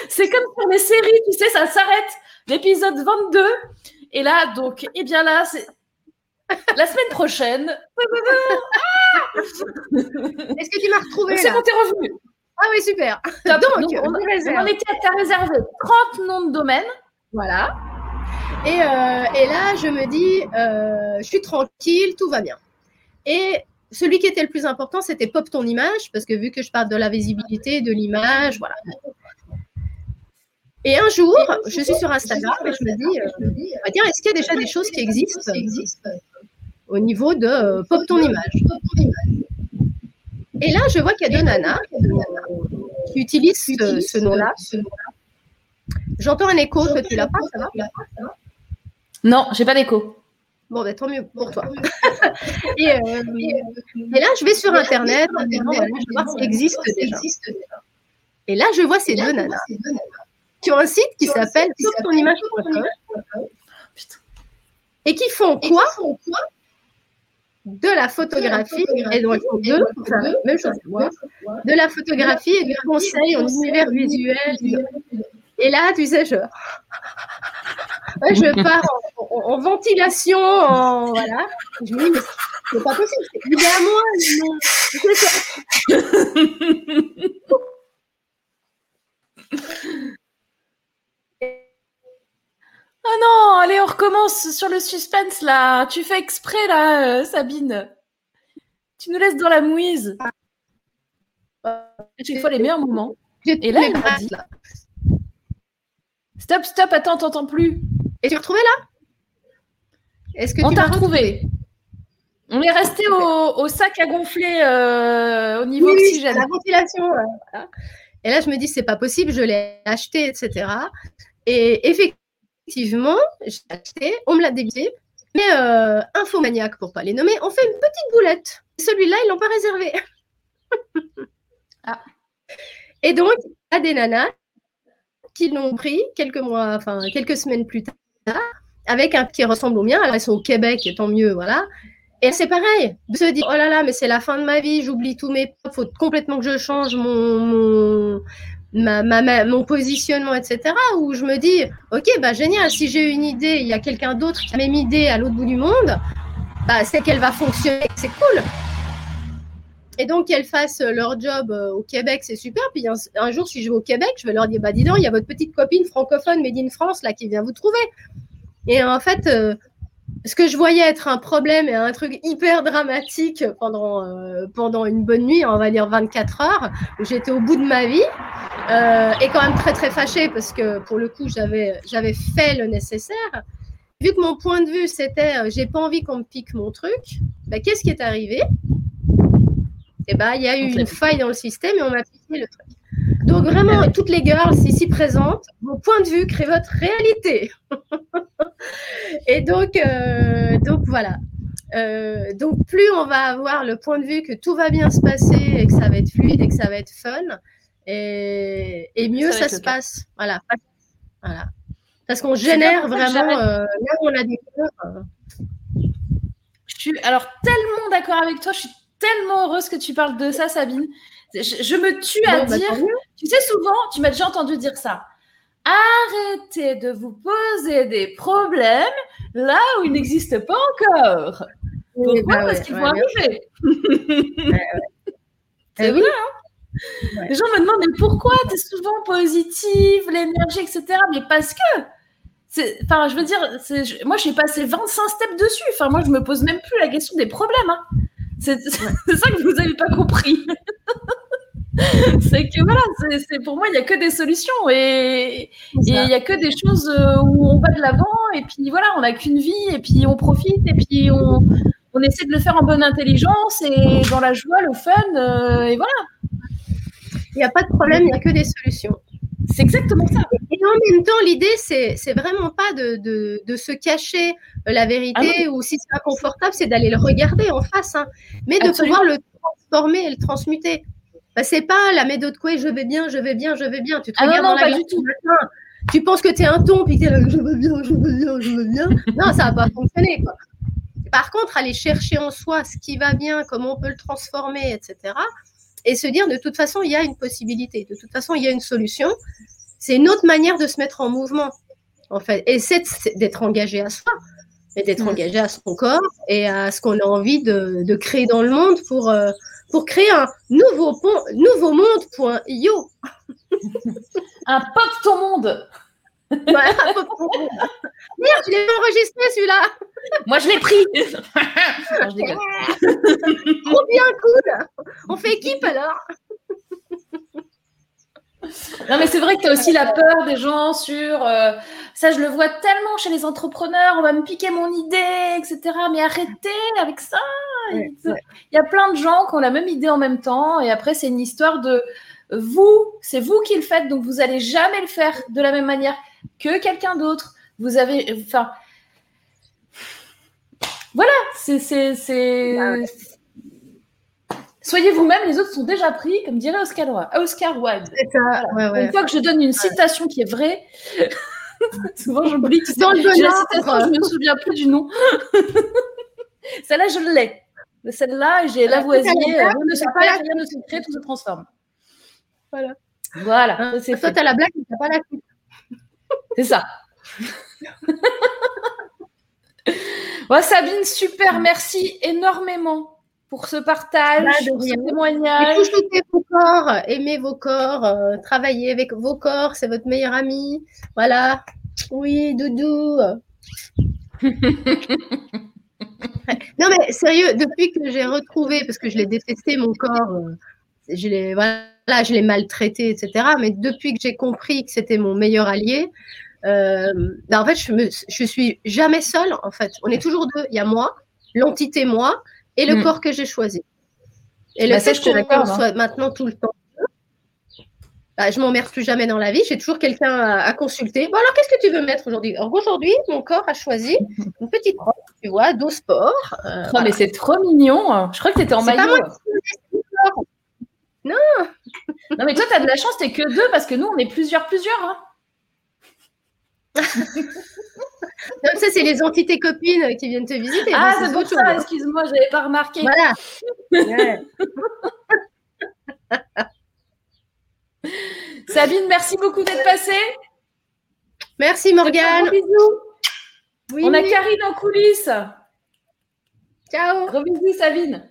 C'est comme sur les séries, tu sais, ça s'arrête. L'épisode 22. Et là, donc, eh bien là, c'est. La semaine prochaine. [LAUGHS] Est-ce que tu m'as retrouvé C'est bon, t'es revenu. Ah oui, super. [LAUGHS] Top. Donc, Donc, on, était à réservé 30 noms de domaine. Voilà. Et, et là, je me dis, je suis tranquille, tout va bien. Et celui qui était le plus important, c'était pop ton image, parce que vu que je parle de la visibilité, de l'image, voilà. Et un jour, je suis sur Instagram et je me dis, euh, bah, tiens, est-ce qu'il y a déjà des choses qui existent, au niveau de euh, pop ton image Et là, je vois qu'il y a deux nanas qui utilisent ce, nom-là. J'entends un écho, que tu l'as pas, ça va Non, j'ai pas d'écho. Bon, ben, tant mieux pour toi. [LAUGHS] et, euh, et, là, je vais sur Internet, je vais voir ce qui existe déjà. Et là, je vois ces deux nanas qui ont un site qui s'appelle image.com et qui font quoi de la photographie et donc deux, même chose. de la photographie et du conseil en univers visuel et là tu sais je [LAUGHS] je pars en, ventilation en voilà. Je me dis mais c'est pas possible c'est à moi [LAUGHS] recommence sur le suspense là. Tu fais exprès là, euh, Sabine. Tu nous laisses dans la mouise. Tu fois les meilleurs moments. Et là, elle m'a dit Stop, stop, attends, t'entends plus. Et tu retrouvé là? Est-ce que On t'a retrouvé On est resté au, sac à gonfler euh, au niveau oxygène. La ventilation. Et là, je me dis, c'est pas possible, je l'ai acheté, etc. Et effectivement, effectivement, j'ai acheté, on me l'a débité. Mais euh, Infomaniac, pour pas les nommer, on fait une petite boulette. Celui-là, ils l'ont pas réservé. [LAUGHS] ah. Et donc, il y a des nanas qui l'ont pris quelques mois, enfin quelques semaines plus tard, avec un qui ressemble au mien. Alors, elles sont au Québec, et tant mieux, voilà. Et c'est pareil, de se dire, oh là là, mais c'est la fin de ma vie, j'oublie tous mes il faut complètement que je change mon, mon positionnement, etc. Où je me dis, ok, bah génial, si j'ai une idée, il y a quelqu'un d'autre qui a la même idée à l'autre bout du monde, bah c'est qu'elle va fonctionner, c'est cool. Et donc qu'elles fassent leur job euh, au Québec, c'est super. Puis un, jour, si je vais au Québec, je vais leur dire, bah dis donc, il y a votre petite copine francophone made in France là qui vient vous trouver. Et en fait, euh, ce que je voyais être un problème et un truc hyper dramatique pendant, euh, pendant une bonne nuit, on va dire 24 heures, où j'étais au bout de ma vie, euh, et quand même très très fâchée parce que pour le coup j'avais, j'avais fait le nécessaire. Vu que mon point de vue c'était euh, j'ai pas envie qu'on me pique mon truc, bah, qu'est-ce qui est arrivé? Eh ben, il y a eu une faille dans le système et on m'a piqué le truc. Donc vraiment, toutes les girls ici présentes, mon point de vue crée votre réalité. [LAUGHS] et donc, euh, donc voilà. Euh, donc plus on va avoir le point de vue que tout va bien se passer et que ça va être fluide et que ça va être fun, et, mieux ça, se passe. Voilà. voilà. Parce qu'on génère vraiment euh, là où on a des Je suis alors tellement d'accord avec toi. Je suis tellement heureuse que tu parles de ça, Sabine. Je, me tue à bah, dire. Tu sais, souvent, tu m'as déjà entendu dire ça. Arrêtez de vous poser des problèmes là où ils n'existent pas encore. Pourquoi bah Parce qu'ils vont arriver. [LAUGHS] C'est eh vrai, hein Les gens me demandent mais pourquoi tu es souvent positive, l'énergie, etc. Mais parce que Enfin, je veux dire, moi j'ai passé 25 steps dessus. Enfin, moi je me pose même plus la question des problèmes. Hein. C'est [LAUGHS] ça que vous n'avez pas compris. [LAUGHS] [LAUGHS] c'est que voilà, c'est pour moi, il n'y a que des solutions et il n'y a que des choses euh, où on va de l'avant et puis voilà, on n'a qu'une vie et puis on profite et puis on, on, essaie de le faire en bonne intelligence et dans la joie, le fun euh, et voilà. Il n'y a pas de problème, il n'y a que des solutions. C'est exactement ça. Et en même temps, l'idée, c'est, vraiment pas de, de, de, se cacher euh, la vérité ah ou si c'est inconfortable, c'est d'aller le regarder en face, hein, mais de pouvoir le transformer et le transmuter. Bah, c'est pas la méthode quoi, je vais bien, je vais bien, je vais bien. Tu te ah regardes dans la glace tout matin, tu penses que tu es un ton, puis tu es là, je veux bien, je veux bien, je veux bien. non, ça va pas fonctionner. Quoi. Par contre, aller chercher en soi ce qui va bien, comment on peut le transformer, etc. Et se dire, de toute façon, il y a une possibilité, de toute façon, il y a une solution. C'est une autre manière de se mettre en mouvement, en fait. Et c'est d'être engagé à soi, et d'être mm. engagé à son corps et à ce qu'on a envie de, de, créer dans le monde pour. Euh, pour créer un nouveau, nouveau monde.io. [LAUGHS] un pop ton monde. Merde, je l'ai enregistré celui-là. Moi, je l'ai pris. [LAUGHS] Trop bien, cool. On fait équipe alors. Non, mais c'est vrai que tu as aussi la peur des gens sur. Euh, ça, je le vois tellement chez les entrepreneurs. On va me piquer mon idée, etc. Mais arrêtez avec ça. Il y a plein de gens qui ont la même idée en même temps. Et après, c'est une histoire de vous. C'est vous qui le faites. Donc, vous n'allez jamais le faire de la même manière que quelqu'un d'autre. Vous avez. Enfin. Voilà. C'est. Soyez vous-même, les autres sont déjà pris, comme dirait Oscar, Oscar Wilde. Une fois que je donne une citation qui est vraie, [LAUGHS] souvent j'oublie que dans le la citation, je ne me souviens plus du nom. [LAUGHS] Celle-là, je l'ai. Celle-là, j'ai Lavoisier, rien ne se perd, rien ne se crée, tout se transforme. Voilà. Voilà. Hein, c'est toi, tu as la blague, mais tu pas la suite. [LAUGHS] C'est ça. ouais, Sabine, super, merci énormément pour ce partage, pour ce témoignage. Écoutez vos corps, aimez vos corps, euh, travaillez avec vos corps, c'est votre meilleur ami. Voilà. Oui, doudou. [LAUGHS] non mais sérieux, depuis que j'ai retrouvé, parce que je l'ai détesté mon corps, euh, je l'ai voilà, je l'ai maltraité, etc. Mais depuis que j'ai compris que c'était mon meilleur allié, euh, ben, en fait, je, me, je suis jamais seule. En fait, on est toujours deux. Il y a moi, l'entité moi, et le hmm. corps que j'ai choisi. Et le bah, fait qu'on soit maintenant tout le temps, bah, je m'emmerde plus jamais dans la vie. J'ai toujours quelqu'un à, consulter. Bon, alors, qu'est-ce que tu veux mettre aujourd'hui? Aujourd'hui, mon corps a choisi une petite robe, tu vois, d'eau sport. Euh, mais c'est trop mignon. Je crois que tu étais en maillot. non. [LAUGHS] non, mais toi, tu as de la chance, tu que deux parce que nous, on est plusieurs, plusieurs. Hein. [LAUGHS] Donc ça, c'est les entités copines qui viennent te visiter. Ah, c'est pour ça, excuse-moi, je n'avais pas remarqué. Voilà. [LAUGHS] Sabine, merci beaucoup d'être passée. Merci Morgane. Bisous. On a Karine en coulisses. Ciao. Gros bisous Sabine.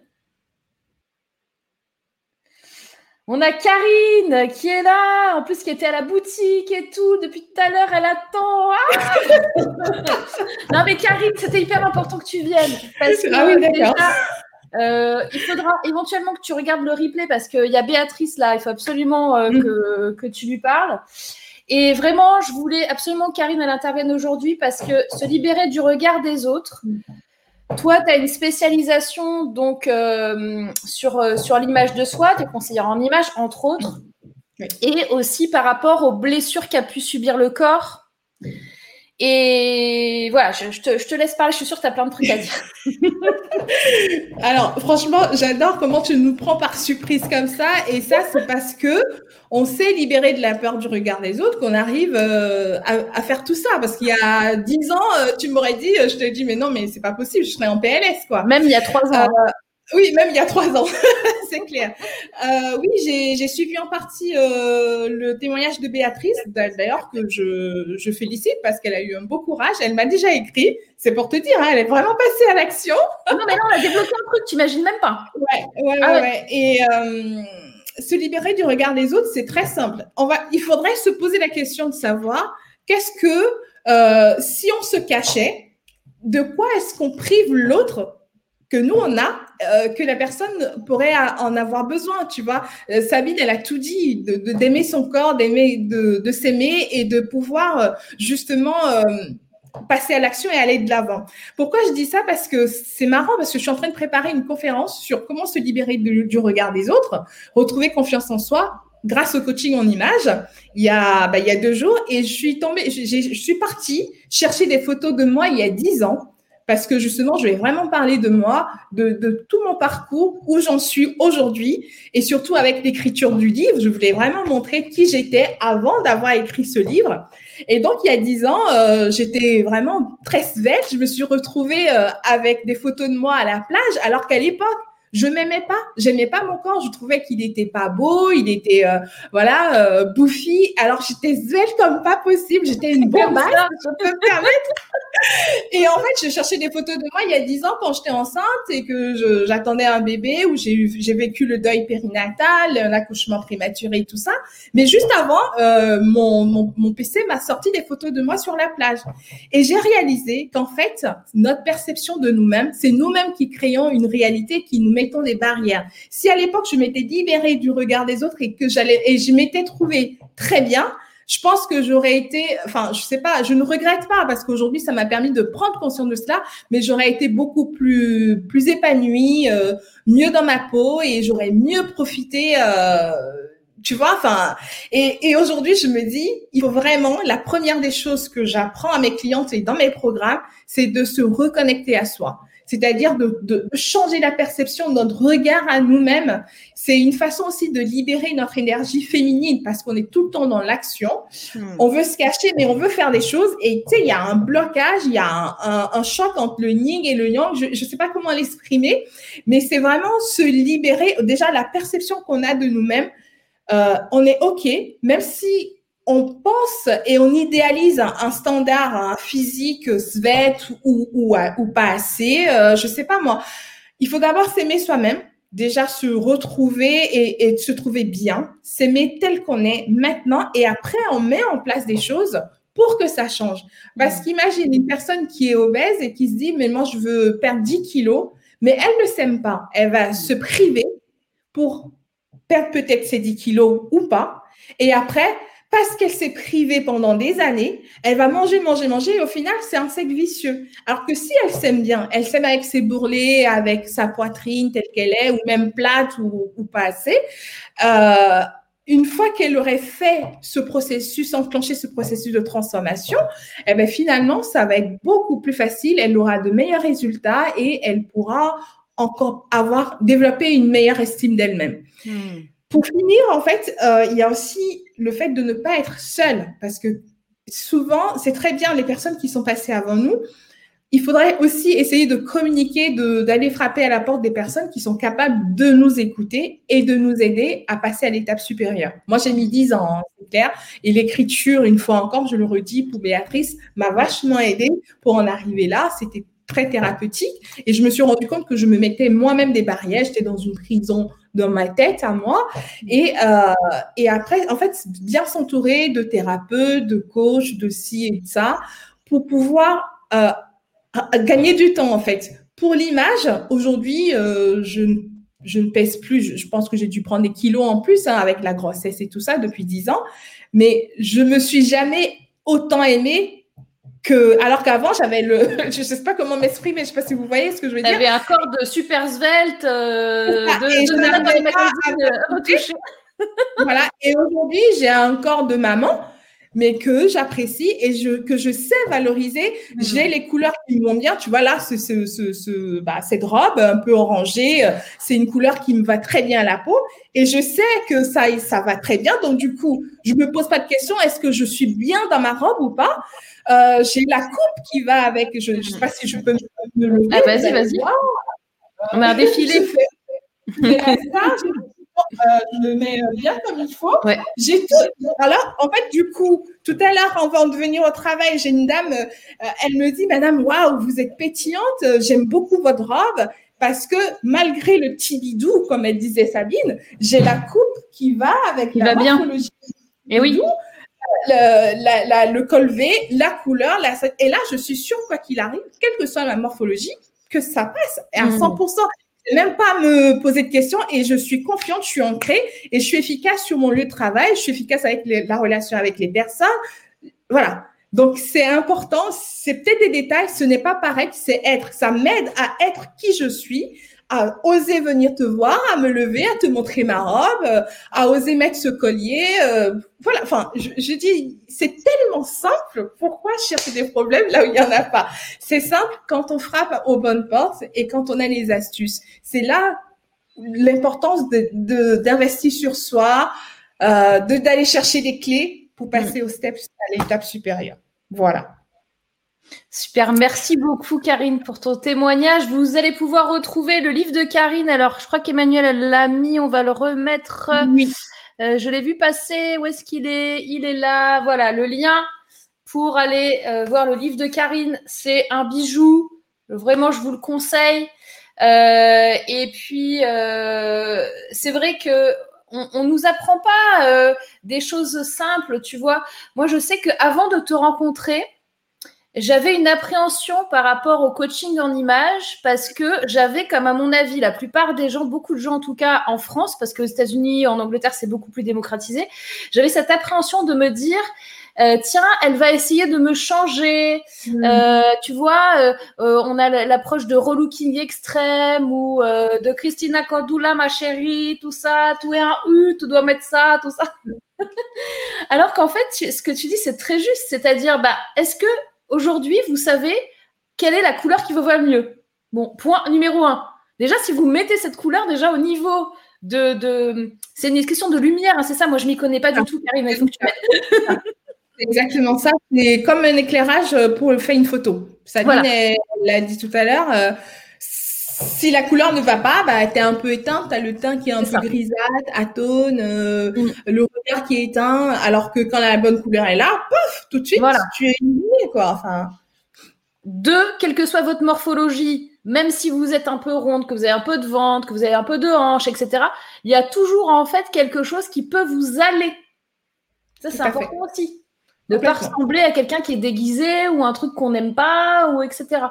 On a Karine qui est là, en plus qui était à la boutique et tout. Depuis tout à l'heure, elle attend. Ah [LAUGHS] non, mais Karine, c'était hyper important que tu viennes. Parce que ah oui, euh, il faudra éventuellement que tu regardes le replay parce qu'il y a Béatrice là. Il faut absolument euh, mm. que, que, tu lui parles. Et vraiment, je voulais absolument que Karine elle intervienne aujourd'hui parce que se libérer du regard des autres, toi, tu as une spécialisation donc euh, sur, euh, sur l'image de soi, tu es conseillère en image, entre autres, et aussi par rapport aux blessures qu'a pu subir le corps. Et voilà, je, te, je, te, laisse parler, je suis sûre que tu as plein de trucs à dire. [LAUGHS] Alors, franchement, j'adore comment tu nous prends par surprise comme ça. Et ça, c'est parce que on s'est libéré de la peur du regard des autres qu'on arrive euh, à, faire tout ça. Parce qu'il y a dix ans, euh, tu m'aurais dit, je te dis, mais non, mais c'est pas possible, je serais en PLS, quoi. Même il y a trois ans. Euh, oui, même il y a trois ans, [LAUGHS] c'est clair. Euh, oui, j'ai suivi en partie euh, le témoignage de Béatrice, d'ailleurs que je, je, félicite parce qu'elle a eu un beau courage. Elle m'a déjà écrit, c'est pour te dire, hein, elle est vraiment passée à l'action. non, mais non, elle a développé un truc, t'imagines même pas. Ouais, ouais, ah ouais. Et euh, se libérer du regard des autres, c'est très simple. On va, il faudrait se poser la question de savoir qu'est-ce que, si on se cachait, de quoi est-ce qu'on prive l'autre que nous, on a, euh, que la personne pourrait en avoir besoin, tu vois. Euh, Sabine, elle a tout dit, de, d'aimer son corps, d'aimer, de, de s'aimer et de pouvoir euh, justement passer à l'action et aller de l'avant. Pourquoi je dis ça? Parce que c'est marrant, parce que je suis en train de préparer une conférence sur comment se libérer du regard des autres, retrouver confiance en soi grâce au coaching en image il y a, bah, il y a deux jours et je suis tombée, je suis partie chercher des photos de moi il y a dix ans parce que justement, je vais vraiment parler de moi, de, tout mon parcours, où j'en suis aujourd'hui, et surtout avec l'écriture du livre, je voulais vraiment montrer qui j'étais avant d'avoir écrit ce livre. Et donc, il y a dix ans, euh, j'étais vraiment très svelte. Je me suis retrouvée euh, avec des photos de moi à la plage, alors qu'à l'époque, Je m'aimais pas, j'aimais pas mon corps, je trouvais qu'il était pas beau, il était euh, voilà euh, bouffi. Alors j'étais svelte comme pas possible, j'étais une bombasse, je peux me permettre. [LAUGHS] et en fait, je cherchais des photos de moi il y a dix ans quand j'étais enceinte et que j'attendais un bébé où j'ai vécu le deuil périnatal, un accouchement prématuré et tout ça. Mais juste avant, euh, mon, mon, mon PC m'a sorti des photos de moi sur la plage et j'ai réalisé qu'en fait notre perception de nous-mêmes, c'est nous-mêmes qui créons une réalité qui nous met mettons des barrières. Si à l'époque je m'étais libérée du regard des autres et que j'allais et je m'étais trouvée très bien, je pense que j'aurais été, enfin, je sais pas, je ne regrette pas parce qu'aujourd'hui ça m'a permis de prendre conscience de cela, mais j'aurais été beaucoup plus plus épanouie, euh, mieux dans ma peau et j'aurais mieux profité. Euh, tu vois, enfin, et, et aujourd'hui, je me dis, il faut vraiment, la première des choses que j'apprends à mes clientes et dans mes programmes, c'est de se reconnecter à soi c'est-à-dire de, changer la perception de notre regard à nous-mêmes. C'est une façon aussi de libérer notre énergie féminine parce qu'on est tout le temps dans l'action. Hmm. On veut se cacher, mais on veut faire des choses. Et tu sais, il y a un blocage, il y a un, choc entre le yin et le yang. Je ne sais pas comment l'exprimer, mais c'est vraiment se libérer. Déjà, la perception qu'on a de nous-mêmes, euh, on est OK, même si on pense et on idéalise un, standard un physique svelte ou, ou, ou pas assez. Euh, je sais pas moi. Il faut d'abord s'aimer soi-même, déjà se retrouver et, et se trouver bien, s'aimer tel qu'on est maintenant et après on met en place des choses pour que ça change. Parce qu'imagine une personne qui est obèse et qui se dit mais moi je veux perdre 10 kilos, mais elle ne s'aime pas. Elle va se priver pour perdre peut-être ses 10 kilos ou pas. Et après, parce qu'elle s'est privée pendant des années, elle va manger, manger, manger, et au final, c'est un cercle vicieux. Alors que si elle s'aime bien, elle s'aime avec ses bourrelets, avec sa poitrine telle qu'elle est, ou même plate ou, pas assez, euh, une fois qu'elle aurait fait ce processus, enclenché ce processus de transformation, eh bien, finalement, ça va être beaucoup plus facile, elle aura de meilleurs résultats et elle pourra encore avoir développé une meilleure estime d'elle-même. Hmm. Pour finir, en fait, euh, il y a aussi le fait de ne pas être seul, parce que souvent, c'est très bien les personnes qui sont passées avant nous. Il faudrait aussi essayer de communiquer, d'aller frapper à la porte des personnes qui sont capables de nous écouter et de nous aider à passer à l'étape supérieure. Moi, j'ai mis 10 ans, hein, clair. Et l'écriture, une fois encore, je le redis pour Béatrice, m'a vachement aidé pour en arriver là. C'était très thérapeutique. Et je me suis rendu compte que je me mettais moi-même des barrières. J'étais dans une prison dans ma tête à moi. Et, euh, et après, en fait, bien s'entourer de thérapeutes, de coachs, de ci et de ça, pour pouvoir euh, gagner du temps, en fait. Pour l'image, aujourd'hui, euh, je, je ne pèse plus. Je, pense que j'ai dû prendre des kilos en plus hein, avec la grossesse et tout ça depuis 10 ans. Mais je me suis jamais autant aimée que alors qu'avant j'avais le [LAUGHS] je sais pas comment m'exprimer je sais pas si vous voyez ce que je veux dire. Avait un corps de super svelte euh, de, de [LAUGHS] voilà et aujourd'hui j'ai un corps de maman mais que j'apprécie et je, que je sais valoriser. Hmm. J'ai les couleurs qui me vont bien. Tu vois, là, ce, ce, ce, bah, cette robe un peu orangée, euh, c'est une couleur qui me va très bien à la peau. Et je sais que ça, ça va très bien. Donc, du coup, je me pose pas de question, est-ce que je suis bien dans ma robe ou pas? Euh, J'ai la coupe qui va avec, je ne sais pas si je peux me, lever. Ah, vas-y, vas-y. On a un défilé. Euh, je me mets euh, bien comme il faut. J'ai tout. Alors, en fait, du coup, tout à l'heure, avant de venir au travail, j'ai une dame, euh, elle me dit, Madame, waouh, vous êtes pétillante, j'aime beaucoup votre robe parce que malgré le petit bidou, comme elle disait Sabine, j'ai la coupe qui va avec la morphologie. Et eh oui. Le, le col V, la couleur, la, et là, je suis sûre, quoi qu'il arrive, quelle que soit la morphologie, que ça passe à 100% même pas me poser de questions et je suis confiante, je suis ancrée et je suis efficace sur mon lieu de travail, je suis efficace avec la relation avec les personnes. Voilà. Donc, c'est important. C'est peut-être des détails. Ce n'est pas pareil. C'est être. Ça m'aide à être qui je suis, à oser venir te voir, à me lever, à te montrer ma robe, euh, à oser mettre ce collier. Euh, voilà, enfin, je, je dis, c'est tellement simple. Pourquoi chercher des problèmes là où il n'y en a pas? C'est simple quand on frappe aux bonnes portes et quand on a les astuces. C'est là l'importance d'investir de, sur soi, euh, d'aller chercher des clés pour passer mm. au step, à l'étape supérieure. Voilà. Super, merci beaucoup Karine pour ton témoignage. Vous allez pouvoir retrouver le livre de Karine. Alors, je crois qu'Emmanuel l'a mis, on va le remettre. Oui. Euh, je l'ai vu passer. Où est-ce qu'il est? Il est là. Voilà, le lien pour aller euh, voir le livre de Karine. C'est un bijou. Vraiment, je vous le conseille. Euh, et puis, c'est vrai que on, on nous apprend pas des choses simples, tu vois. Moi, je sais qu'avant de te rencontrer, j'avais une appréhension par rapport au coaching en image parce que j'avais, comme à mon avis, la plupart des gens, beaucoup de gens en tout cas en France, parce qu'aux États-Unis, en Angleterre, c'est beaucoup plus démocratisé, j'avais cette appréhension de me dire, euh, tiens, elle va essayer de me changer. Mmh. Euh, tu vois, euh, euh on a l'approche de relooking extrême ou euh, de Christina Cordula, ma chérie, tout ça, tout est un U, tu dois mettre ça, tout ça. [LAUGHS] Alors qu'en fait, ce que tu dis, c'est très juste. C'est-à-dire, bah, est-ce que aujourd'hui, vous savez quelle est la couleur qui vous va le mieux. Bon, point numéro un. Déjà, si vous mettez cette couleur déjà au niveau de. de... C'est une question de lumière, hein, c'est ça. Moi, je m'y connais pas du tout, Karine, il faut que tu mettes. [LAUGHS] c'est exactement ça. C'est comme un éclairage pour faire une photo. Sabine l'a dit tout à l'heure. Euh, si la couleur ne va pas, bah, tu es un peu éteint, tu as le teint qui est un peu grisâtre, atone, euh, mm. le regard qui est éteint, alors que quand la bonne couleur est là, pouf, tout de suite, tu es quoi. Enfin. Deux, quelle que soit votre morphologie, même si vous êtes un peu ronde, que vous avez un peu de ventre, que vous avez un peu de hanche, etc., il y a toujours en fait quelque chose qui peut vous aller. Ça, c'est important aussi. Ne pas ressembler à quelqu'un qui est déguisé ou un truc qu'on n'aime pas, ou etc.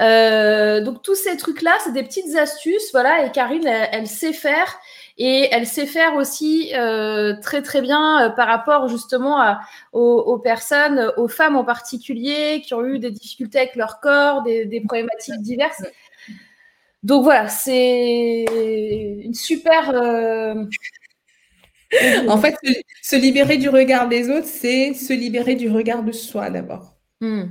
Euh, donc tous ces trucs-là, c'est des petites astuces, voilà. Et Karine, elle, sait faire et elle sait faire aussi euh, très très bien euh, par rapport justement à, aux, personnes, aux femmes en particulier qui ont eu des difficultés avec leur corps, des, des problématiques diverses. Donc voilà, c'est une super. Euh, en fait, se libérer du regard des autres, c'est se libérer du regard de soi d'abord. Hmm.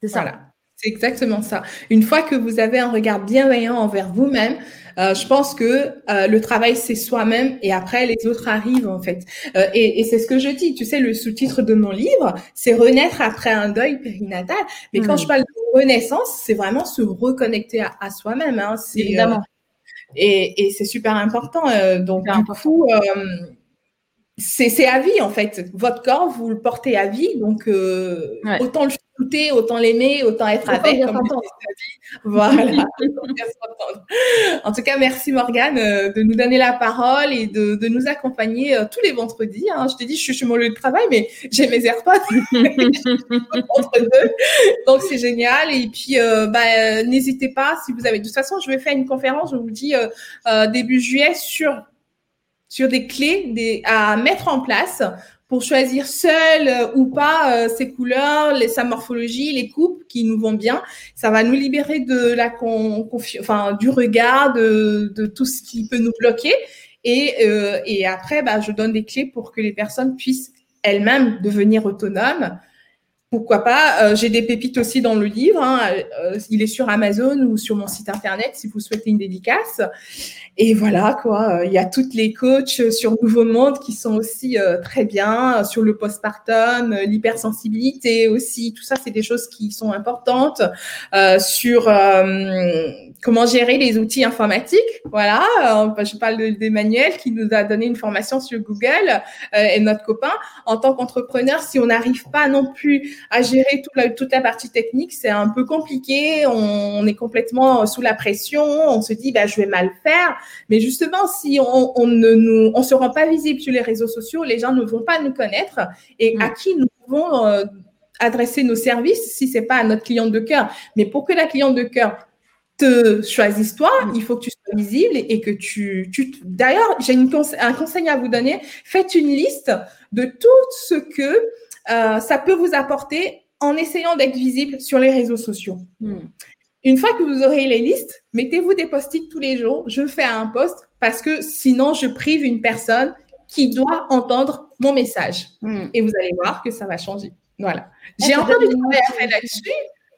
c'est ça. Voilà. C'est exactement ça. Une fois que vous avez un regard bienveillant envers vous-même, euh, je pense que euh, le travail c'est soi-même et après les autres arrivent en fait. Euh, et, et c'est ce que je dis. Tu sais, le sous-titre de mon livre, c'est renaître après un deuil périnatal. Mais quand hmm. je parle de renaissance, c'est vraiment se reconnecter à, à soi-même. Hein. Évidemment. et, et c'est super important. donc du coup. c'est à vie en fait. Votre corps, vous le portez à vie, donc autant le autant l'aimer, autant être avec. Comme voilà. [LAUGHS] en tout cas, merci Morgane euh, de nous donner la parole et de, de nous accompagner euh, tous les vendredis. Hein. Je t'ai dit, je suis chez mon lieu de travail, mais j'ai mes AirPods [LAUGHS] [LAUGHS] entre deux. Donc, c'est génial. Et puis, euh, bah, n'hésitez pas si vous avez. De toute façon, je vais faire une conférence, je vous le dis, début juillet sur sur des clés des, à mettre en place pour choisir seul euh, ou pas euh, ses couleurs, les, sa morphologie, les coupes qui nous vont bien. Ça va nous libérer de la enfin, du regard, de, de, tout ce qui peut nous bloquer. Et, euh, et après, bah, je donne des clés pour que les personnes puissent elles-mêmes devenir autonomes. Pourquoi pas J'ai des pépites aussi dans le livre. Hein. il est sur Amazon ou sur mon site internet si vous souhaitez une dédicace. Et voilà, quoi. Il y a toutes les coachs sur Nouveau Monde qui sont aussi euh, très bien sur le postpartum, l'hypersensibilité aussi. Tout ça, c'est des choses qui sont importantes. Euh, sur euh, comment gérer les outils informatiques. Voilà. je parle d'Emmanuel qui nous a donné une formation sur Google et notre copain. En tant qu'entrepreneur, si on n'arrive pas non plus à gérer toute la, toute la partie technique, c'est un peu compliqué. On, on, est complètement sous la pression. On se dit, bah, je vais mal faire. Mais justement, si on, ne nous, on se rend pas visible sur les réseaux sociaux, les gens ne vont pas nous connaître et à mm. qui nous pouvons euh, adresser nos services si c'est pas à notre client de cœur? Mais pour que la cliente de cœur te choisisse toi, mm. il faut que tu sois visible et, que tu, tu d'ailleurs, j'ai un conseil à vous donner. Faites une liste de tout ce que euh, ça peut vous apporter en essayant d'être visible sur les réseaux sociaux. Mm. Une fois que vous aurez les listes, mettez-vous des post-it tous les jours. Je fais un post parce que sinon, je prive une personne qui doit entendre mon message. Hmm. Et vous allez voir que ça va changer. Voilà. Ah, j'ai encore du travail à faire là-dessus,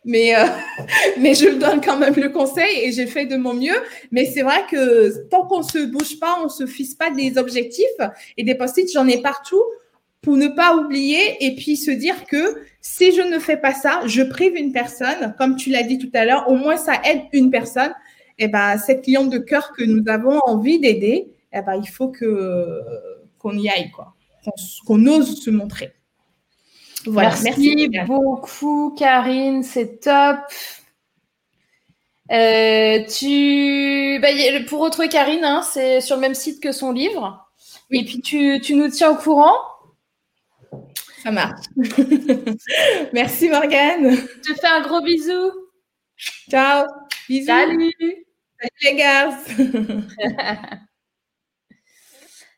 mais, euh, [LAUGHS] mais je donne quand même le conseil et j'ai fait de mon mieux. Mais c'est vrai que tant qu'on ne se bouge pas, on ne se fixe pas des objectifs et des post-it, j'en ai partout pour ne pas oublier et puis se dire que si je ne fais pas ça, je prive une personne, comme tu l'as dit tout à l'heure, au moins ça aide une personne. Et eh ben cette cliente de cœur que nous avons envie d'aider, eh ben il faut que qu'on y aille qu'on ose se montrer. Voilà, merci, beaucoup Karine, c'est top. Euh, tu, bah, pour retrouver Karine, hein, c'est sur le même site que son livre. Et puis tu, tu nous tiens au courant. Ça marche. [LAUGHS] Merci Morgane. Je te fais un gros bisou. Ciao. Bisous. Salut. Salut les gars. [LAUGHS]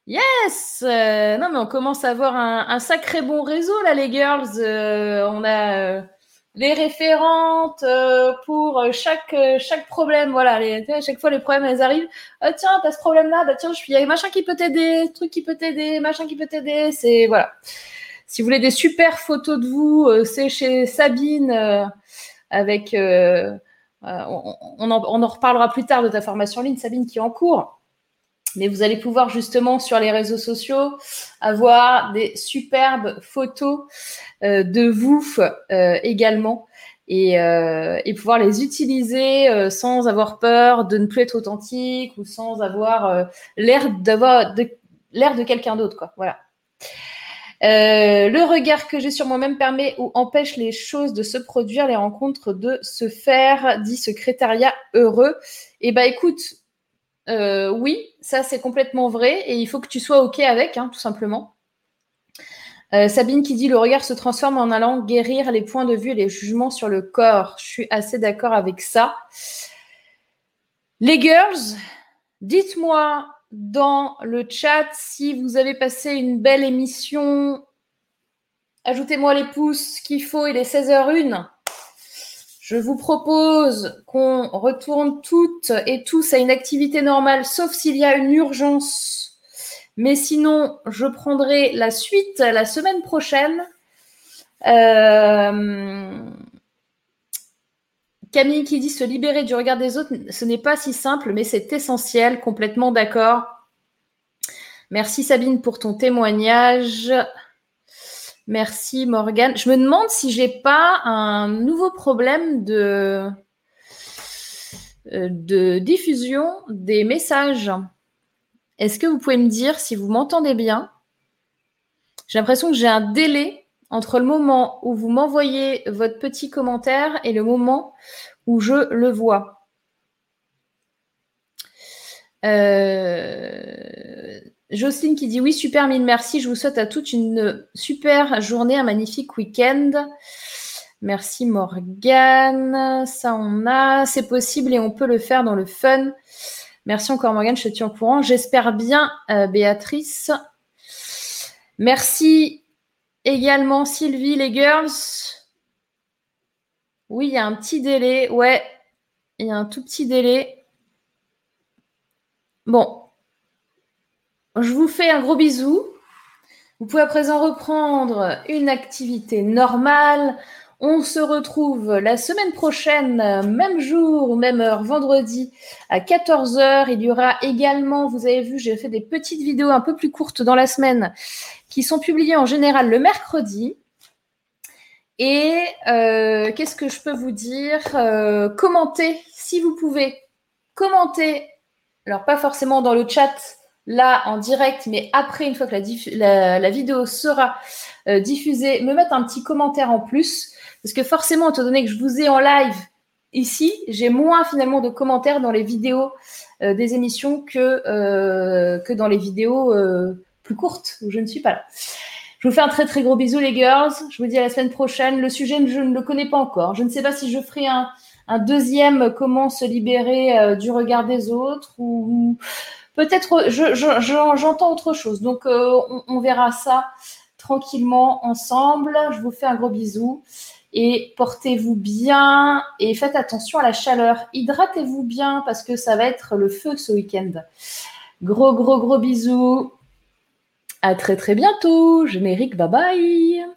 yes. Euh, non mais on commence à avoir un, sacré bon réseau là les girls. Euh, on a euh, les référentes pour chaque chaque problème. Voilà, à chaque fois les problèmes elles arrivent. Oh, tiens, t'as ce problème là. Bah tiens. Il y a machin qui peut t'aider, truc qui peut t'aider, machin qui peut t'aider. C'est voilà. Si vous voulez des super photos de vous, c'est chez Sabine avec. Euh, on, en, reparlera plus tard de ta formation en ligne, Sabine, qui est en cours. Mais vous allez pouvoir justement sur les réseaux sociaux avoir des superbes photos de vous également. Et, pouvoir les utiliser sans avoir peur de ne plus être authentique ou sans avoir l'air d'avoir l'air de quelqu'un d'autre quoi voilà euh, le regard que j'ai sur moi-même permet ou empêche les choses de se produire, les rencontres de se faire, dit secrétariat heureux. Et eh ben, écoute, euh, oui, ça c'est complètement vrai et il faut que tu sois OK avec, hein, tout simplement. Euh, Sabine qui dit le regard se transforme en allant guérir les points de vue et les jugements sur le corps. Je suis assez d'accord avec ça. Les girls, dites-moi dans le chat. Si vous avez passé une belle émission, ajoutez-moi les pouces qu'il faut. Il est 16h01. Je vous propose qu'on retourne toutes et tous à une activité normale, sauf s'il y a une urgence. Mais sinon, je prendrai la suite la semaine prochaine. Euh, Camille qui dit se libérer du regard des autres, ce n'est pas si simple, mais c'est essentiel, complètement d'accord. Merci Sabine pour ton témoignage. Merci Morgane. Je me demande si j'ai pas un nouveau problème de, euh, de diffusion des messages. Est-ce que vous pouvez me dire si vous m'entendez bien? J'ai l'impression que j'ai un délai entre le moment où vous m'envoyez votre petit commentaire et le moment où je le vois. Euh, Jocelyne qui dit oui, super, mille merci. Je vous souhaite à toutes une super journée, un magnifique week-end. Merci Morgane. Ça, on a. C'est possible et on peut le faire dans le fun. Merci encore Morgane, je te tiens au courant. J'espère bien, euh, Béatrice. Merci Également, Sylvie, les girls. Oui, il y a un petit délai. Ouais, il y a un tout petit délai. Bon. Je vous fais un gros bisou. Vous pouvez à présent reprendre une activité normale. On se retrouve la semaine prochaine, même jour, même heure, vendredi à 14h. Il y aura également, vous avez vu, j'ai fait des petites vidéos un peu plus courtes dans la semaine qui sont publiées en général le mercredi. Et euh, qu'est-ce que je peux vous dire euh, Commentez, si vous pouvez, commentez. Alors, pas forcément dans le chat, là, en direct, mais après, une fois que la, vidéo sera euh, diffusée, me mettre un petit commentaire en plus parce que forcément, étant donné que je vous ai en live ici, j'ai moins finalement de commentaires dans les vidéos euh, des émissions que, euh, que dans les vidéos plus courtes où je ne suis pas là. Je vous fais un très très gros bisou les girls. Je vous dis à la semaine prochaine. Le sujet, je ne le connais pas encore. Je ne sais pas si je ferai un, deuxième comment se libérer du regard des autres ou peut-être j'entends autre chose. Donc on verra ça tranquillement ensemble. Je vous fais un gros bisou et portez-vous bien et faites attention à la chaleur. Hydratez-vous bien parce que ça va être le feu ce week-end. Gros, gros, gros bisous. À très, très bientôt. Générique, bye bye.